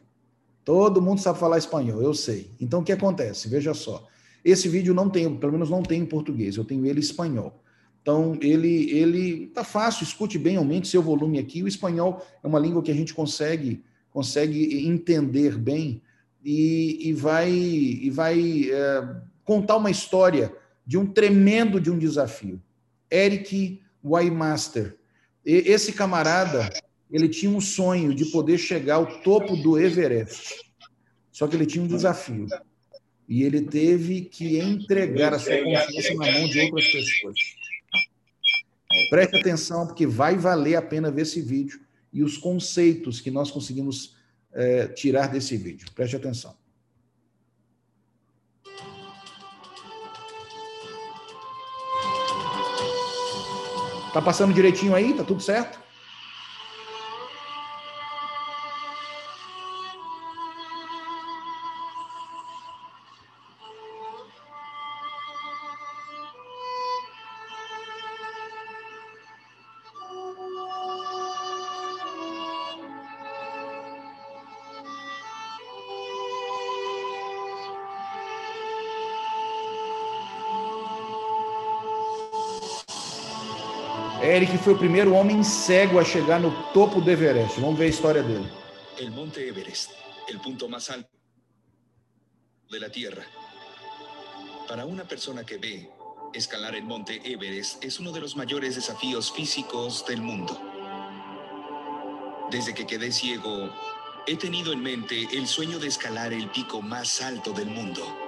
Todo mundo sabe falar espanhol, eu sei. Então o que acontece? Veja só. Esse vídeo não tem, pelo menos não tem em português, eu tenho ele em espanhol. Então ele ele tá fácil, escute bem, aumente seu volume aqui. O espanhol é uma língua que a gente consegue consegue entender bem e, e vai e vai é, contar uma história de um tremendo de um desafio. Eric Wymaster. Esse camarada, ele tinha um sonho de poder chegar ao topo do Everest. Só que ele tinha um desafio. E ele teve que entregar a sua confiança na mão de outras pessoas. Preste atenção, porque vai valer a pena ver esse vídeo e os conceitos que nós conseguimos é, tirar desse vídeo. Preste atenção. Tá passando direitinho aí? Tá tudo certo? Fue el primer hombre cego a llegar no topo de Everest. Vamos ver la historia de él. El monte Everest, el punto más alto de la Tierra. Para una persona que ve, escalar el monte Everest es uno de los mayores desafíos físicos del mundo. Desde que quedé ciego, he tenido en mente el sueño de escalar el pico más alto del mundo.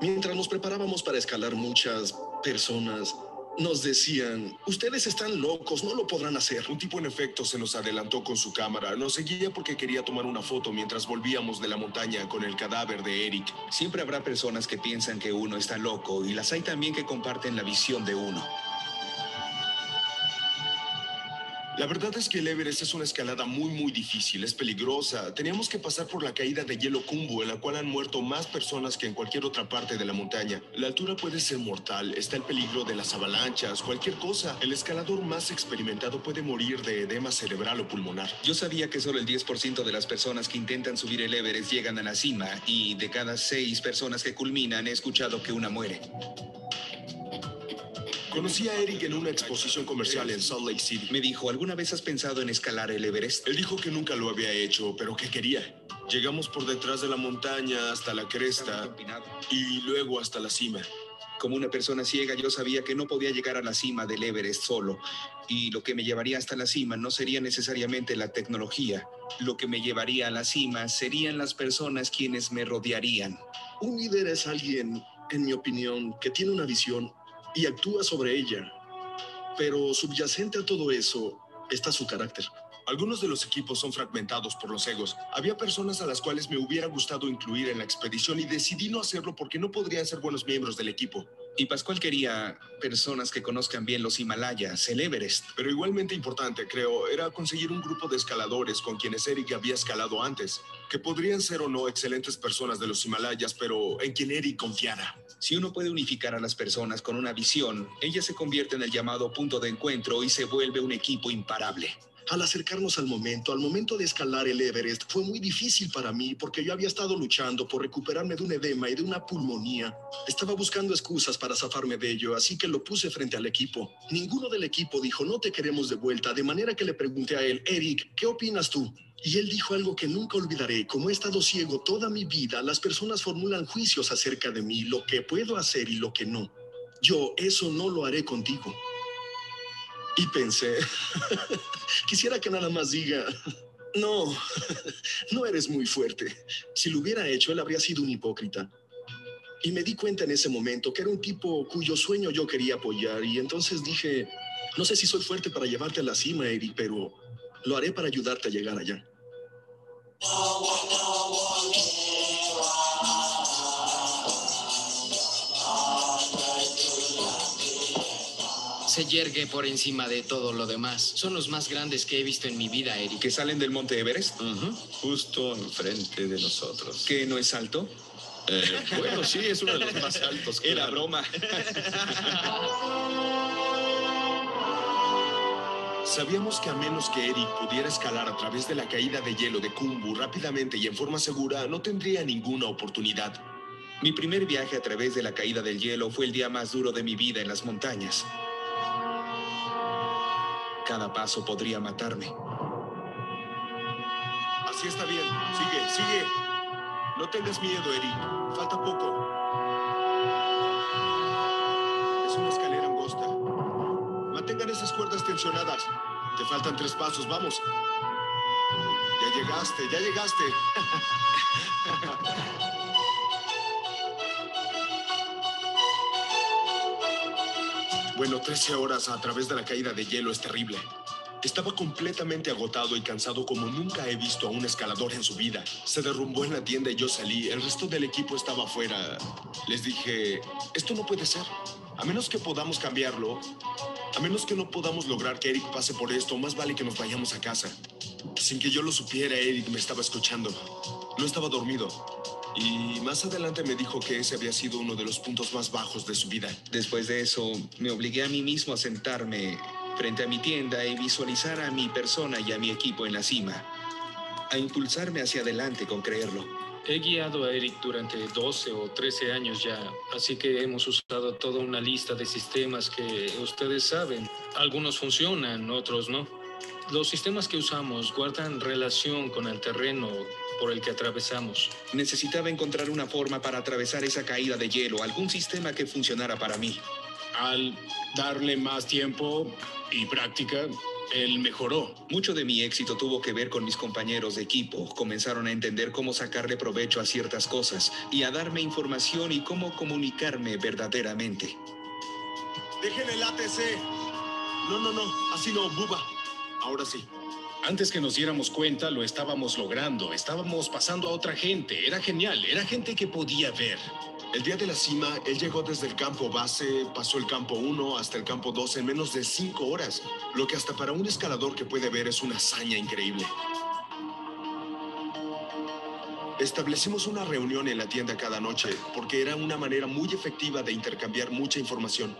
Mientras nos preparábamos para escalar muchas personas nos decían, ustedes están locos, no lo podrán hacer. Un tipo en efecto se nos adelantó con su cámara, nos seguía porque quería tomar una foto mientras volvíamos de la montaña con el cadáver de Eric. Siempre habrá personas que piensan que uno está loco y las hay también que comparten la visión de uno. La verdad es que el Everest es una escalada muy muy difícil, es peligrosa. Teníamos que pasar por la caída de hielo Kumbu, en la cual han muerto más personas que en cualquier otra parte de la montaña. La altura puede ser mortal, está el peligro de las avalanchas, cualquier cosa. El escalador más experimentado puede morir de edema cerebral o pulmonar. Yo sabía que solo el 10% de las personas que intentan subir el Everest llegan a la cima y de cada seis personas que culminan he escuchado que una muere. Conocí a Eric en una exposición comercial en Salt Lake City. Me dijo, ¿alguna vez has pensado en escalar el Everest? Él dijo que nunca lo había hecho, pero que quería. Llegamos por detrás de la montaña hasta la cresta y luego hasta la cima. Como una persona ciega, yo sabía que no podía llegar a la cima del Everest solo. Y lo que me llevaría hasta la cima no sería necesariamente la tecnología. Lo que me llevaría a la cima serían las personas quienes me rodearían. Un líder es alguien, en mi opinión, que tiene una visión y actúa sobre ella. Pero subyacente a todo eso está su carácter. Algunos de los equipos son fragmentados por los egos. Había personas a las cuales me hubiera gustado incluir en la expedición y decidí no hacerlo porque no podrían ser buenos miembros del equipo. Y Pascual quería personas que conozcan bien los Himalayas, el Everest. Pero igualmente importante, creo, era conseguir un grupo de escaladores con quienes Eric había escalado antes, que podrían ser o no excelentes personas de los Himalayas, pero en quien Eric confiara. Si uno puede unificar a las personas con una visión, ella se convierte en el llamado punto de encuentro y se vuelve un equipo imparable. Al acercarnos al momento, al momento de escalar el Everest, fue muy difícil para mí porque yo había estado luchando por recuperarme de un edema y de una pulmonía. Estaba buscando excusas para zafarme de ello, así que lo puse frente al equipo. Ninguno del equipo dijo no te queremos de vuelta, de manera que le pregunté a él, Eric, ¿qué opinas tú? Y él dijo algo que nunca olvidaré. Como he estado ciego toda mi vida, las personas formulan juicios acerca de mí, lo que puedo hacer y lo que no. Yo eso no lo haré contigo. Y pensé, quisiera que nada más diga, no, no eres muy fuerte. Si lo hubiera hecho, él habría sido un hipócrita. Y me di cuenta en ese momento que era un tipo cuyo sueño yo quería apoyar. Y entonces dije, no sé si soy fuerte para llevarte a la cima, Eric, pero lo haré para ayudarte a llegar allá. Se yergue por encima de todo lo demás. Son los más grandes que he visto en mi vida, Eric. ¿Que salen del monte Everest? Justo enfrente de nosotros. ¿Que no es alto? Eh, bueno, sí, es uno de los más altos. Era broma. Sabíamos que a menos que Eric pudiera escalar a través de la caída de hielo de Kumbu rápidamente y en forma segura, no tendría ninguna oportunidad. Mi primer viaje a través de la caída del hielo fue el día más duro de mi vida en las montañas. Cada paso podría matarme. Así está bien. Sigue, sigue. No tengas miedo, Eric. Falta poco. Es una escalera angosta. Mantengan esas cuerdas tensionadas. Te faltan tres pasos, vamos. Ya llegaste, ya llegaste. Bueno, 13 horas a través de la caída de hielo es terrible. Estaba completamente agotado y cansado como nunca he visto a un escalador en su vida. Se derrumbó en la tienda y yo salí. El resto del equipo estaba afuera. Les dije, esto no puede ser. A menos que podamos cambiarlo, a menos que no podamos lograr que Eric pase por esto, más vale que nos vayamos a casa. Sin que yo lo supiera, Eric me estaba escuchando. No estaba dormido. Y más adelante me dijo que ese había sido uno de los puntos más bajos de su vida. Después de eso, me obligué a mí mismo a sentarme frente a mi tienda y visualizar a mi persona y a mi equipo en la cima. A impulsarme hacia adelante con creerlo. He guiado a Eric durante 12 o 13 años ya, así que hemos usado toda una lista de sistemas que ustedes saben. Algunos funcionan, otros no. Los sistemas que usamos guardan relación con el terreno por el que atravesamos. Necesitaba encontrar una forma para atravesar esa caída de hielo, algún sistema que funcionara para mí. Al darle más tiempo y práctica, él mejoró. Mucho de mi éxito tuvo que ver con mis compañeros de equipo. Comenzaron a entender cómo sacarle provecho a ciertas cosas y a darme información y cómo comunicarme verdaderamente. Dejen el ATC. No, no, no. Así no, Buba. Ahora sí. Antes que nos diéramos cuenta, lo estábamos logrando. Estábamos pasando a otra gente. Era genial. Era gente que podía ver. El día de la cima, él llegó desde el campo base, pasó el campo 1 hasta el campo 2 en menos de 5 horas, lo que hasta para un escalador que puede ver es una hazaña increíble. Establecimos una reunión en la tienda cada noche porque era una manera muy efectiva de intercambiar mucha información.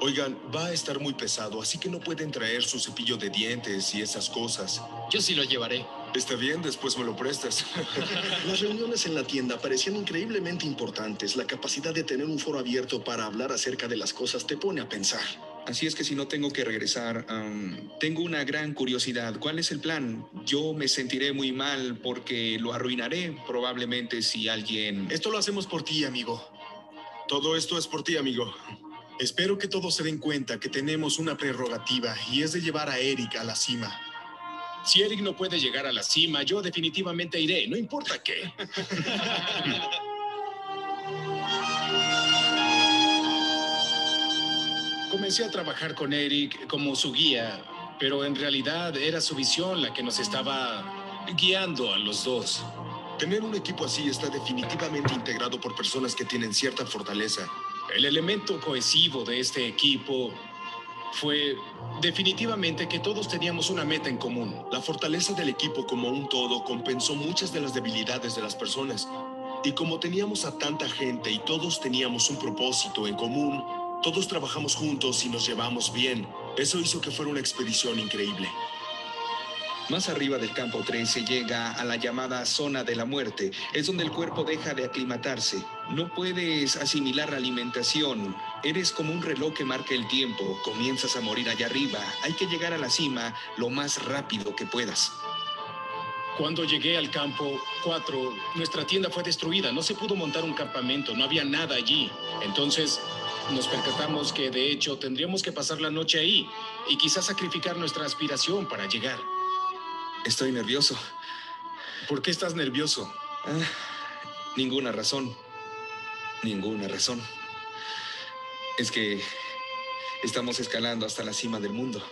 Oigan, va a estar muy pesado, así que no pueden traer su cepillo de dientes y esas cosas. Yo sí lo llevaré. Está bien, después me lo prestas. Las reuniones en la tienda parecían increíblemente importantes. La capacidad de tener un foro abierto para hablar acerca de las cosas te pone a pensar. Así es que si no tengo que regresar, tengo una gran curiosidad. ¿Cuál es el plan? Yo me sentiré muy mal porque lo arruinaré probablemente si alguien... Esto lo hacemos por ti, amigo. Todo esto es por ti, amigo. Espero que todos se den cuenta que tenemos una prerrogativa y es de llevar a Eric a la cima. Si Eric no puede llegar a la cima, yo definitivamente iré, no importa qué. Comencé a trabajar con Eric como su guía, pero en realidad era su visión la que nos estaba guiando a los dos. Tener un equipo así está definitivamente integrado por personas que tienen cierta fortaleza. El elemento cohesivo de este equipo fue definitivamente que todos teníamos una meta en común. La fortaleza del equipo como un todo compensó muchas de las debilidades de las personas. Y como teníamos a tanta gente y todos teníamos un propósito en común, todos trabajamos juntos y nos llevamos bien. Eso hizo que fuera una expedición increíble. Más arriba del campo 3 se llega a la llamada zona de la muerte. Es donde el cuerpo deja de aclimatarse. No puedes asimilar la alimentación. Eres como un reloj que marca el tiempo. Comienzas a morir allá arriba. Hay que llegar a la cima lo más rápido que puedas. Cuando llegué al campo 4, nuestra tienda fue destruida. No se pudo montar un campamento, no había nada allí. Entonces nos percatamos que de hecho tendríamos que pasar la noche ahí y quizás sacrificar nuestra aspiración para llegar. Estoy nervioso. ¿Por qué estás nervioso? Ah, ninguna razón. Ninguna razón. Es que estamos escalando hasta la cima del mundo.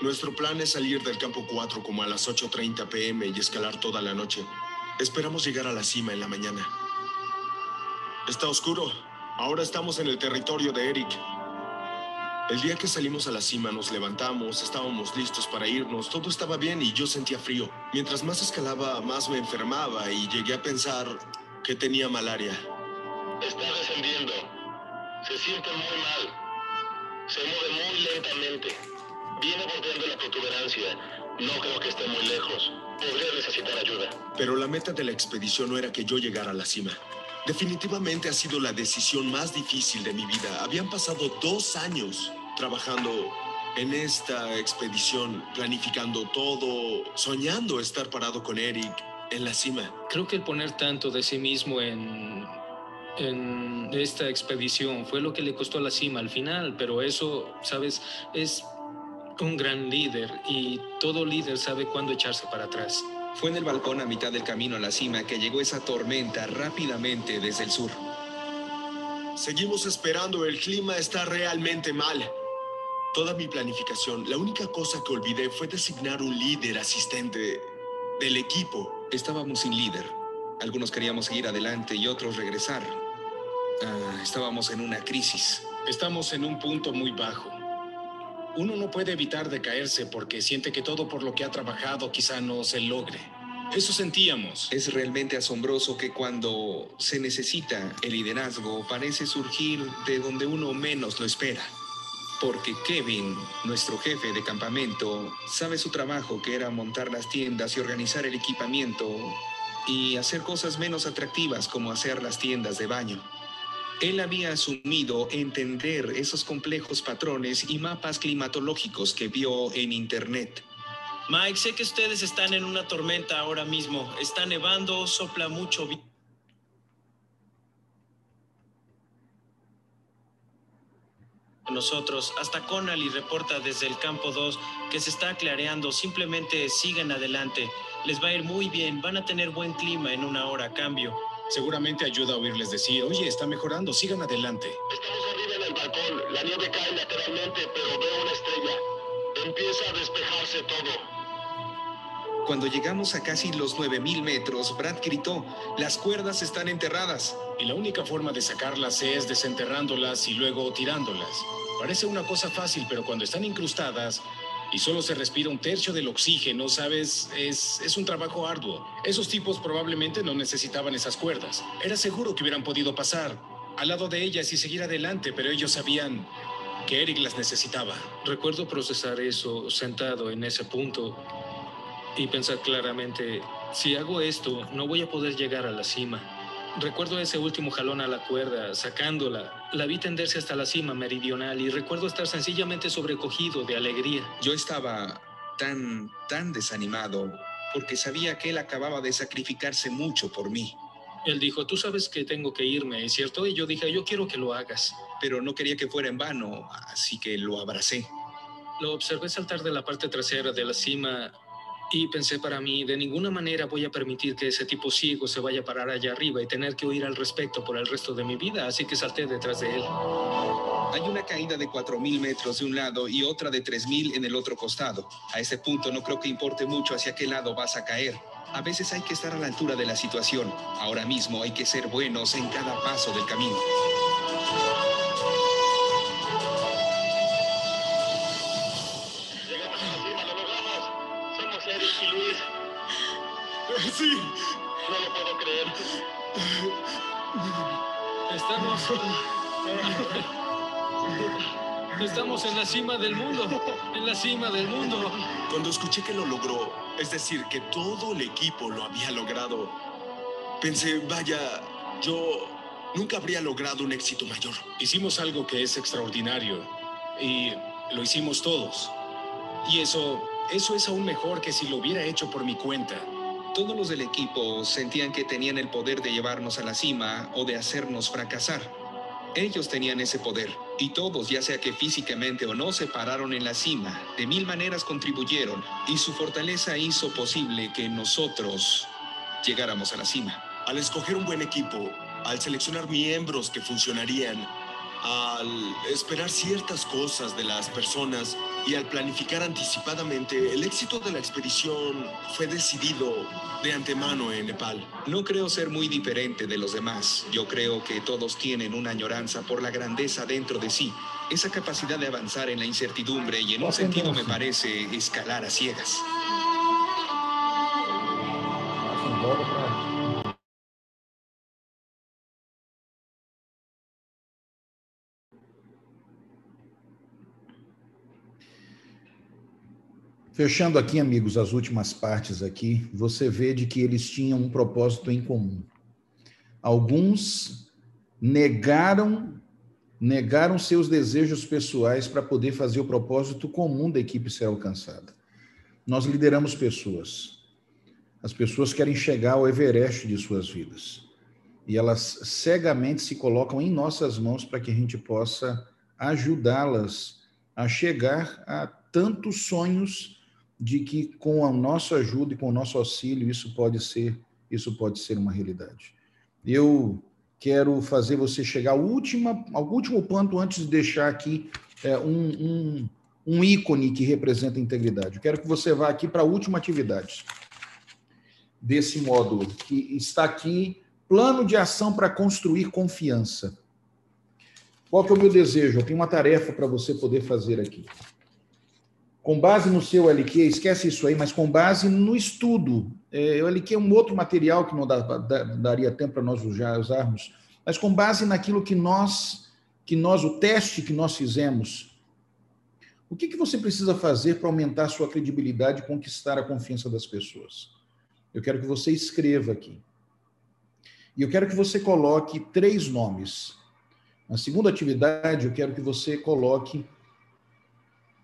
Nuestro plan es salir del campo 4 como a las 8.30 pm y escalar toda la noche. Esperamos llegar a la cima en la mañana. Está oscuro. Ahora estamos en el territorio de Eric. El día que salimos a la cima nos levantamos, estábamos listos para irnos, todo estaba bien y yo sentía frío. Mientras más escalaba, más me enfermaba y llegué a pensar que tenía malaria. Está descendiendo. Se siente muy mal. Se mueve muy lentamente. Viene bordeando la protuberancia. No creo que esté muy lejos. Podría necesitar ayuda. Pero la meta de la expedición no era que yo llegara a la cima. Definitivamente ha sido la decisión más difícil de mi vida. Habían pasado dos años trabajando en esta expedición, planificando todo, soñando estar parado con Eric en la cima. Creo que el poner tanto de sí mismo en, en esta expedición fue lo que le costó la cima al final, pero eso, sabes, es un gran líder y todo líder sabe cuándo echarse para atrás. Fue en el balcón a mitad del camino a la cima que llegó esa tormenta rápidamente desde el sur. Seguimos esperando, el clima está realmente mal. Toda mi planificación, la única cosa que olvidé fue designar un líder asistente del equipo. Estábamos sin líder. Algunos queríamos seguir adelante y otros regresar. Ah, estábamos en una crisis. Estamos en un punto muy bajo. Uno no puede evitar decaerse porque siente que todo por lo que ha trabajado quizá no se logre. Eso sentíamos. Es realmente asombroso que cuando se necesita el liderazgo parece surgir de donde uno menos lo espera. Porque Kevin, nuestro jefe de campamento, sabe su trabajo que era montar las tiendas y organizar el equipamiento y hacer cosas menos atractivas como hacer las tiendas de baño. Él había asumido entender esos complejos patrones y mapas climatológicos que vio en Internet. Mike, sé que ustedes están en una tormenta ahora mismo. Está nevando, sopla mucho. Nosotros, hasta Connally reporta desde el campo 2 que se está clareando. Simplemente sigan adelante. Les va a ir muy bien. Van a tener buen clima en una hora a cambio. Seguramente ayuda a oírles decir, oye, está mejorando, sigan adelante. Estamos arriba en el balcón. La nieve cae lateralmente, pero veo una estrella. Empieza a despejarse todo. Cuando llegamos a casi los 9000 metros, Brad gritó: Las cuerdas están enterradas. Y la única forma de sacarlas es desenterrándolas y luego tirándolas. Parece una cosa fácil, pero cuando están incrustadas y solo se respira un tercio del oxígeno, ¿sabes? Es, es un trabajo arduo. Esos tipos probablemente no necesitaban esas cuerdas. Era seguro que hubieran podido pasar al lado de ellas y seguir adelante, pero ellos sabían que Eric las necesitaba. Recuerdo procesar eso sentado en ese punto y pensar claramente, si hago esto, no voy a poder llegar a la cima. Recuerdo ese último jalón a la cuerda, sacándola. La vi tenderse hasta la cima meridional y recuerdo estar sencillamente sobrecogido de alegría. Yo estaba tan, tan desanimado porque sabía que él acababa de sacrificarse mucho por mí. Él dijo, tú sabes que tengo que irme, ¿es cierto? Y yo dije, yo quiero que lo hagas. Pero no quería que fuera en vano, así que lo abracé. Lo observé saltar de la parte trasera de la cima y pensé para mí, de ninguna manera voy a permitir que ese tipo ciego se vaya a parar allá arriba y tener que oír al respecto por el resto de mi vida, así que salté detrás de él. Hay una caída de 4.000 metros de un lado y otra de 3.000 en el otro costado. A ese punto no creo que importe mucho hacia qué lado vas a caer. A veces hay que estar a la altura de la situación. Ahora mismo hay que ser buenos en cada paso del camino. Sí. No lo puedo creer. Estamos... Estamos en la cima del mundo, en la cima del mundo. Cuando escuché que lo logró, es decir, que todo el equipo lo había logrado, pensé, vaya, yo nunca habría logrado un éxito mayor. Hicimos algo que es extraordinario y lo hicimos todos. Y eso Eso es aún mejor que si lo hubiera hecho por mi cuenta. Todos los del equipo sentían que tenían el poder de llevarnos a la cima o de hacernos fracasar. Ellos tenían ese poder y todos, ya sea que físicamente o no, se pararon en la cima. De mil maneras contribuyeron y su fortaleza hizo posible que nosotros llegáramos a la cima. Al escoger un buen equipo, al seleccionar miembros que funcionarían, al esperar ciertas cosas de las personas y al planificar anticipadamente, el éxito de la expedición fue decidido de antemano en Nepal. No creo ser muy diferente de los demás. Yo creo que todos tienen una añoranza por la grandeza dentro de sí, esa capacidad de avanzar en la incertidumbre y en un sentido me parece escalar a ciegas. Fechando aqui, amigos, as últimas partes aqui, você vê de que eles tinham um propósito em comum. Alguns negaram negaram seus desejos pessoais para poder fazer o propósito comum da equipe ser alcançada. Nós lideramos pessoas. As pessoas querem chegar ao Everest de suas vidas. E elas cegamente se colocam em nossas mãos para que a gente possa ajudá-las a chegar a tantos sonhos de que com a nossa ajuda e com o nosso auxílio isso pode ser isso pode ser uma realidade. Eu quero fazer você chegar ao último, ao último ponto antes de deixar aqui é, um, um, um ícone que representa a integridade. Eu quero que você vá aqui para a última atividade desse módulo, que está aqui, plano de ação para construir confiança. Qual que é o meu desejo? Eu tenho uma tarefa para você poder fazer aqui com base no seu LQ, esquece isso aí, mas com base no estudo. É, o LQ é um outro material que não dá, dá, daria tempo para nós usarmos, mas com base naquilo que nós, que nós, o teste que nós fizemos, o que, que você precisa fazer para aumentar a sua credibilidade e conquistar a confiança das pessoas? Eu quero que você escreva aqui. E eu quero que você coloque três nomes. Na segunda atividade, eu quero que você coloque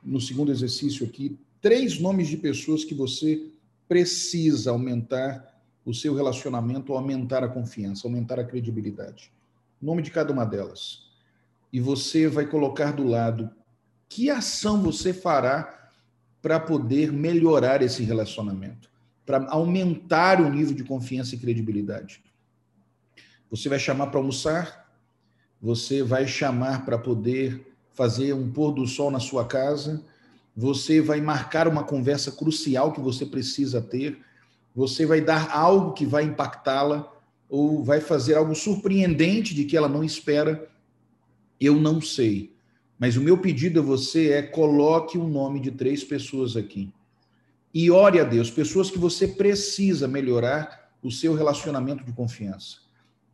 no segundo exercício aqui, três nomes de pessoas que você precisa aumentar o seu relacionamento, aumentar a confiança, aumentar a credibilidade. nome de cada uma delas. E você vai colocar do lado que ação você fará para poder melhorar esse relacionamento, para aumentar o nível de confiança e credibilidade. Você vai chamar para almoçar, você vai chamar para poder fazer um pôr do sol na sua casa, você vai marcar uma conversa crucial que você precisa ter, você vai dar algo que vai impactá-la, ou vai fazer algo surpreendente de que ela não espera. Eu não sei. Mas o meu pedido a você é coloque o nome de três pessoas aqui. E ore a Deus, pessoas que você precisa melhorar o seu relacionamento de confiança.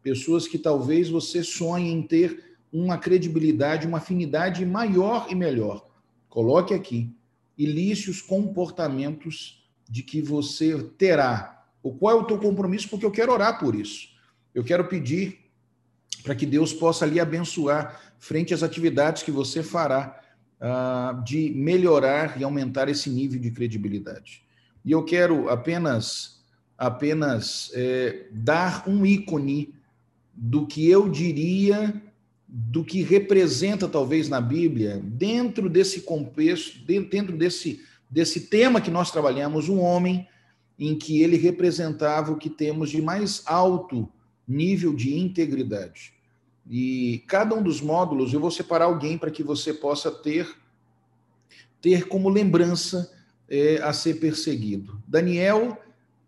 Pessoas que talvez você sonhe em ter uma credibilidade, uma afinidade maior e melhor. Coloque aqui e liste os comportamentos de que você terá. O qual é o teu compromisso? Porque eu quero orar por isso. Eu quero pedir para que Deus possa lhe abençoar frente às atividades que você fará uh, de melhorar e aumentar esse nível de credibilidade. E eu quero apenas apenas é, dar um ícone do que eu diria do que representa talvez na Bíblia, dentro desse contexto, dentro desse, desse tema que nós trabalhamos, um homem em que ele representava o que temos de mais alto nível de integridade. E cada um dos módulos eu vou separar alguém para que você possa ter ter como lembrança é, a ser perseguido. Daniel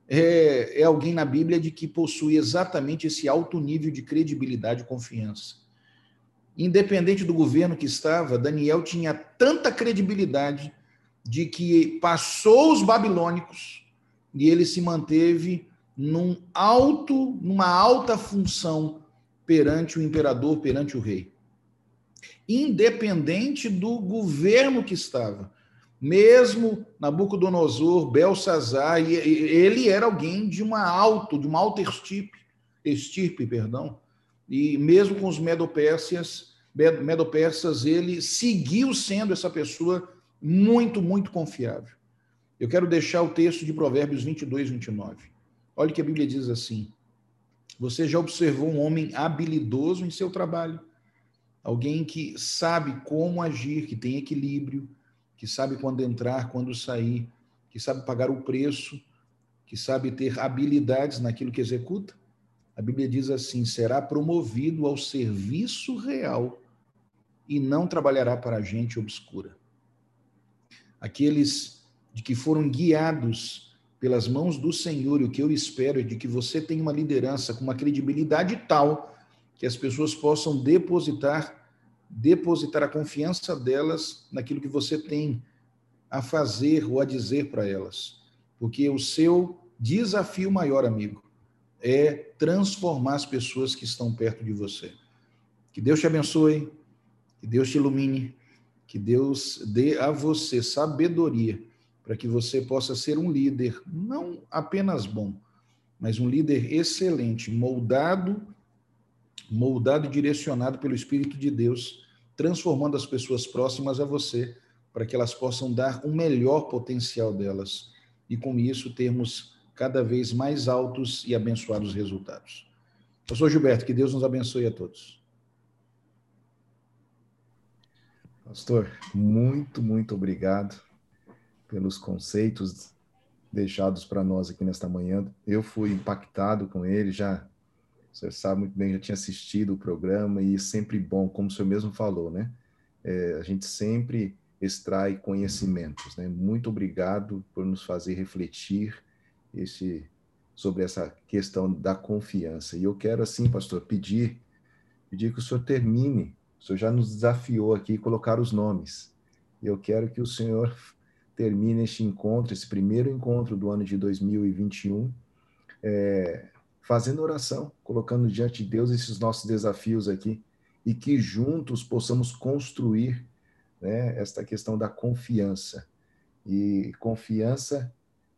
é, é alguém na Bíblia de que possui exatamente esse alto nível de credibilidade e confiança. Independente do governo que estava, Daniel tinha tanta credibilidade de que passou os babilônicos e ele se manteve num alto, numa alta função perante o imperador, perante o rei. Independente do governo que estava. Mesmo Nabucodonosor, Belsazar, ele era alguém de uma alto, de uma alta estirpe, estirpe, perdão, e mesmo com os medopérsias, medopersas, ele seguiu sendo essa pessoa muito, muito confiável. Eu quero deixar o texto de Provérbios 22, 29. Olha o que a Bíblia diz assim: Você já observou um homem habilidoso em seu trabalho? Alguém que sabe como agir, que tem equilíbrio, que sabe quando entrar, quando sair, que sabe pagar o preço, que sabe ter habilidades naquilo que executa? A Bíblia diz assim: será promovido ao serviço real e não trabalhará para a gente obscura. Aqueles de que foram guiados pelas mãos do Senhor, e o que eu espero é de que você tenha uma liderança com uma credibilidade tal que as pessoas possam depositar depositar a confiança delas naquilo que você tem a fazer ou a dizer para elas. Porque o seu desafio maior, amigo, é transformar as pessoas que estão perto de você. Que Deus te abençoe, que Deus te ilumine, que Deus dê a você sabedoria para que você possa ser um líder não apenas bom, mas um líder excelente, moldado, moldado e direcionado pelo Espírito de Deus, transformando as pessoas próximas a você, para que elas possam dar um melhor potencial delas e com isso termos cada vez mais altos e abençoados resultados. Pastor Gilberto, que Deus nos abençoe a todos. Pastor, muito, muito obrigado pelos conceitos deixados para nós aqui nesta manhã. Eu fui impactado com ele, já, você sabe muito bem, já tinha assistido o programa e sempre bom, como o senhor mesmo falou, né? É, a gente sempre extrai conhecimentos, né? Muito obrigado por nos fazer refletir sobre essa questão da confiança. E eu quero, assim, pastor, pedir, pedir que o senhor termine. O senhor já nos desafiou aqui colocar os nomes. Eu quero que o senhor termine este encontro, esse primeiro encontro do ano de 2021, é, fazendo oração, colocando diante de Deus esses nossos desafios aqui e que juntos possamos construir né, esta questão da confiança. E confiança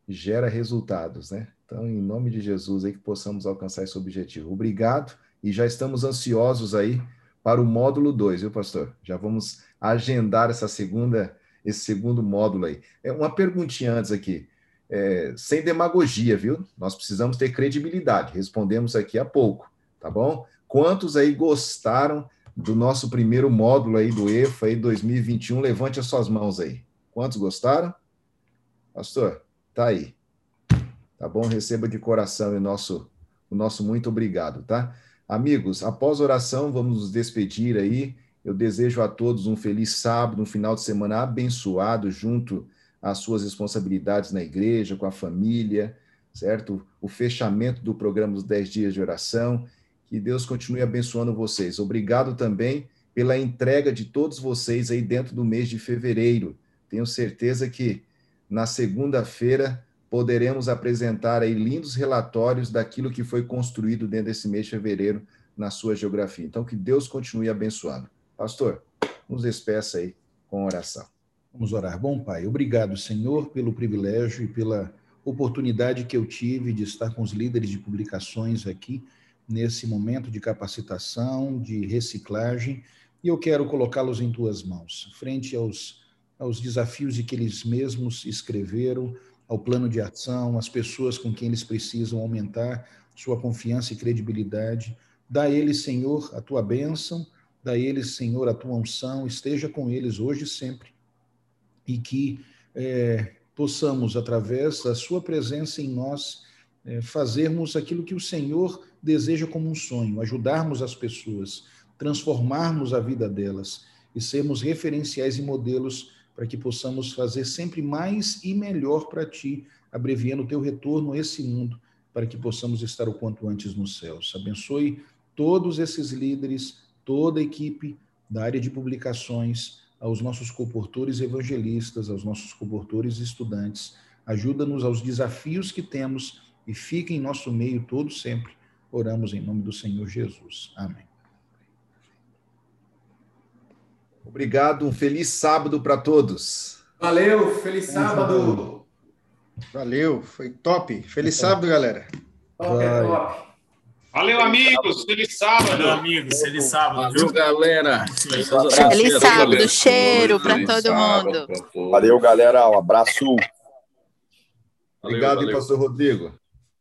gera resultados, né? Então, em nome de Jesus, aí que possamos alcançar esse objetivo. Obrigado e já estamos ansiosos aí para o módulo 2, viu, pastor? Já vamos agendar essa segunda esse segundo módulo aí. É uma perguntinha antes aqui, é, sem demagogia, viu? Nós precisamos ter credibilidade. Respondemos aqui há pouco, tá bom? Quantos aí gostaram do nosso primeiro módulo aí do EFA aí 2021? Levante as suas mãos aí. Quantos gostaram? Pastor, tá aí. Tá bom? Receba de coração o nosso, o nosso muito obrigado, tá? Amigos, após oração, vamos nos despedir aí. Eu desejo a todos um feliz sábado, um final de semana abençoado, junto às suas responsabilidades na igreja, com a família, certo? O fechamento do programa dos 10 dias de oração. Que Deus continue abençoando vocês. Obrigado também pela entrega de todos vocês aí dentro do mês de fevereiro. Tenho certeza que na segunda-feira poderemos apresentar aí lindos relatórios daquilo que foi construído dentro desse mês de fevereiro na sua geografia. Então, que Deus continue abençoando. Pastor, nos despeça aí com oração. Vamos orar. Bom, Pai, obrigado, Senhor, pelo privilégio e pela oportunidade que eu tive de estar com os líderes de publicações aqui nesse momento de capacitação, de reciclagem, e eu quero colocá-los em tuas mãos, frente aos, aos desafios de que eles mesmos escreveram, ao plano de ação, às pessoas com quem eles precisam aumentar sua confiança e credibilidade. Dá eles, Senhor, a tua bênção Dá eles, Senhor, a tua unção, esteja com eles hoje e sempre. E que é, possamos, através da sua presença em nós, é, fazermos aquilo que o Senhor deseja como um sonho, ajudarmos as pessoas, transformarmos a vida delas e sermos referenciais e modelos para que possamos fazer sempre mais e melhor para ti, abreviando o teu retorno a esse mundo, para que possamos estar o quanto antes nos céus. Abençoe todos esses líderes, toda a equipe da área de publicações, aos nossos comportores evangelistas, aos nossos comportores estudantes. Ajuda-nos aos desafios que temos e fica em nosso meio todo sempre. Oramos em nome do Senhor Jesus. Amém. Obrigado, um feliz sábado para todos. Valeu, feliz sábado. Valeu, foi top. Feliz sábado, galera. Top, é top. Valeu, amigos. Feliz sábado. Valeu, amigos. Feliz sábado. Valeu, galera. Feliz sábado. Cheiro para todo mundo. Valeu, galera. Um abraço. Obrigado, valeu. pastor Rodrigo.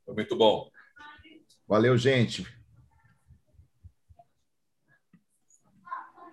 Foi muito bom. Valeu, gente.